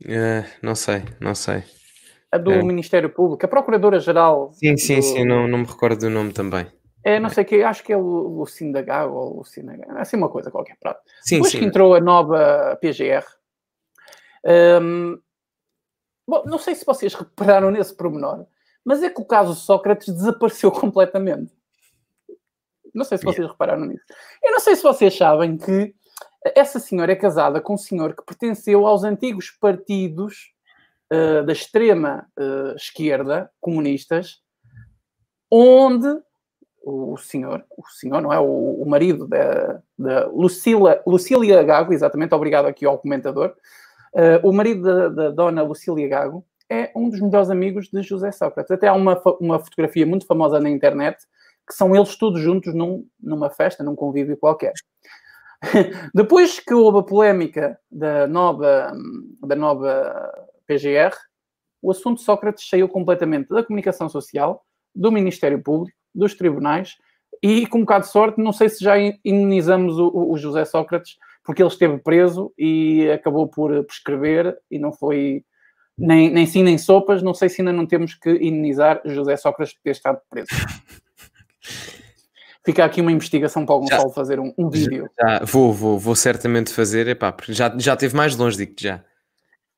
Eh, não sei, não sei. A do É. Ministério Público. A Procuradora-Geral... Sim, sim, do- sim, não, não me recordo do nome também. É, não sei que, acho que é o Lucinda Gago ou Lucina Gago. Assim uma coisa qualquer. Sim, Depois sim. que entrou a nova PGR, hum, bom, não sei se vocês repararam nesse pormenor, mas é que o caso Sócrates desapareceu completamente. Não sei se vocês repararam nisso. Eu não sei se vocês sabem que essa senhora é casada com um senhor que pertenceu aos antigos partidos eh, da extrema eh, esquerda, comunistas, onde o senhor, o senhor, não é? O, o marido da, Lucília Gago, exatamente, obrigado aqui ao comentador. Eh, o marido da, da dona Lucília Gago é um dos melhores amigos de José Sócrates. Até há uma, uma fotografia muito famosa na internet que são eles todos juntos num- numa festa, num convívio qualquer. Depois que houve a polémica da nova, da nova PGR, o assunto Sócrates saiu completamente da comunicação social, do Ministério Público, dos tribunais e, com um bocado de sorte, não sei se já imunizamos o, o- José Sócrates, porque ele esteve preso e acabou por prescrever e não foi nem, nem sim nem sopas. Não sei se ainda não temos que imunizar José Sócrates por ter estado preso. Fica aqui uma investigação para o Já- Gonçalo fazer um, um vídeo. Já, vou, vou, vou certamente fazer, epá, porque já, já teve mais longe, digo-te já.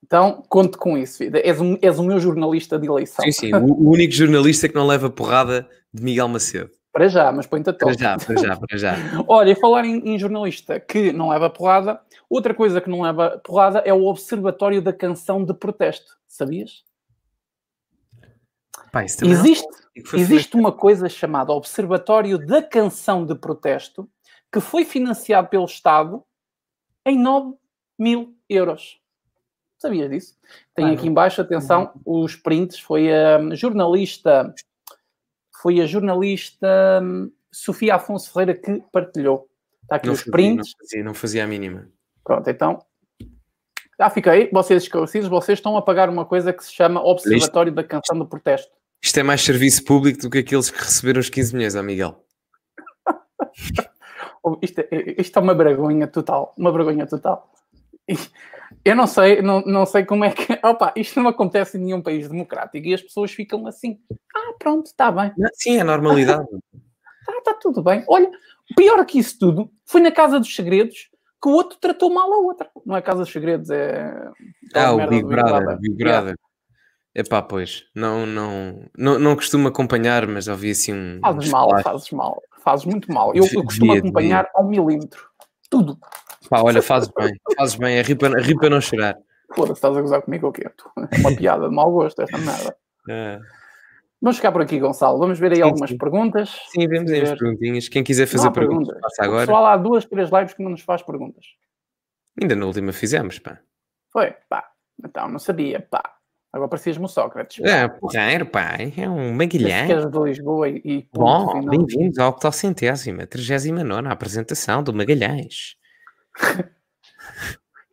Então, conte com isso, vida. És, um- és o meu jornalista de eleição. Sim, sim, o, único jornalista que não leva porrada de Miguel Macedo. Para já, mas põe-te a Para toque. já, para já, para já. Olha, e falar em, em jornalista que não leva porrada, outra coisa que não leva porrada é o Observatório da Canção de Protesto. Sabias? Pá, Existe, que existe uma coisa chamada Observatório da Canção de Protesto que foi financiado pelo Estado em 9 mil euros. Sabias disso? Tem aqui embaixo, atenção, os prints. Foi a jornalista, foi a jornalista hum, Sofia Afonso Ferreira que partilhou. Está aqui Não os fazia, prints. não, fazia, não fazia a mínima. Pronto, então. Já fiquei, vocês esclarecidos, vocês estão a pagar uma coisa que se chama Observatório da Canção de Protesto. Isto é mais serviço público do que aqueles que receberam os 15 milhões, ó Miguel. Oh, Isto é, isto é uma vergonha total, uma vergonha total. Eu não sei, não, não sei como é que. Opa, isto não acontece em nenhum país democrático e as pessoas ficam assim. Ah, pronto, está bem, Sim, é normalidade. está tá tudo bem. Olha, pior que isso tudo foi na Casa dos Segredos que o outro tratou mal a outra. Não é Casa dos Segredos, é. ah, o Big Brother, Big. Brother. Epá, pois, não, não, não, não costumo acompanhar, mas ouvi assim um... Fazes mal, fazes mal, fazes muito mal. Eu, eu costumo Devia, acompanhar ao milímetro. Tudo. Pá, olha, fazes bem, fazes bem, é rir para, rir para não chorar. Foda-se, estás a gozar comigo ou quê? É uma piada de mau gosto esta merda. Ah, Vamos ficar por aqui, Gonçalo. Vamos ver aí Sim, algumas sim. perguntas. sim, vemos aí as perguntinhas. Quem quiser fazer perguntas, perguntas. faça agora. pessoal há duas, três lives que não nos faz perguntas. Ainda na última fizemos, pá. Foi, pá. Então, não sabia, pá. Agora parecias-me o Sócrates. É, porreiro, pá, é um maguilhão. que és de Lisboa e, e Bom, bem-vindos ao octocentésima, 39 apresentação do Magalhães.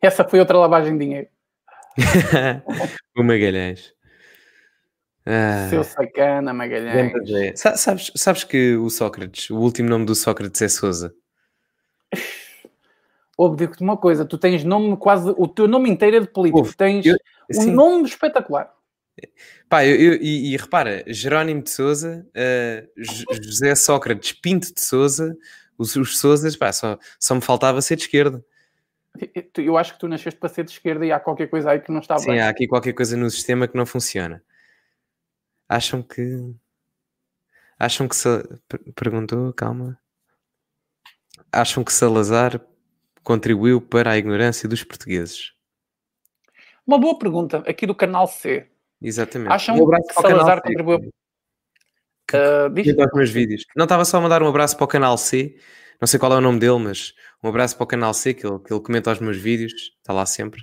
Essa foi outra lavagem de dinheiro. o Magalhães. Ah, Seu sacana, Magalhães. sabes, sabes que o Sócrates, o último nome do Sócrates é Souza? Ouve, digo-te uma coisa. Tu tens nome quase... O teu nome inteiro é de político. Ouve, tens eu- um Sim. nome espetacular. Pá, eu, eu- e, e repara, Jerónimo de Souza, J- José Sócrates Pinto de Souza, os, os Souzas, pá, só, só me faltava ser de esquerda. Eu acho que tu nasceste para ser de esquerda e há qualquer coisa aí que não está Sim, bem. há aqui qualquer coisa no sistema que não funciona. Acham que. Acham que. Sa- Perguntou, calma. Acham que Salazar contribuiu para a ignorância dos portugueses? Uma boa pergunta, aqui do canal C. Exatamente. Acham um que Salazar contribuiu? Que, uh, diz... aos meus vídeos. Não, estava só a mandar um abraço para o canal C. Não sei qual é o nome dele, mas um abraço para o canal C, que ele, que ele comenta aos meus vídeos. Está lá sempre.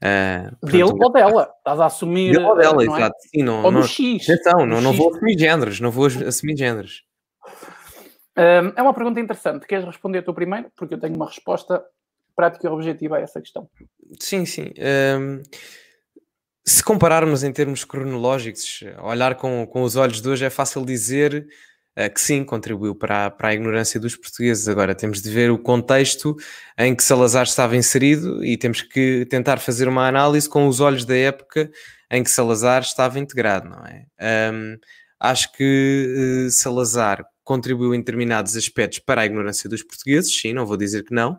Uh, dele ou dela? Estás a assumir. Dele ou dela, não é? exato. Sim, não, ou não, do X. Atenção, não, não vou assumir géneros, não vou assumir géneros. Um, é uma pergunta interessante. Queres responder tu primeiro? Porque eu tenho uma resposta prática e objetiva a essa questão. Sim, sim. Um, se compararmos em termos cronológicos, olhar com, com os olhos de hoje, é fácil dizer uh, que sim, contribuiu para para a ignorância dos portugueses. Agora temos de ver o contexto em que Salazar estava inserido e temos que tentar fazer uma análise com os olhos da época em que Salazar estava integrado, não é? Um, acho que uh, Salazar contribuiu em determinados aspectos para a ignorância dos portugueses, sim, não vou dizer que não,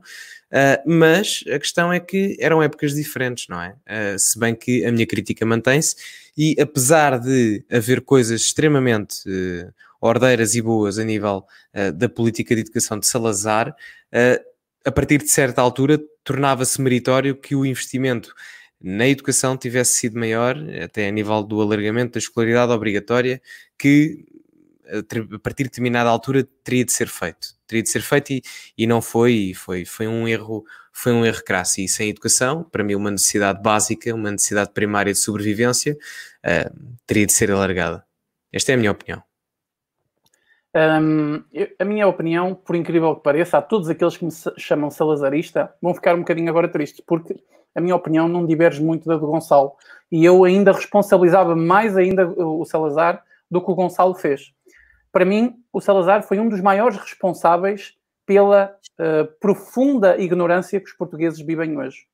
uh, mas a questão é que eram épocas diferentes, não é? Uh, se bem que a minha crítica mantém-se, e apesar de haver coisas extremamente uh, ordeiras e boas a nível da política de educação de Salazar, a partir de certa altura tornava-se meritório que o investimento na educação tivesse sido maior, até a nível do alargamento da escolaridade obrigatória, que a partir de determinada altura teria de ser feito. Teria de ser feito e, e não foi, e foi, foi um erro, foi um erro crasso. E sem educação, para mim, uma necessidade básica, uma necessidade primária de sobrevivência, uh, teria de ser alargada. Esta é a minha opinião. Um, a minha opinião, por incrível que pareça, a todos aqueles que me chamam salazarista vão ficar um bocadinho agora tristes, porque a minha opinião não diverge muito da do Gonçalo. E eu ainda responsabilizava mais ainda o Salazar do que o Gonçalo fez para mim, o Salazar foi um dos maiores responsáveis pela uh, profunda ignorância que os portugueses vivem hoje.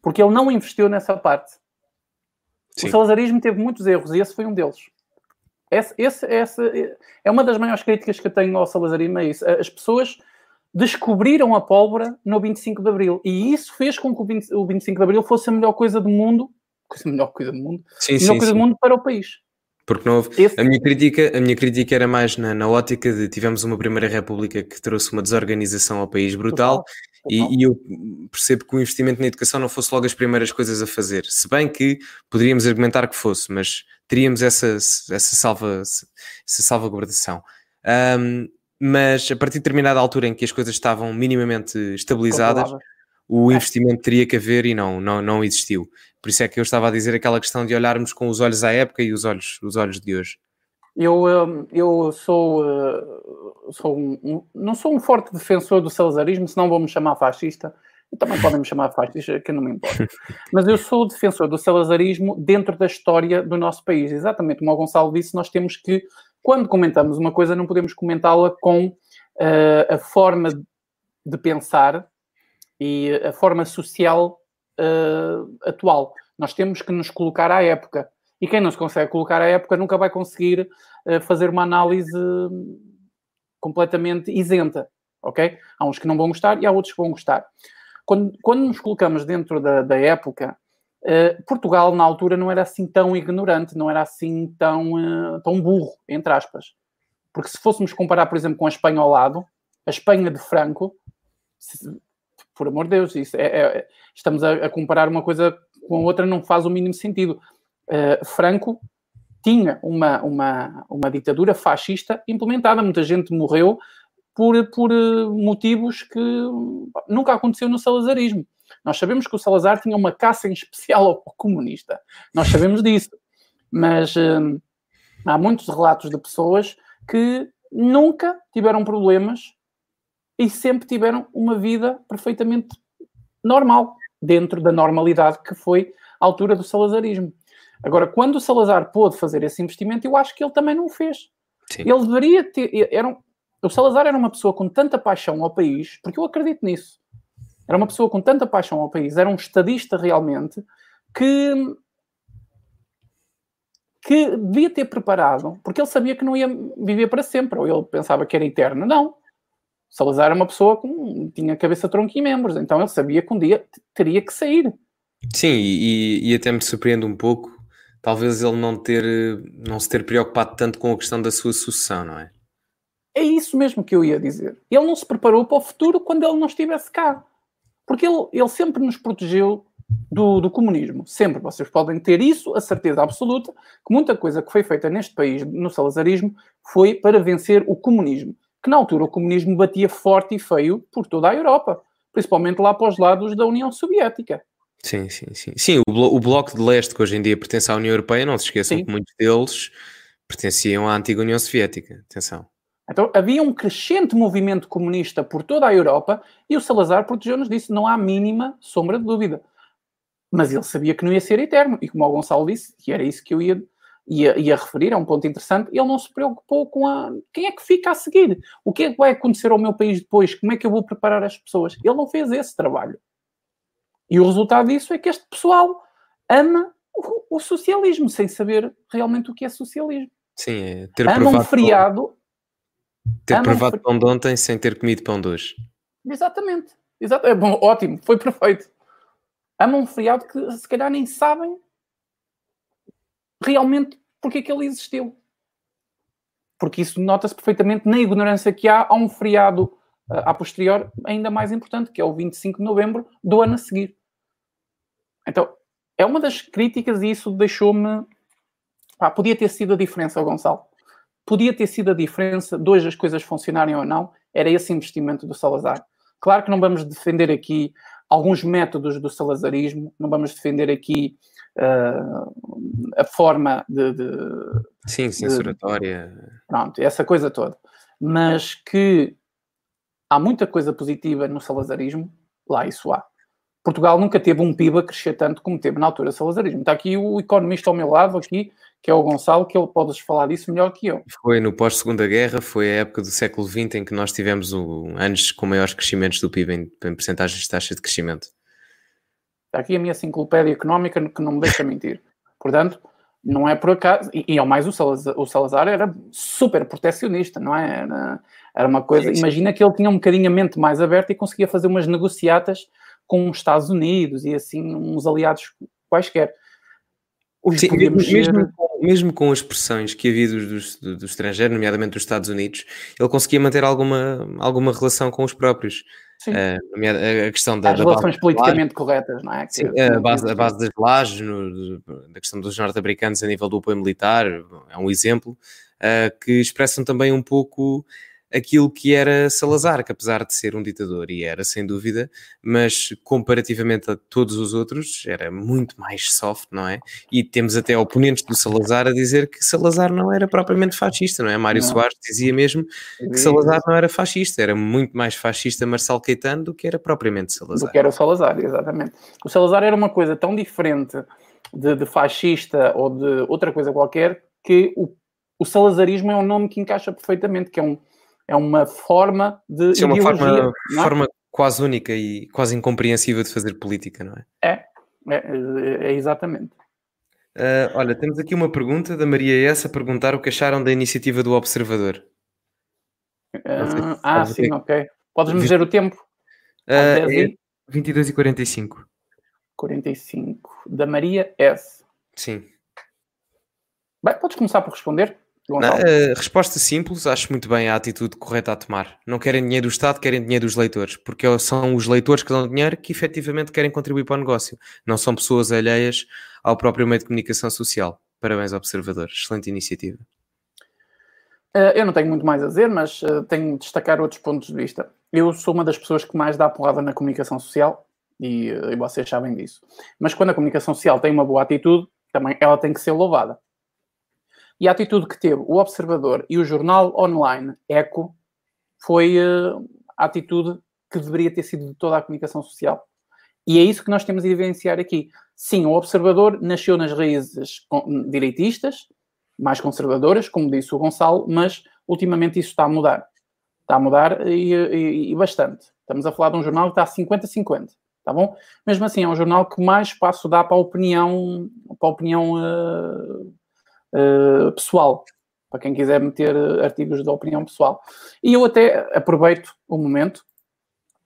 Porque ele não investiu nessa parte. Sim. O salazarismo teve muitos erros e esse foi um deles. Esse, esse, esse, é uma das maiores críticas que eu tenho ao salazarismo, é isso. As pessoas descobriram a pólvora no 25 de Abril e isso fez com que o, 20, o 25 de Abril fosse a melhor coisa do mundo, a melhor coisa do mundo, sim, a melhor sim, coisa sim. do mundo para o país. Porque não houve... Esse... a, minha crítica, a minha crítica era mais na, na, ótica de tivemos uma Primeira República que trouxe uma desorganização ao país brutal Total. E, e, eu percebo que o investimento na educação não fosse logo as primeiras coisas a fazer. Se bem que poderíamos argumentar que fosse, mas teríamos essa, essa, salva, essa salvaguardação. Um, mas a partir de determinada altura em que as coisas estavam minimamente estabilizadas, o é. investimento teria que haver e não, não, não existiu. Por isso é que eu estava a dizer aquela questão de olharmos com os olhos à época e os olhos, os olhos de hoje. Eu, hum, eu sou, uh, sou um, não sou um forte defensor do salazarismo, senão vou-me chamar fascista. E também podem me chamar fascista, que não me importa. Mas eu sou defensor do salazarismo dentro da história do nosso país. Exatamente como o Gonçalo disse, nós temos que, quando comentamos uma coisa, não podemos comentá-la com uh, a forma de pensar e a forma social uh, atual. Nós temos que nos colocar à época. E quem não se consegue colocar à época nunca vai conseguir uh, fazer uma análise completamente isenta, ok? Há uns que não vão gostar e há outros que vão gostar. Quando, quando nos colocamos dentro da, da época, uh, Portugal na altura não era assim tão ignorante, não era assim tão, uh, tão burro, entre aspas. Porque se fôssemos comparar, por exemplo, com a Espanha ao lado, a Espanha de Franco, por amor de Deus, isso é, é estamos a, a, comparar uma coisa com a outra, não faz o mínimo sentido. Uh, Franco tinha uma, uma, uma ditadura fascista implementada, muita gente morreu por, por uh, motivos que nunca aconteceu no salazarismo. Nós sabemos que o Salazar tinha uma caça em especial ao comunista, nós sabemos disso, mas uh, há muitos relatos de pessoas que nunca tiveram problemas e sempre tiveram uma vida perfeitamente normal, dentro da normalidade que foi a altura do salazarismo. Agora, quando o Salazar pôde fazer esse investimento, eu acho que ele também não o fez. Sim. Ele deveria ter. Era um, o Salazar era uma pessoa com tanta paixão ao país, porque eu acredito nisso. Era uma pessoa com tanta paixão ao país, era um estadista realmente, que que devia ter preparado, porque ele sabia que não ia viver para sempre, ou ele pensava que era eterno. Não. Salazar era uma pessoa que tinha cabeça, tronco e membros, então ele sabia que um dia teria que sair. Sim, e, e até me surpreende um pouco, talvez ele não, ter, não se ter preocupado tanto com a questão da sua sucessão, não é? É isso mesmo que eu ia dizer. Ele não se preparou para o futuro quando ele não estivesse cá. Porque ele, ele sempre nos protegeu do, do, comunismo. Sempre. Vocês podem ter isso, a certeza absoluta, que muita coisa que foi feita neste país, no salazarismo, foi para vencer o comunismo. Que na altura o comunismo batia forte e feio por toda a Europa, principalmente lá para os lados da União Soviética. Sim, sim, sim. Sim, o, blo o Bloco de Leste, que hoje em dia pertence à União Europeia, não se esqueçam sim. que muitos deles pertenciam à antiga União Soviética. Atenção. Então havia um crescente movimento comunista por toda a Europa e o Salazar protegeu-nos disso, não há mínima sombra de dúvida. Mas ele sabia que não ia ser eterno, e como o Gonçalo disse, e era isso que eu ia, ia, ia referir, é um ponto interessante, ele não se preocupou com a quem é que fica a seguir, o que é que vai acontecer ao meu país depois, como é que eu vou preparar as pessoas. Ele não fez esse trabalho. E o resultado disso é que este pessoal ama o, o socialismo, sem saber realmente o que é socialismo. Sim, é ter ama um feriado. Ter provado um pão de ontem sem ter comido pão de hoje. Exatamente. Exato. É bom, ótimo, foi perfeito. Ama um feriado que se calhar nem sabem realmente porque é que ele existiu. Porque isso nota-se perfeitamente na ignorância que há a um feriado a posterior ainda mais importante, que é o 25 de novembro do ano a seguir. Então, é uma das críticas e isso deixou-me. podia ter sido a diferença, Gonçalo. Podia ter sido a diferença de hoje as coisas funcionarem ou não, era esse investimento do Salazar. Claro que não vamos defender aqui alguns métodos do salazarismo, não vamos defender aqui uh, a forma de, de. Sim, censuratória. De, pronto, essa coisa toda. Mas que há muita coisa positiva no salazarismo, lá isso há. Portugal nunca teve um PIB a crescer tanto como teve na altura do salazarismo. Está aqui o economista ao meu lado, aqui, que é o Gonçalo, que ele pode falar disso melhor que eu. Foi no pós-segunda guerra, foi a época do século XX em que nós tivemos o, anos com maiores crescimentos do PIB em, em percentagens de taxa de crescimento. Está aqui a minha enciclopédia económica que não me deixa mentir. Portanto, não é por acaso, e, e ao mais o Salazar, o Salazar era super protecionista, não é? Era, era uma coisa, sim, imagina que ele tinha um bocadinho a mente mais aberta e conseguia fazer umas negociatas com os Estados Unidos e assim uns aliados quaisquer. Sim, mesmo, ser... mesmo, com as pressões que havia do, do, do, estrangeiro, nomeadamente dos Estados Unidos, ele conseguia manter alguma, alguma relação com os próprios. Uh, a questão da, As da relações politicamente corretas, não é? Sim, a, base, a base das lajes, no, da questão dos norte-americanos a nível do apoio militar, é um exemplo, uh, que expressam também um pouco aquilo que era Salazar, que apesar de ser um ditador, e era sem dúvida, mas comparativamente a todos os outros, era muito mais soft, não é? E temos até oponentes do Salazar a dizer que Salazar não era propriamente fascista, não é? Mário não. Soares dizia mesmo que Salazar não era fascista, era muito mais fascista Marcelo Caetano do que era propriamente Salazar. Do que era o Salazar, exatamente. O Salazar era uma coisa tão diferente de, de fascista ou de outra coisa qualquer que o, o salazarismo é um nome que encaixa perfeitamente, que é um é uma forma de Sim, uma forma, é? forma quase única e quase incompreensível de fazer política, não é? É, é, é exatamente. Uh, olha, temos aqui uma pergunta da Maria S a perguntar o que acharam da iniciativa do Observador. Uh, ah, sim, ter... ok. Podes-me dizer o tempo? Uh, é 22 e 45. 45. Da Maria S. Sim. Bem, podes começar por responder. Não, uh, resposta simples, acho muito bem a atitude correta a tomar. Não querem dinheiro do Estado, querem dinheiro dos leitores, porque são os leitores que dão dinheiro que efetivamente querem contribuir para o negócio. Não são pessoas alheias ao próprio meio de comunicação social. Parabéns, observador. Excelente iniciativa. Uh, eu não tenho muito mais a dizer, mas uh, tenho de destacar outros pontos de vista. Eu sou uma das pessoas que mais dá porrada na comunicação social e, e vocês sabem disso. Mas quando a comunicação social tem uma boa atitude, também ela tem que ser louvada. E a atitude que teve o Observador e o jornal online Eco foi uh, a atitude que deveria ter sido de toda a comunicação social. E é isso que nós temos de evidenciar aqui. Sim, o Observador nasceu nas raízes direitistas, mais conservadoras, como disse o Gonçalo, mas ultimamente isso está a mudar. Está a mudar e, e, e bastante. Estamos a falar de um jornal que está a 50-50, tá bom? Mesmo assim, é um jornal que mais espaço dá para a opinião, para a opinião uh, uh, pessoal, para quem quiser meter eh, artigos de opinião pessoal. E eu até aproveito o momento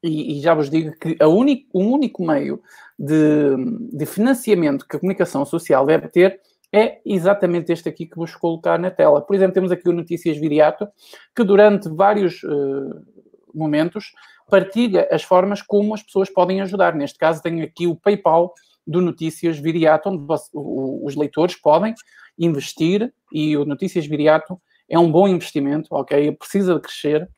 e, e já vos digo que a único, o único meio de, de financiamento que a comunicação social deve ter é exatamente este aqui que vos colocar na tela. Por exemplo, temos aqui o Notícias Viriato, que durante vários, uh, momentos, partilha as formas como as pessoas podem ajudar. Neste caso, tenho aqui o PayPal do Notícias Viriato, onde os leitores podem investir e o Notícias Viriato é um bom investimento, ok? Precisa de crescer.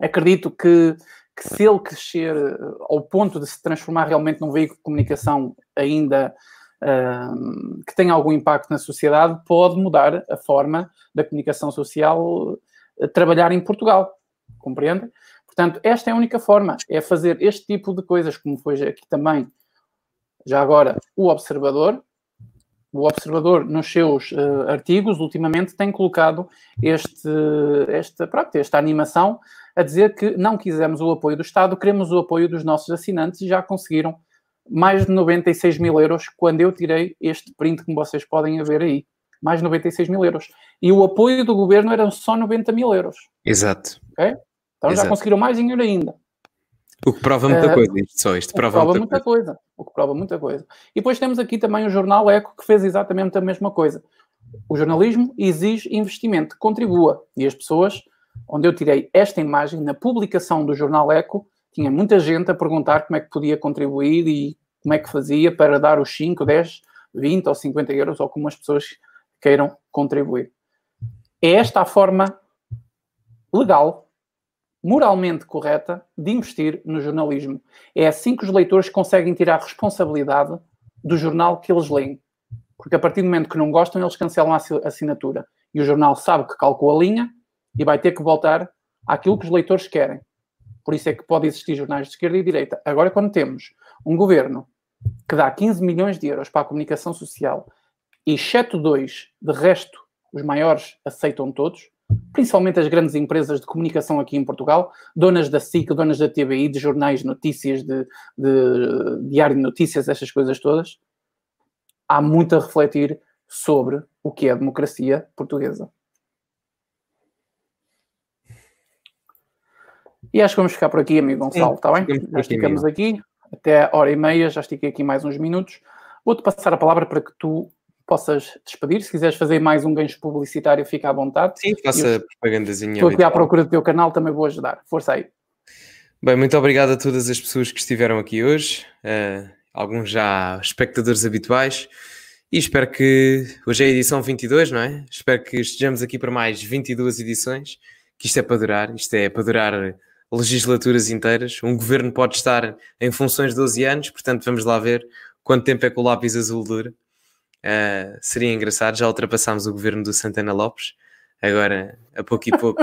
Acredito que, que se ele crescer eh, ao ponto de se transformar realmente num veículo de comunicação ainda uh, que tenha algum impacto na sociedade, pode mudar a forma da comunicação social uh, trabalhar em Portugal. Compreende? Portanto, esta é a única forma, é fazer este tipo de coisas, como foi aqui também, já agora, o Observador. O Observador, nos seus uh, artigos, ultimamente tem colocado este, esta, pronto, esta animação a dizer que não quisemos o apoio do Estado, queremos o apoio dos nossos assinantes e já conseguiram mais de 96 mil euros quando eu tirei este print que vocês podem ver aí. Mais de 96 mil euros. E o apoio do governo eram só 90 mil euros. Exato. Okay? Então Exato. já conseguiram mais dinheiro ainda. O que prova muita uh, coisa, isto só, isto prova, prova muita, muita coisa. coisa. O que prova muita coisa. E depois temos aqui também o jornal Eco, que fez exatamente a mesma coisa. O jornalismo exige investimento, contribua. E as pessoas, onde eu tirei esta imagem, na publicação do jornal Eco, tinha muita gente a perguntar como é que podia contribuir e como é que fazia para dar os 5, 10, 20 ou 50 euros, ou como as pessoas queiram contribuir. É esta a forma legal, moralmente correta, de investir no jornalismo. É assim que os leitores conseguem tirar responsabilidade do jornal que eles leem. Porque a partir do momento que não gostam, eles cancelam a assinatura. E o jornal sabe que calcou a linha e vai ter que voltar àquilo que os leitores querem. Por isso é que pode existir jornais de esquerda e direita. Agora, quando temos um governo que dá 15 milhões de euros para a comunicação social, e exceto dois, de resto, os maiores aceitam todos, principalmente as grandes empresas de comunicação aqui em Portugal, donas da SIC, donas da TBI, de jornais, notícias, de, de diário de notícias, essas coisas todas, há muito a refletir sobre o que é a democracia portuguesa. E acho que vamos ficar por aqui, amigo Gonçalo, está bem? Já ficamos aqui, até a hora e meia, já estiquei aqui mais uns minutos. Vou-te passar a palavra para que tu possas despedir. Se quiseres fazer mais um gancho publicitário, fica à vontade. Sim, faça propagandazinha. Estou aqui à procura do teu canal, também vou ajudar. Força aí. Bem, muito obrigado a todas as pessoas que estiveram aqui hoje, uh, alguns já espectadores habituais, e espero que hoje é a edição 22, não é? Espero que estejamos aqui para mais 22 edições, que isto é para durar, isto é para durar legislaturas inteiras. Um governo pode estar em funções de 12 anos, portanto, vamos lá ver quanto tempo é que o lápis azul dura. Uh, seria engraçado, já ultrapassámos o governo do Santana Lopes, agora a pouco e pouco.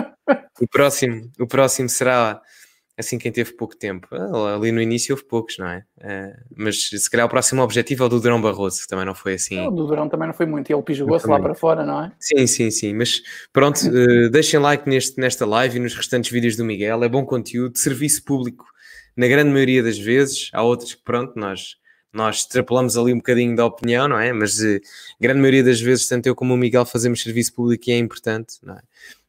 o, próximo, o próximo será assim quem teve pouco tempo. Ah, ali no início houve poucos, não é? Uh, mas se calhar o próximo objetivo é o do Durão Barroso, que também não foi assim. O do Durão também não foi muito, ele pisou-se lá para fora, não é? Sim, sim, sim. Mas pronto, uh, deixem like neste, nesta live e nos restantes vídeos do Miguel. É bom conteúdo, serviço público, na grande maioria das vezes. Há outros que, pronto, nós. Nós extrapolamos ali um bocadinho da opinião, não é? Mas uh, grande maioria das vezes, tanto eu como o Miguel fazemos serviço público e é importante, não é?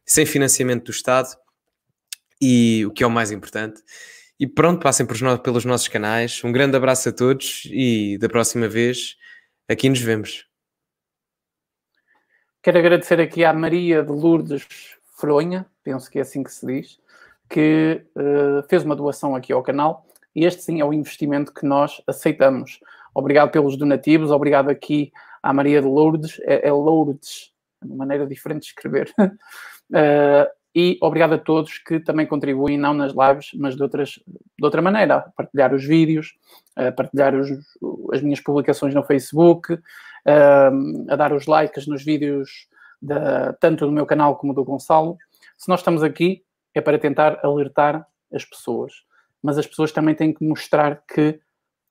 Sem financiamento do Estado, e o que é o mais importante. E pronto, passem pelos nossos canais. Um grande abraço a todos e da próxima vez aqui nos vemos. Quero agradecer aqui à Maria de Lourdes Fronha, penso que é assim que se diz, que uh, fez uma doação aqui ao canal. E este sim é o investimento que nós aceitamos. Obrigado pelos donativos, obrigado aqui à Maria de Lourdes, é, é Lourdes, é uma maneira diferente de escrever. Uh, e obrigado a todos que também contribuem, não nas lives, mas de, outras, de outra maneira, a partilhar os vídeos, a partilhar os, as minhas publicações no Facebook, a dar os likes nos vídeos da, tanto do meu canal como do Gonçalo. Se nós estamos aqui é para tentar alertar as pessoas, mas as pessoas também têm que mostrar que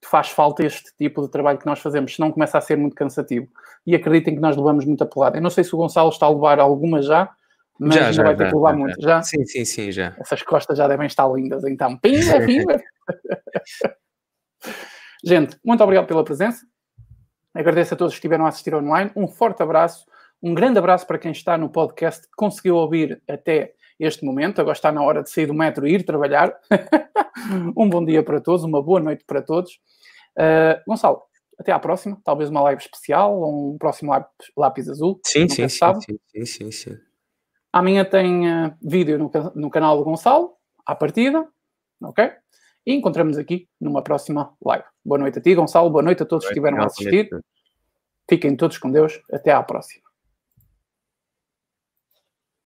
faz falta este tipo de trabalho que nós fazemos, senão começa a ser muito cansativo. E acreditem que nós levamos muita pelada. Eu não sei se o Gonçalo está a levar alguma já, mas já, já vai ter que levar muito. Já? Sim, sim, sim, já. Essas costas já devem estar lindas, então. Pimba, pimba. Gente, muito obrigado pela presença. Agradeço a todos que estiveram a assistir online. Um forte abraço. Um grande abraço para quem está no podcast, que conseguiu ouvir até este momento. Agora está na hora de sair do metro e ir trabalhar. um bom dia para todos, uma boa noite para todos. Uh, Gonçalo, até à próxima. Talvez uma live especial ou um próximo lápis, lápis azul. Sim, sim, sim, sim, sim, sim, sim. Amanhã tem uh, vídeo no, no, canal do Gonçalo, à partida, ok? E encontramos aqui numa próxima live. Boa noite a ti, Gonçalo. Boa noite a todos que estiveram a assistir. Fiquem todos com Deus. Até à próxima.